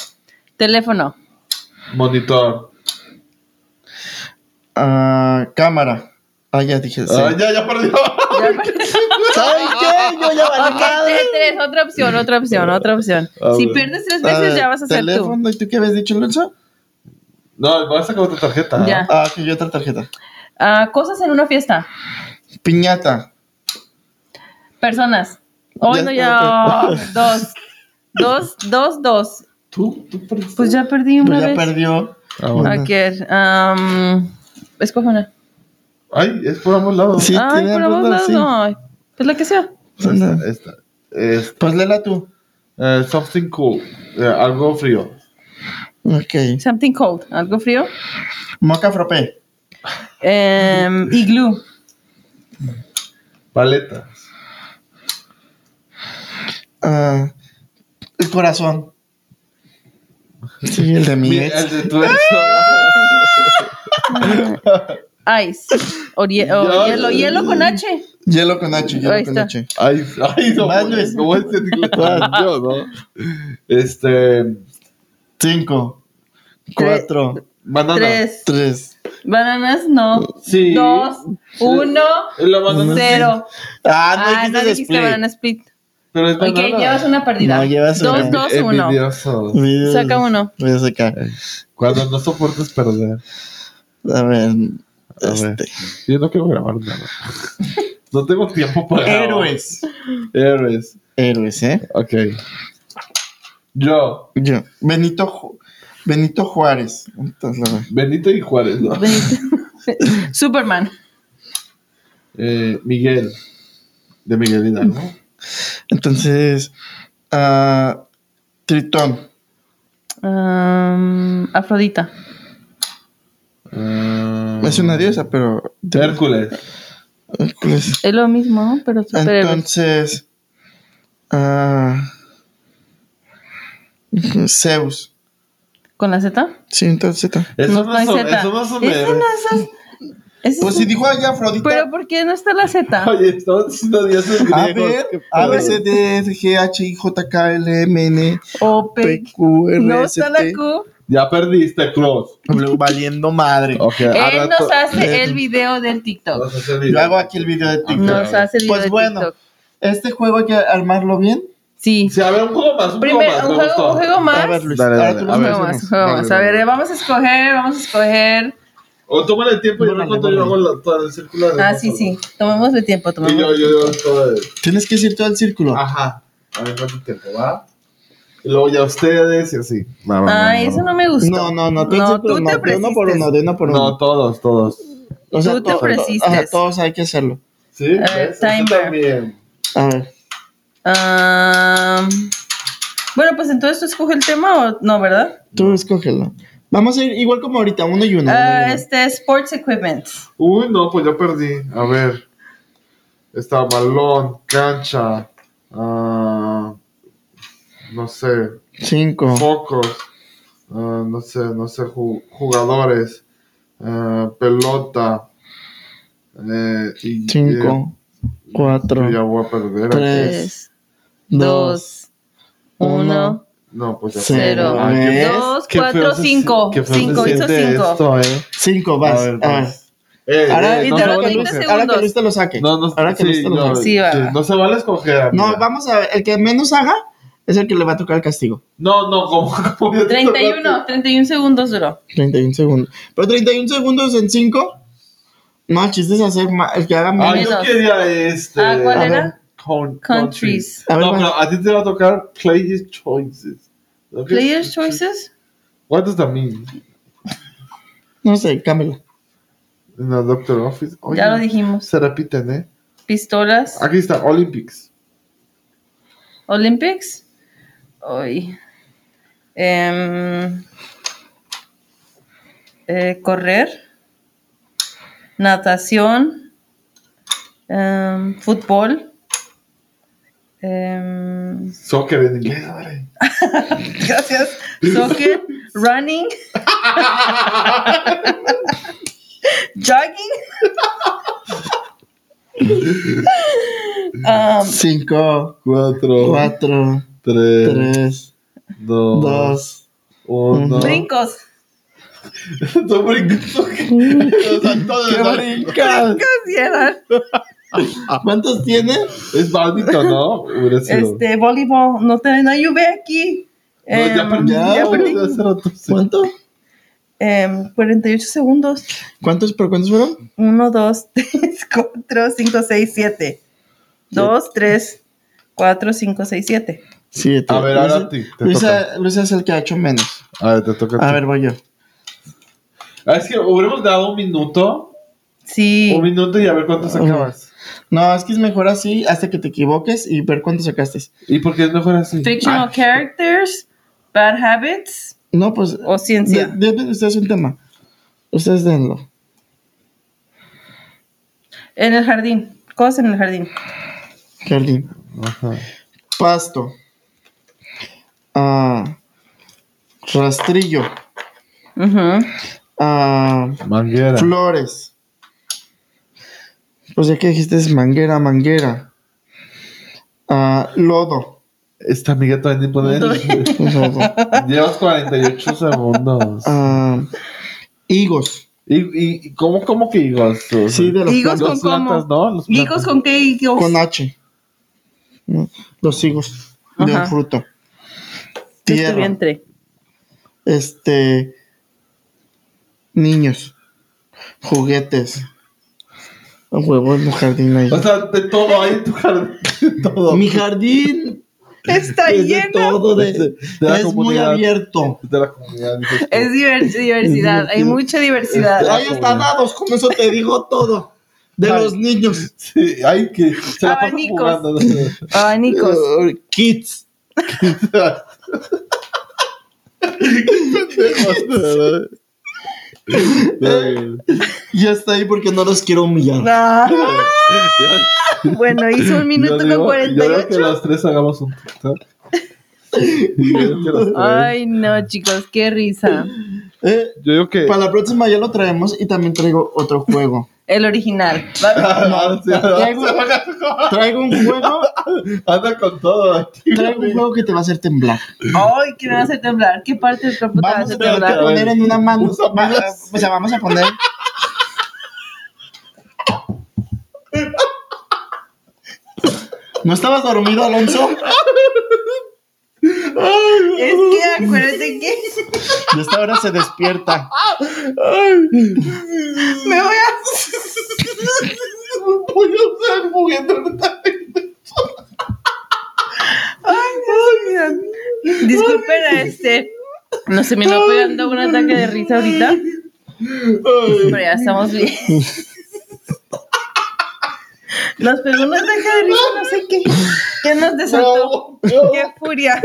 Teléfono. Monitor. Ah, cámara. Ah, ya dije. Sí. Ah, ya, ya perdió. ¿Saben qué? Yo ya valí tres, tres, otra opción, otra opción, otra opción. A Si ver. pierdes tres veces, ver, ya vas a ser tú. teléfono. ¿Y tú qué habías dicho, Lenzo? No, voy a sacar otra tarjeta. Ya. Ah, que yo otra tarjeta. Ah, cosas en una fiesta. Piñata. Personas. Hoy Ya no, ya. Dos. Dos, dos, dos. ¿Tú? ¿Tú perdiste? Pues ya perdí una Pues ya vez. perdió. Ah, bueno. A ver, um, escoge una. Ay, es por ambos lados. Sí, Ay, tiene por ambos lados, lados. sí. Ay, pues la que sea. Anda. Esta, esta. Es, Pues léela tú. eh, something cool. Eh, algo frío. Ok. Something cold. ¿Algo frío? Moca frappé. Em, igloo. Paletas. Ah, el corazón. Sí, el de mi Mi- ex. el de tu ex. Ice. O, hie- o Ya, hielo. ya, Hielo con H. Hielo con H, hielo Ahí con está. H. Ay, ay, no, Vas, Luis. ¿cómo es en inglés? Yo, ¿no? Este, Cinco. Cuatro. banana. Tres. Tres. Bananas, no. Sí. Dos. Uno. La banana. Cero. Ah, no Ah, dijiste no dijiste split. banana split. Pero es Ok, banana. llevas una perdida. No, llevas Dos, una. dos, uno. Envidioso. Videos- Saca uno. Voy a sacar. Cuando no soportes perder. A ver. Este. Yo no quiero grabar nada. No tengo tiempo para. Héroes. Héroes. Héroes, ¿eh? Ok. Yo, Yo. Benito, Ju- Benito Juárez. Entonces. Benito y Juárez, ¿no? Benito. Superman. Eh, Miguel. De Miguel Hidalgo. Entonces, ah, Tritón. Um, Afrodita. Ah, Es una diosa, pero. Hércules. Hércules. Es lo mismo, ¿no? pero superhéroes. Entonces. ah, Zeus. ¿Con la Z? Sí, entonces. Z. Eso No, son, Z. eso no Ese héroes. no es- ese Pues es- si dijo allá Afrodita. Pero ¿por qué no está la Z? Oye, estamos diciendo dioses A griegos. ver, ¿Qué A, B? C, D, F, G, H, I, J, K, L, M, N, O P. Q, R, No S, está la. Q. Ya perdiste, Cross. Valiendo madre. Él nos hace el video del TikTok. Hacer Yo video. hago aquí el video de TikTok. Nos hace el video Pues de bueno, TikTok. este juego hay que armarlo bien. Sí. Sí, a ver, un juego más, un Primero, juego más. un juego, un juego más. A ver, Luis. Dale, ahora dale, tú a los Un ver. juego más, un juego Dale, más. A dale. ver, vamos a escoger, vamos a escoger. O tómale el tiempo y yo cuando yo hago bórrale. la, todo el círculo de Ah, sí, sí. Tomémosle tiempo, Y yo, yo todo el... Tienes que decir todo el círculo. Ajá. A ver cuánto tiempo va. Y luego ya ustedes y así. Va, eso no me gustó. No, no, no, el No, tú no, te de uno por uno, de uno por uno. No, todos, todos. o sea, tú te to- ofreciste. ajá, todos hay que hacerlo. ¿Sí? ver, ¿Ves? Eso timer. también. A ver. Ah, bueno, pues entonces tú escoge el tema o no, ¿verdad? Tú escógelo. Vamos a ir igual como ahorita, uno y uno. uno y Ah, uno. este Sports Equipment. Uy, no, pues yo perdí. A ver. Está balón, cancha. ah, no sé. Cinco. Focos. ah, no sé, no sé. ju- jugadores. ah, pelota. eh, y, Cinco. y- Cuatro. ya voy a perder. aquí. Tres. Dos. uno, No, pues ya Cero. Ah, qué- ¿Ves? dos, cuatro, cinco. Cinco, hizo cinco. esto, eh. Cinco, vas. A ver. vas. Eh, Ahora, eh, no vale 20 escoger. ahora que. Luis te lo saque. No, no, ahora que sí, Luis te lo no, saque. Sí, va. sí, no se vale escoger. No, vamos a ver. El que menos haga es el que le va a tocar el castigo. No, no, ya te 31, 31 segundos duró. 31 segundos. Pero 31 segundos en 5. No, el chiste es hacer más. El que haga Ah, menos. yo Menos. quería este. Ah, ¿cuál A era? Con- Countries. A ver, no, pero a ti te va a tocar Players Choices. ¿No? ¿Qué Players es? Choices. What does that mean? No sé, cámbialo. En la Doctor Office. Oye, Ya lo dijimos. Se repiten, ¿eh? Pistolas. Aquí está, Olympics. Olympics hoy. Eh, em, eh, correr, natación, eh, fútbol. Em, soccer en inglés, madre. Gracias. Soccer, running, jogging. um, Cinco, cuatro, cuatro 3, 3 2, 2 1. Brincos. Son brincos. o sea, todos ¿Qué brincos ¿Cuántos tiene? Es badminton, ¿no? Este, voleibol. No, te, no llueve aquí. No, eh, ya perdí. Ya, ya perdí. ¿Cuánto? Eh, 48 segundos. ¿Cuántos, pero cuántos fueron? 1, 2, 3, 4, 5, 6, 7. 2, 3, 4, 5, 6, 7. 7. A ver, ahora a ti, te Luisa, Luisa es el que ha hecho menos. A ver, te toca. a A ver, voy yo. Ah, es que hubiéramos dado un minuto Sí. Un minuto y a ver cuánto sacabas. No, es que es mejor así hasta que te equivoques y ver cuánto sacaste. ¿Y por qué es mejor así? Fictional characters, bad habits No, pues. o ciencia. de- ustedes un tema. Ustedes denlo. En el jardín. Cosas en el jardín. Jardín. Ajá. Pasto. Ah, rastrillo. Ujú. Ah, Manguera. flores. Pues ya que dijiste es manguera, manguera. Ah, lodo. Esta amiga pone. Lodo. Llevas 48 segundos. Ah, higos. ¿Y, y, cómo, cómo que higos? Sí, de los Higos plantas. con plantas, ¿no? Los ¿Higos con qué higos? Con H. Los higos de Ajá. un fruto. De tu Tierra. vientre. Este. Niños. Juguetes. A huevo en mi jardín ahí. O sea, de todo ahí en tu jardín. De todo. Mi jardín Está es de lleno. todo. De, De- la es muy abierto. De la comunidad. Es diver- diversidad. Hay mucha diversidad. Hay hasta dados, con eso te digo todo. De Ay. los niños. Sí, hay que. Se la pasan Abanicos. jugando. Abanicos. Uh, kids. Ya está ahí porque no los quiero humillar. Ah, bueno, hizo un minuto con digo- Yo digo que 48. los tres hagamos un TikTok. Yo. Ay, no, chicos, qué risa. Eh, Yo digo que. para la próxima ya lo traemos y también traigo otro juego. El original. Va- Ah, sí, Traigo, traigo un juego. Anda con todo aquí. Traigo un juego que te va a hacer temblar. Ay, que me va a hacer temblar. ¿Qué parte del cuerpo te va a Vamos hacer a tener que temblar? poner en una mano. O sea, vamos a poner. ¿No estabas dormido, Alonso? Es que acuérdate que Y esta hora se despierta. me voy a. Voy a usar el juguete ahorita. Ay, Dios mío. Disculpen a este. No se me está pegando un ataque de risa ahorita. Pero ya estamos bien. Nos pegó un ataque de risa, no sé qué. ¿Qué nos desató? No, no. Qué furia.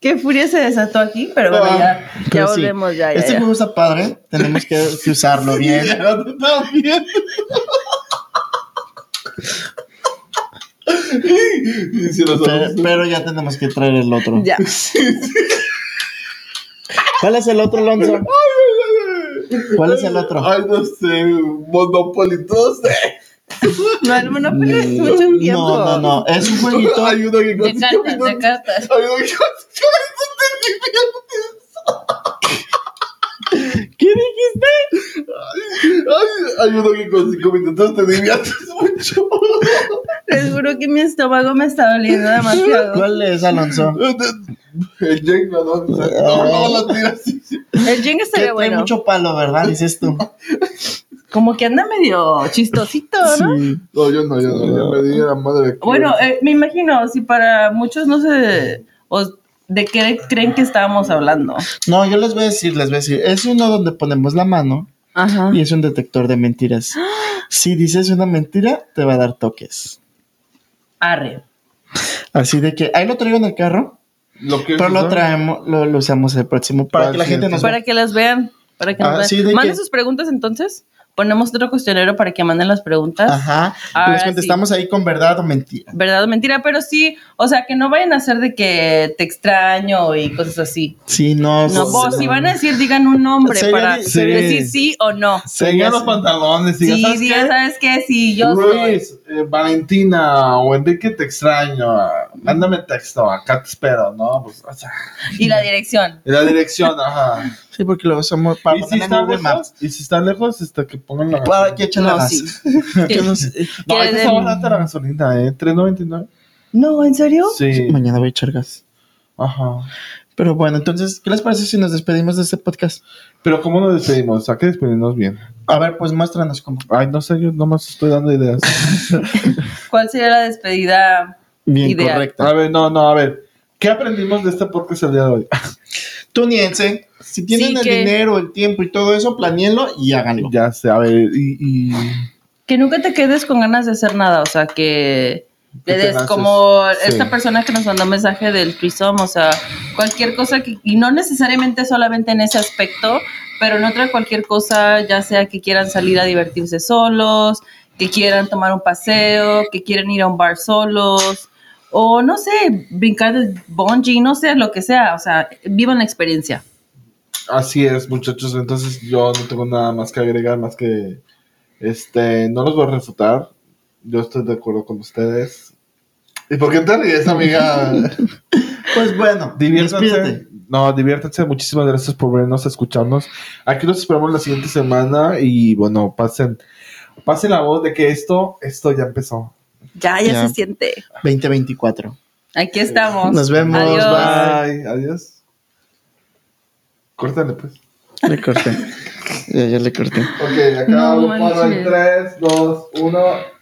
Qué furia se desató aquí, pero bueno, ya, ya Pero sí, volvemos, ya, ya. Este ya. juego está padre. Tenemos que, que usarlo bien. Pero, ya tenemos que traer el otro. Ya. ¿Cuál es el otro, Alonso? ¿Cuál es el otro? Ay, no sé. Monopoly, no sé. No, el monopolio es mucho tiempo. No, no, no. Es un jueguito. Hay uno que De cartas, de cartas. Hay uno que ¿Qué dijiste? Ay, uno que con cinco minutos te diviertes mucho. Juro que mi estómago me está doliendo demasiado. ¿Cuál es, Alonso? El Jenga, ¿no? No, no, tiras así. El Jenga Que estaría bueno. mucho palo, ¿verdad? Dices tú. Como que anda medio chistosito, ¿no? Sí. No, yo no, yo no. Yo me di la madre. Bueno, eh, me imagino, si para muchos no sé o de qué creen que estábamos hablando. No, yo les voy a decir, les voy a decir. Es uno donde ponemos la mano Ajá. y es un detector de mentiras. Si dices una mentira, te va a dar toques. Arre. Así de que ahí lo traigo en el carro, Lo que pero lo traemos, lo, lo usamos el próximo para Para que la gente nos Para vea. que las vean. Para que nos Ah, vean. sí, de Manden que- sus preguntas entonces. Ponemos otro cuestionario para que manden las preguntas. Ajá. Ahora les contestamos ahí con verdad o mentira. ¿Verdad o mentira? Pero sí, o sea, que no vayan a hacer de que te extraño y cosas así. Sí, no. No, pues, vos, si van a decir, digan un nombre para decir sí o no. Señor los pantalones. Sí, diga, ¿sabes sí, qué? ¿sabes qué? Sí, yo soy. Luis, eh, Valentina o Enrique, te extraño. Mándame texto, acá te espero, ¿no? Pues, o sea, Y la dirección. en la dirección, ajá. Sí, porque luego somos para y si ponerle en está Google lejos, Maps. y si está lejos, hasta que pongan la Para que echen la No, gas. sí. Que ¿Qué? nos- No, ¿Quieres ahorita está barata la gasolina, ¿eh? 3.99. No, ¿en serio? Sí. Mañana voy a echar gas. Ajá. Pero bueno, entonces, ¿qué les parece si nos despedimos de este podcast? Pero ¿cómo nos despedimos? Hay que despedirnos bien. A ver, pues muéstranos cómo. Ay, no sé, yo nomás estoy dando ideas. ¿Cuál sería la despedida? Bien, Ideal. correcta. A ver, no, no, a ver. ¿Qué aprendimos de este podcast el día de hoy? Tuniense, si tienen Sí, el que- dinero, el tiempo y todo eso, planéenlo y háganlo. ya sé, a ver, y, y Que nunca te quedes con ganas de hacer nada, o sea, que le des como Sí. esta persona que nos mandó mensaje del trisom, o sea, cualquier cosa que, y no necesariamente solamente en ese aspecto, pero en otra cualquier cosa, ya sea que quieran salir a divertirse solos, que quieran tomar un paseo, que quieran ir a un bar solos, o no sé, brincar de bungee, no sé, lo que sea, o sea, vivan la experiencia. así es, muchachos. Entonces yo no tengo nada más que agregar, más que este, no los voy a refutar. Yo estoy de acuerdo con ustedes. ¿Y por qué te ríes, amiga? Pues bueno, Diviértanse. No, diviértanse. Muchísimas gracias por vernos, escucharnos. Aquí los esperamos la siguiente semana y bueno, pasen, pasen la voz de que esto, esto ya empezó. Ya, ya, Ya. se siente. 2024. Aquí estamos. Nos vemos, Adiós. Bye. Adiós. Córtale, pues. Le corté. ya, ya le corté. Ok, acá No paro en manches. 3, 2, 1.